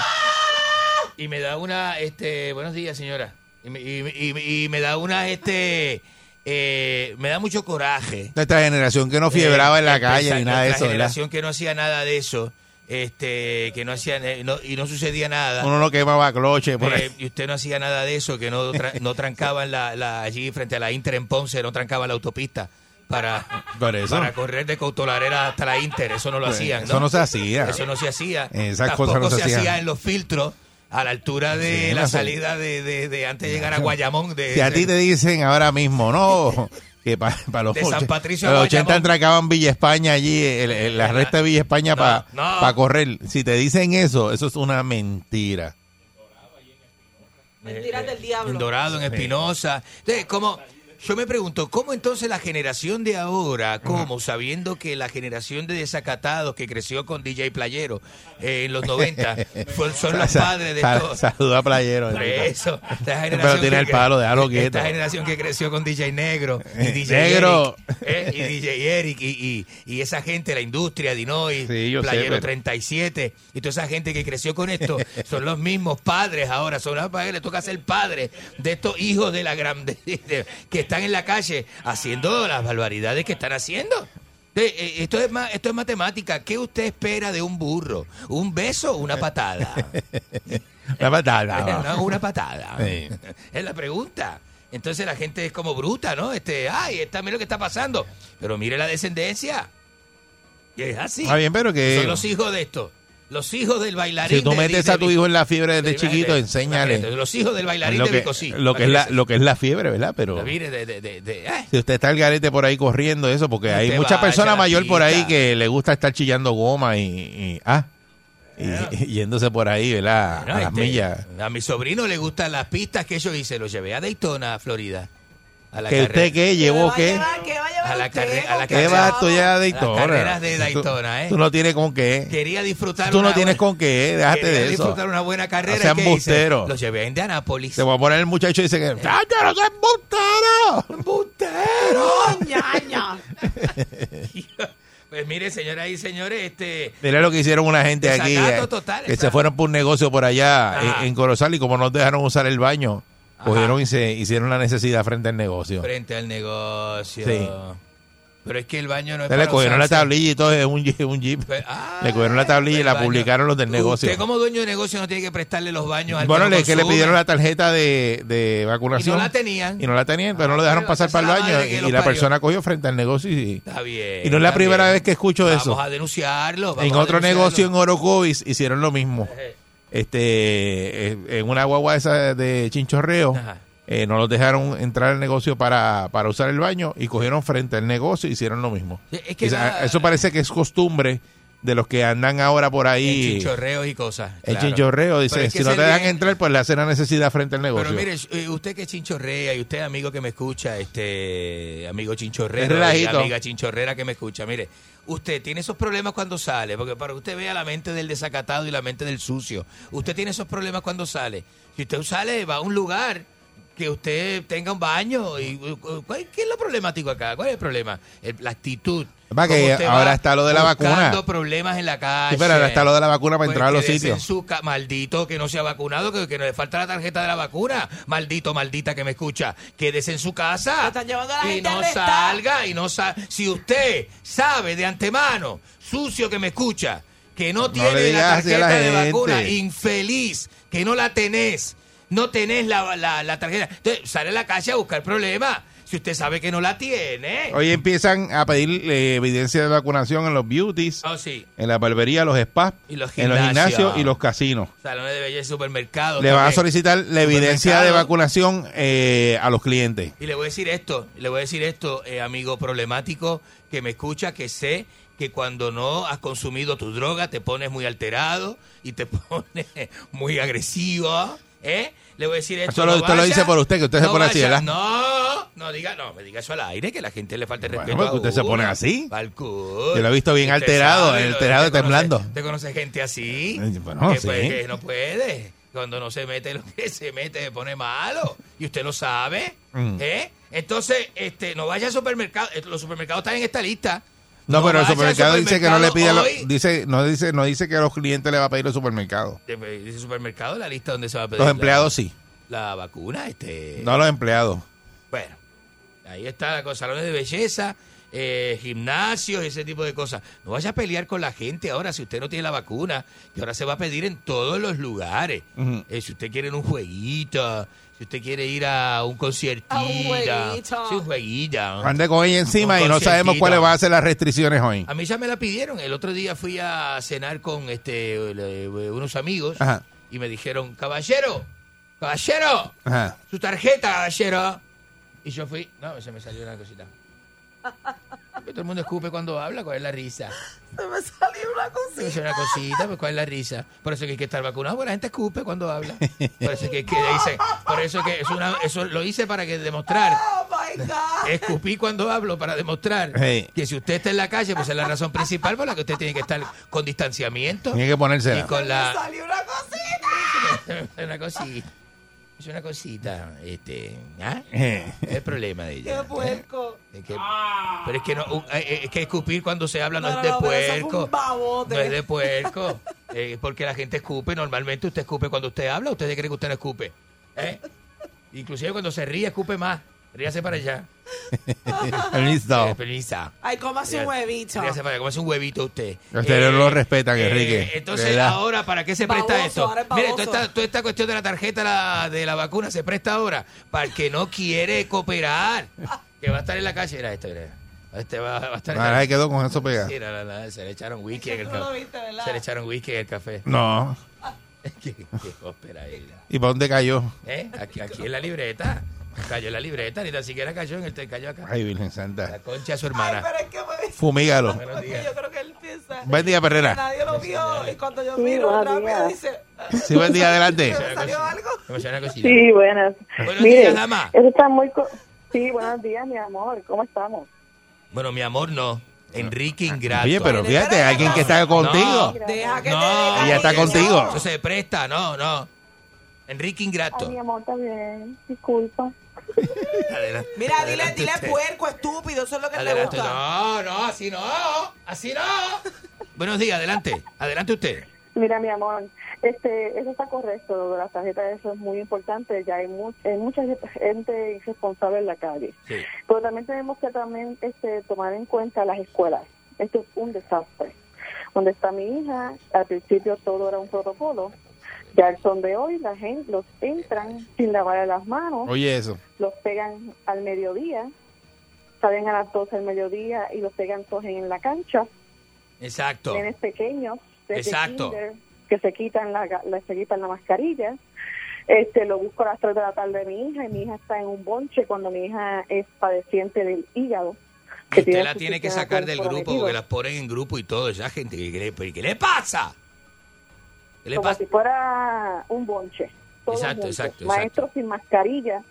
Y me da una. este Buenos días, señora. Y me, y- y- y me da una. este eh, Me da mucho coraje. Nuestra generación que no fiebraba en la Eh, calle ni nada de nuestra eso, ¿verdad? generación que no hacía nada de eso. Este, que no hacía eh, no- y no sucedía nada. Uno no quemaba cloche por Eh, ahí. y usted no hacía nada de eso, que no, tra- no trancaban la, la- allí frente a la Inter en Ponce, no trancaban la autopista para, para correr de Cautolarera hasta la Inter. Eso no lo Pues, hacían. eso no se hacía. Eso no se hacía. Esas Tampoco cosas no se se hacían. hacía en los filtros a la altura de Sí, la salida de, de- de antes de llegar a Guayamón. De, Si a ti te dicen ahora mismo, no, que para los, De San Patricio los a 80 Guayabón. atracaban Villa España allí, el- el- la recta de Villa España para no. correr. Si te dicen eso, eso es una mentira. Mentiras del diablo. En Dorado, en Espinosa. Entonces, ¿cómo? Yo me pregunto, ¿cómo entonces la generación de ahora, cómo, sabiendo que la generación de desacatados que creció con DJ Playero eh, en los 90, fue- son los padres de estos... Saluda a Playero. Por eso, esta Pero generación tiene que- el palo, déjalo quieto. Esta generación que creció con DJ Negro y DJ Negro. Eric, eh, y DJ Eric y, y- y esa gente, la industria, Dinoy, Sí, sé, Playero pero- 37 y toda esa gente que creció con esto son los mismos padres ahora, son los padres, le toca ser padre de estos hijos de la gran de- de- que están en la calle haciendo las barbaridades que están haciendo. Eh, Esto es, ma- esto es matemática. ¿Qué usted espera de un burro? ¿Un beso o una patada? La patada. No, una patada. Sí. Es la pregunta. Entonces la gente es como bruta, ¿no? Este, ay, está, mira lo que está pasando. Pero mire la descendencia. Y es así. Está bien, pero que- Son los hijos de esto. Los hijos del bailarín. Si tú de- metes de- a tu de- hijo en la fiebre desde de- chiquito, de- enséñale. Los hijos del bailarín lo de que, Bicosí. lo que es la, lo que es la fiebre, ¿verdad? Pero de, de, de, de- eh, si usted está el garete por ahí corriendo eso, porque hay mucha persona mayor por ahí que le gusta estar chillando goma y, y- ah, y, yéndose por ahí, ¿verdad? Bueno, a las este, millas. A mi sobrino le gustan las pistas que yo hice. Lo llevé a Daytona, Florida. A la ¿Que usted qué? ¿Llevó qué? A la carrera. A la ¿Qué vas tú ya a a las Daytona? carreras de Tú- Daytona, ¿eh? Tú no tienes con qué. Quería disfrutar Tú no una tienes buena- con qué, déjate quería de eso. disfrutar una buena carrera. No seas ¿y qué hice? embustero. Lo llevé a Indianápolis. Te voy a poner el muchacho y dice que. ¡Ah, yo no soy embustero! Pues mire, señoras y señores, este... Mira lo que hicieron una gente aquí. Eh, total, que se fueron por un negocio por allá Ajá. en, en Corozal y como no dejaron usar el baño, cogieron y se hicieron la necesidad frente al negocio. Frente al negocio. Sí. Pero es que el baño no es le cogieron la tablilla y todo, es un jeep. Un jeep. Pues, ah, le cogieron la tablilla y el la baño. publicaron los del negocio. Usted como dueño de negocio no tiene que prestarle los baños al Bueno, no que le pidieron la tarjeta de, de vacunación. Y no la tenían. Y no la tenían, pero no lo dejaron bueno, pasar para el es baño. Y, la persona cogió frente al negocio. Y, Está bien. y no es la primera bien. vez que escucho Vamos eso. a denunciarlo. vamos En a otro denunciarlo. negocio en Orocovis hicieron lo mismo. Este, eh, en una guagua esa de chinchorreo, Ajá. eh, no los dejaron entrar al negocio para, para usar el baño y cogieron frente al negocio y hicieron lo mismo. Sí, es que Y, o sea, la- eso parece que es costumbre de los que andan ahora por En ahí. chinchorreos y cosas. El claro. chinchorreo dice, Pero es que si no te dejan bien- entrar, pues le hacen la necesidad frente al negocio. Pero mire, eh, usted que chinchorrea y usted amigo que me escucha, este amigo chinchorrero y amiga chinchorrera que me escucha, mire, usted tiene esos problemas cuando sale, porque para que usted vea la mente del desacatado y la mente del sucio, usted tiene esos problemas cuando sale. Si usted sale, va a un lugar que usted tenga un baño y ¿cuál- ¿qué es lo problemático acá? ¿Cuál es el problema? El- la actitud. Va que ahora va está lo de la vacuna. problemas en la calle. Sí, pero ahora está lo de la vacuna para Pues entrar a los sitios. su maldito que no se ha vacunado, que, que no le falta la tarjeta de la vacuna. Maldito, maldita que me escucha. Quédese en su casa. están llevando a la y gente no salga y no sa Si usted sabe de antemano, sucio que me escucha, que no tiene la así a la tarjeta de vacuna, infeliz, que no la tenés, no tenés la, la, la tarjeta. Entonces, sale a la calle a buscar problemas. Si usted sabe que no la tiene. Hoy empiezan a pedir eh, evidencia de vacunación en los beauties, Oh, sí. en la barbería, los spas, Y los en los gimnasios. y los casinos. Salones de belleza y supermercados. Le van a solicitar la evidencia de vacunación eh, a los clientes. Y le voy a decir esto, le voy a decir esto, eh, amigo problemático que me escucha, que sé que cuando no has consumido tu droga te pones muy alterado y te pones muy agresivo, ¿eh? Le voy a decir esto. Eso lo- no usted lo dice por usted, que usted se pone así, ¿verdad? No, no diga, no, me diga eso al aire, que la gente le falte respeto. porque a usted se pone así. Yo lo he visto bien Usted alterado, sabe, alterado y usted conoce- temblando. ¿Usted conoce gente así? Eh, bueno, que, pues, sí. que no puede. Cuando no se mete lo que se mete se pone malo. Y usted lo sabe. Mm. ¿eh? Entonces, este, no vaya al supermercado. Eh, Los supermercados están en esta lista. No, pero el supermercado dice que no le pide, los- dice, no dice, no dice que a los clientes le va a pedir el supermercado. Dice supermercado la lista donde se va a pedir. Los la- empleados sí, La vacuna, este. no los empleados. Bueno, ahí está cosa, salones de belleza, eh, gimnasios, ese tipo de cosas. No vaya a pelear con la gente ahora si usted no tiene la vacuna, que ahora se va a pedir en todos los lugares. Eh, si usted quiere un jueguito, si usted quiere ir a un conciertito, A un jueguito. sí, un jueguito. Ande con ella encima Un y no sabemos cuáles van a ser las restricciones hoy. A mí ya me la pidieron. El otro día fui a cenar con este eh, unos amigos Ajá. y me dijeron, caballero, caballero, Ajá. su tarjeta, caballero. Y yo fui, no, se me salió una cosita. Todo el mundo escupe cuando habla, ¿cuál es la risa? Se me salió una Se me cosita. salió una cosita, pues ¿cuál es la risa? Por eso que hay que estar vacunado, porque la gente escupe cuando habla. Por eso que, que dice, por eso que es una, eso lo hice para que demostrar. Oh my God. Escupí cuando hablo para demostrar que si usted está en la calle, pues es la razón principal por la que usted tiene que estar con distanciamiento. Tiene que Y ponérsela. con Me la, salió una cosita. una cosita. Es una cosita, este, ¿ah? Eh. Es el problema de ella. Qué puerco. Es que- pero es que no, uh, eh, es que escupir cuando se habla no, No, es de no, puerco. No es de puerco. Eh, porque la gente escupe. Normalmente usted escupe cuando usted habla. Ustedes creen que usted no escupe. ¿Eh? Inclusive cuando se ríe, escupe más. Ríase para allá. Listo. Eh, permiso. Ay, cómase un huevito. Ríase para allá. Como un huevito usted. Ustedes no lo respetan, Enrique. Entonces, ¿Verdad? ahora, ¿para qué se presta Baboso, esto? ahora es Mire, baboso. toda esta, toda esta cuestión de la tarjeta la- de la vacuna se presta ahora para el que no quiere cooperar. Que va a estar en la calle. Era esto, era. Este va, va a estar en la Ahora se quedó con eso pegado. Sí, no, no, no, se le echaron whisky en el Tú no lo café. viste, ¿verdad? Se le echaron whisky en el café. No. qué, qué ópera era. ¿Y para dónde cayó? ¿Eh? Aquí, aquí en la libreta. Cayó en la libreta, ni tan siquiera cayó en el te cayó acá. Ay, Virgen La Santa. concha de su Ay, hermana. pero es que me- Fumígalo. Buenos días. yo creo que él piensa Buen día, Perrera. Nadie lo vio y cuando yo Sí, miro rápido dice, Sí, buen día, adelante. ¿me salió algo? Sí, buenas. Buenos Mire, días, dama. Eso está muy... co- Sí, buenos días, mi amor. ¿Cómo estamos? Bueno, mi amor, no. Enrique Ingrato. Oye, pero fíjate, alguien que está contigo. Deja que No, Ella está contigo. Eso se presta, no, no. Enrique Ay, Ingrato. mi amor, está bien. Disculpa. Adelante. Mira, dile, dile puerco, estúpido, eso es lo que le Adelante. gusta. No, no, así no. Así no. Buenos días, adelante. Adelante usted. Mira, mi amor, este, eso está correcto, lo de las tarjetas, eso es muy importante. Ya hay, mu- hay mucha gente irresponsable en la calle. Sí. Pero también tenemos que también este, tomar en cuenta las escuelas. Esto es un desastre. Donde está mi hija, al principio todo era un protocolo. Ya el son de hoy, la gente los entran sin lavar las manos, Oye, eso. los pegan al mediodía, salen a las 12 del mediodía y los pegan todos en la cancha. Exacto. Nenes pequeños, desde Exacto. kinder, que se quitan la, ga- la- se quitan la mascarilla. Este, lo busco a las 3 de la tarde de mi hija y mi hija está en un bonche cuando mi hija es padeciente del hígado. Y usted tiene la tiene que sacar del grupo porque las ponen en grupo y todo. Esa gente, ¿qué le, qué le pasa? ¿Qué le como pasa? si fuera un bonche. Exacto, exacto, exacto. Maestros sin mascarilla.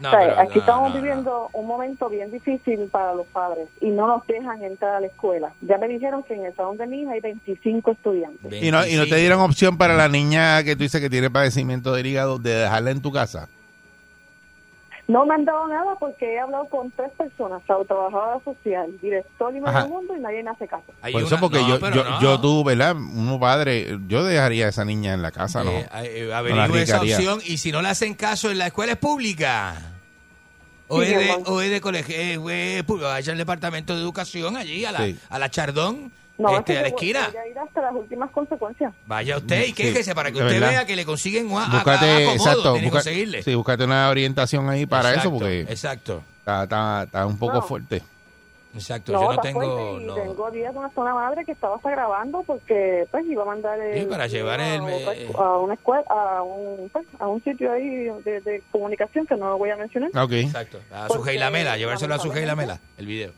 No, O sea, pero aquí no, estamos no, no. viviendo un momento bien difícil para los padres y no nos dejan entrar a la escuela. Ya me dijeron que en el salón de mi hija hay 25 estudiantes. Y no, y no te dieron opción para la niña que tú dices que tiene padecimiento del hígado de dejarla en tu casa. No me han dado nada porque he hablado con tres personas, trabajadora social, director y medio Ajá. mundo y nadie me hace caso. Por eso, porque yo, yo, yo tú, ¿verdad? Uno padre, yo dejaría a esa niña en la casa, ¿no? Eh, eh, No la esa arriesgaría. opción y si no le hacen caso en la escuela es pública. O, Sí, es, mi de, amor. o es de colegio, eh, es público. Vaya al departamento de educación allí, a la, Sí. a la Chardón, No, este, es a la esquina. voy a ir hasta las últimas consecuencias. Vaya usted y Sí, quéjese para que usted verdad. vea que le consiguen un Búscate, a- acomodo, exacto, tiene que busca- conseguirle. sí, búscate una orientación ahí para Exacto, eso, porque Exacto, está, está, está un poco No. fuerte. exacto. No, yo no tengo... fuerte y no. tengo días de una zona madre que estaba hasta grabando porque pues iba a mandar el- Sí, para llevar el- a, una escuela a un pues, a un sitio ahí de, de comunicación que no lo voy a mencionar Ok. Exacto. A su Lamela, llevárselo a su Lamela, el video.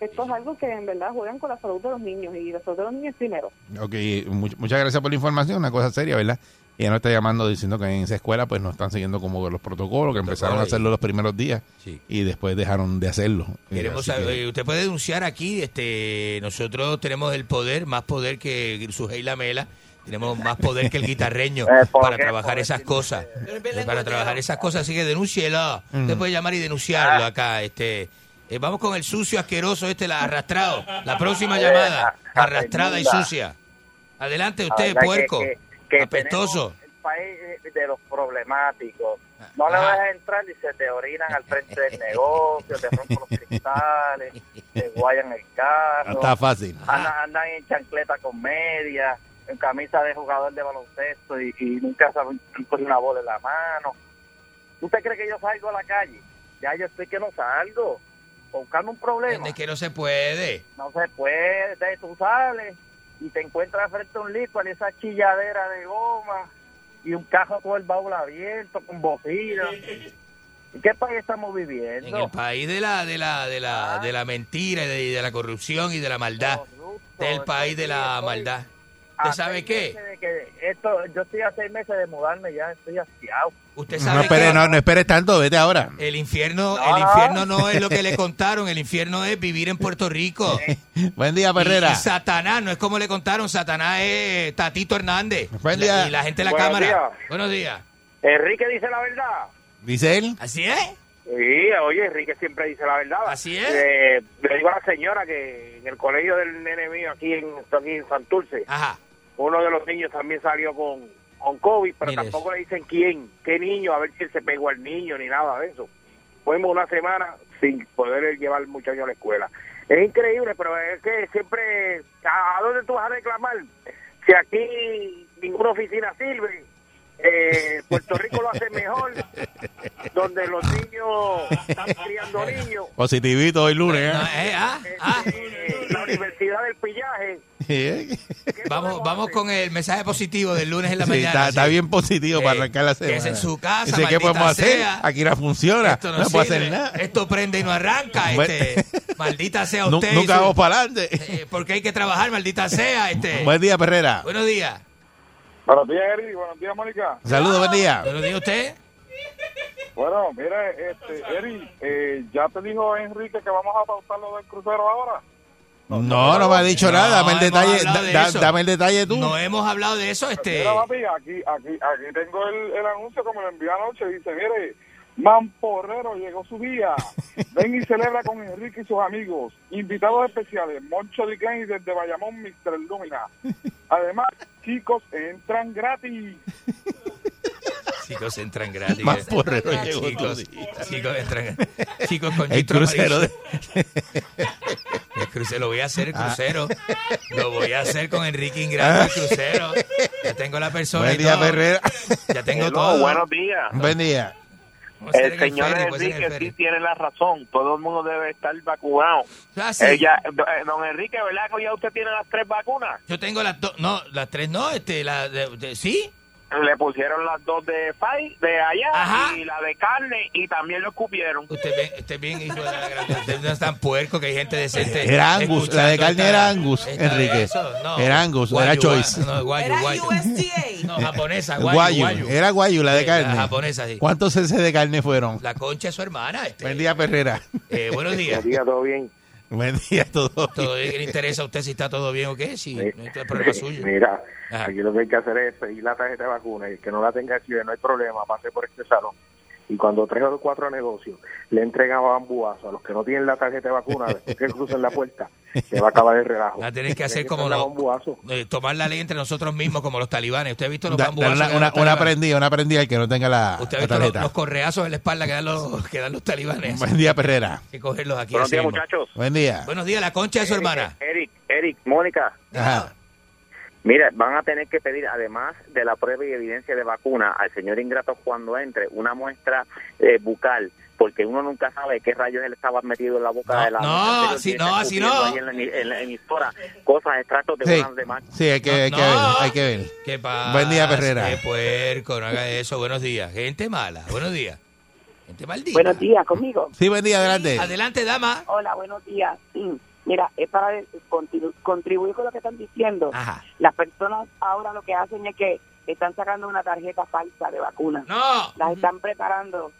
Esto es algo que en verdad juegan con la salud de los niños y la salud de los niños primero Ok, mu- muchas gracias por la información, una cosa seria, ¿verdad? Ella nos está llamando diciendo que en esa escuela pues no están siguiendo como los protocolos, que empezaron a hacerlo los primeros días y después dejaron de hacerlo. Eh, Queremos saber, que- usted puede denunciar aquí, este, nosotros tenemos el poder, más poder que su Lamela, tenemos más poder que el guitarreño Eh, ¿por para qué? trabajar esas cosas, para trabajar esas cosas, así que denúncielo, Mm. usted puede llamar y denunciarlo acá, este, eh, vamos con el sucio asqueroso este, la arrastrado, la próxima llamada, arrastrada y sucia, adelante usted, puerco, que- que- que apestoso, el país de los problemáticos. No le Ajá. dejas entrar y se te orinan al frente del negocio, te rompen los cristales, te guayan el carro. Está fácil. Andan, andan en chancleta con media, en camisa de jugador de baloncesto y, y nunca saben coger una bola en la mano. ¿Usted cree que yo salgo a la calle? Ya yo estoy que no salgo. Buscando un problema. es que no se puede. No se puede, tú sales y te encuentras frente a un licuor y esa chilladera de goma y un cajo con el baúl abierto, con bocina. ¿En qué país estamos viviendo? En el país de la de la de la de la mentira y de, y de la corrupción y de la maldad. Del país de la maldad. ¿Usted A sabe qué? meses de que esto, yo estoy a seis meses de mudarme ya, estoy hastiado. Usted No sabe esperes, que no, no esperes tanto, vete ahora. el infierno, No, el no. infierno no es lo que le contaron, el infierno es vivir en Puerto Rico. Buen día, Perrera. y Satanás, no es como le contaron, Satanás es Tatito Hernández. Buen La- día. y la gente de la Buenos cámara. días. Buenos días. Enrique dice la verdad. Dice él. Así es. Sí, oye, Enrique siempre dice la verdad. Así es. Eh, le digo a la señora que en el colegio del nene mío aquí en, aquí en Santurce, Ajá. Uno de los niños también salió con, con COVID, pero Mire tampoco le dicen quién, qué niño, a ver si él se pegó al niño ni nada de eso. Fuimos una semana sin poder llevar al muchacho a la escuela. Es increíble, pero es que siempre, ¿a, a dónde tú vas a reclamar? Si aquí ninguna oficina sirve, eh, Puerto Rico lo hace mejor, donde los niños están criando niños, Positivito hoy lunes. No, eh, ah, ah. eh, la Universidad del Pillaje. Vamos, vamos con el mensaje positivo del lunes en la Sí, mañana. está, sí. está bien positivo para Eh, arrancar la semana. quédese en su casa, Dice, ¿qué maldita podemos hacer? sea. Aquí no funciona. Esto no, no, puedo sirve. hacer nada. Esto prende y no arranca. Bueno. Este. Maldita sea Nu- usted. y nunca su- vamos para adelante. eh, porque hay que trabajar, maldita sea. Este. Buen día, Perrera. Buenos días. Buenos días, Eri. Buenos días, Mónica. Saludos, buen día. Buenos días, usted. Bueno, mira, este, Eri, eh, ¿ya te dijo Enrique que vamos a pautar lo del crucero ahora? No, no me ha dicho nada. Dame el detalle, da- dame el detalle tú. No hemos hablado de eso, este. Mira, papi, aquí, aquí, aquí tengo el, el anuncio que me lo envió anoche. Dice, mire, Mamporrero llegó su día. Ven y celebra con Enrique y sus amigos. Invitados especiales, Moncho Diclen y desde Bayamón, Mr. Lumina. Además, chicos, entran gratis. Chicos entran gratis. Más porrero llegó chicos, chicos entran Chicos con El crucero amarillo. El crucero, lo voy a hacer el Ah. crucero. Lo voy a hacer con Enrique Ingrato el crucero. Ya tengo la persona Buen día. Perrera. Ya tengo Hello, todo. buenos días. Buen día. El señor ser en Enrique sí tiene la razón. Todo el mundo debe estar vacunado. Ah, sí. Ella, eh, don Enrique, ¿verdad que ya usted tiene las tres vacunas? Yo tengo las dos, no, las tres no, este, la de, de- sí. Le pusieron las dos de Fai, de allá, Ajá. y la de carne, y también lo escupieron. Usted bien, usted bien hijo de la gran- usted no es tan puerco que hay gente decente. Era Angus, la de carne era Angus, Enrique. no. Era Angus, Guayu, era Choice. No, guayu, Era guayu. USDA. No, japonesa, guayu, Guayu, guayu. era guayu la de Sí, la carne. japonesa, sí. ¿Cuántos cc de carne fueron? La concha es su hermana. Este. Buen día, Perrera. Eh, buenos días. ¿todo bien? Buen día a todos. Todo bien, ¿qué le interesa a usted si está todo bien o qué? Si no es problema suyo. Mira, Ajá. aquí lo que hay que hacer es pedir la tarjeta de vacuna y el que no la tenga aquí, no hay problema, pase por este salón. Y cuando tres o cuatro negocios le entregan bambuazo a los que no tienen la tarjeta de vacuna, después que crucen la puerta, se va a acabar el relajo. Va a tener que hacer como los, bambuazo. eh, tomar la ley entre nosotros mismos como los talibanes. ¿Usted ha visto los Da- bambuazos una, una, los una prendida, una prendida el que no tenga la, ¿Usted ha la visto los, tarjeta. los correazos en la espalda que dan los, que dan los talibanes? Buen día, Perrera. Hay que cogerlos aquí. Buenos días, muchachos. Buen día. Buenos días, la concha de su hermana. Eric, Eric, Mónica. Ajá. Mira, van a tener que pedir, además de la prueba y evidencia de vacuna, al señor Ingrato cuando entre una muestra eh, bucal, porque uno nunca sabe qué rayos él estaba metido en la boca No, de la no, así no, así no. ahí En la, en la emisora, cosas, extractos de Sí, demás. sí, hay que, hay que No. ver, hay que ver. ¿Qué pasa? Buen día, Perrera. Qué puerco, no haga eso. Buenos días. Gente mala. Buenos días. Gente maldita. Buenos días, conmigo. Sí, buen día, adelante. Adelante, dama. Hola, buenos días. Sí, Mira, es para contribuir con lo que están diciendo. Ajá. Las personas ahora lo que hacen es que están sacando una tarjeta falsa de vacuna. No. Las están preparando,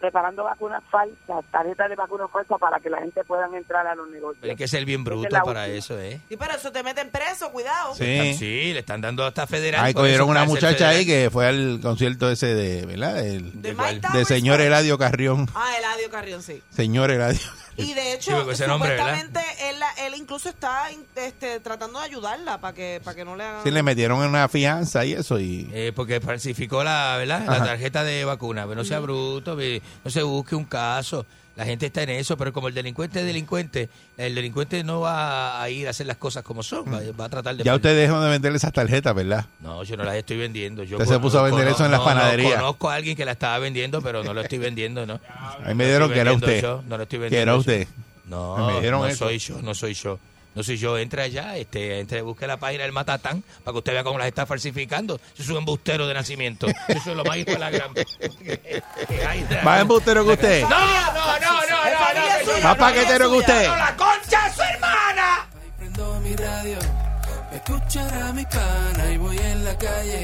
preparando vacunas falsas, tarjetas de vacunas falsas para que la gente pueda entrar a los negocios. Hay que ser bien bruto es para última. eso, ¿eh? Sí, pero eso te meten preso, cuidado. Sí. Sí, le están dando hasta federal. Ahí cogieron una muchacha ahí que fue al concierto ese de, ¿verdad? El- De de, Towers, señor. Eladio Carrión. Ah, Eladio Carrión, sí. Señor Eladio. Y de hecho, Sí, ese nombre, supuestamente él, la- él incluso está este, tratando de ayudarla para que, para que no le hagan... Sí, le metieron en una fianza y eso. y Eh, porque falsificó la, ¿verdad? la tarjeta de vacuna. Pero no sea bruto, ve, no se busque un caso. La gente está en eso, pero como el delincuente es delincuente, el delincuente no va a ir a hacer las cosas como son, va, va a tratar de... Ya usted dejó de venderle esas tarjetas, ¿verdad? No, yo no las estoy vendiendo. Yo Usted se puso a vender eso en las no, no, panaderías. conozco a alguien que la estaba vendiendo, pero no lo estoy vendiendo, ¿no? Ahí me No dieron estoy que era usted. yo, no lo estoy Que vendiendo era yo. usted. No, Me no eso. soy yo, no soy yo. No soy yo, entra allá, este, entre, busque la página del Matatán para que usted vea cómo las está falsificando. Yo soy un embustero de nacimiento. Yo soy lo más hijo de la gran. Más embustero que usted. No, no, no, no, no, Más paquetero que usted. no, la concha de su hermana. Prendo mi radio, me escuchará mi pana y voy en la calle,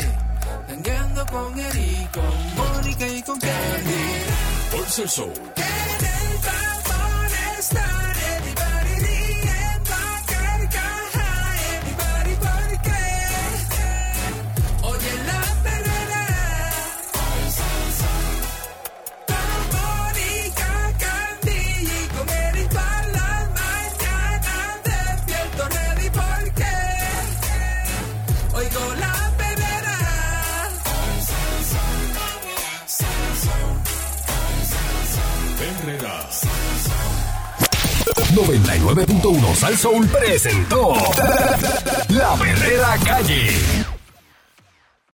tangueando con Eric, con Mónica y con Candy. Por Soul. En el tapón están 99.1 Sal Soul presentó La Verdadera Calle.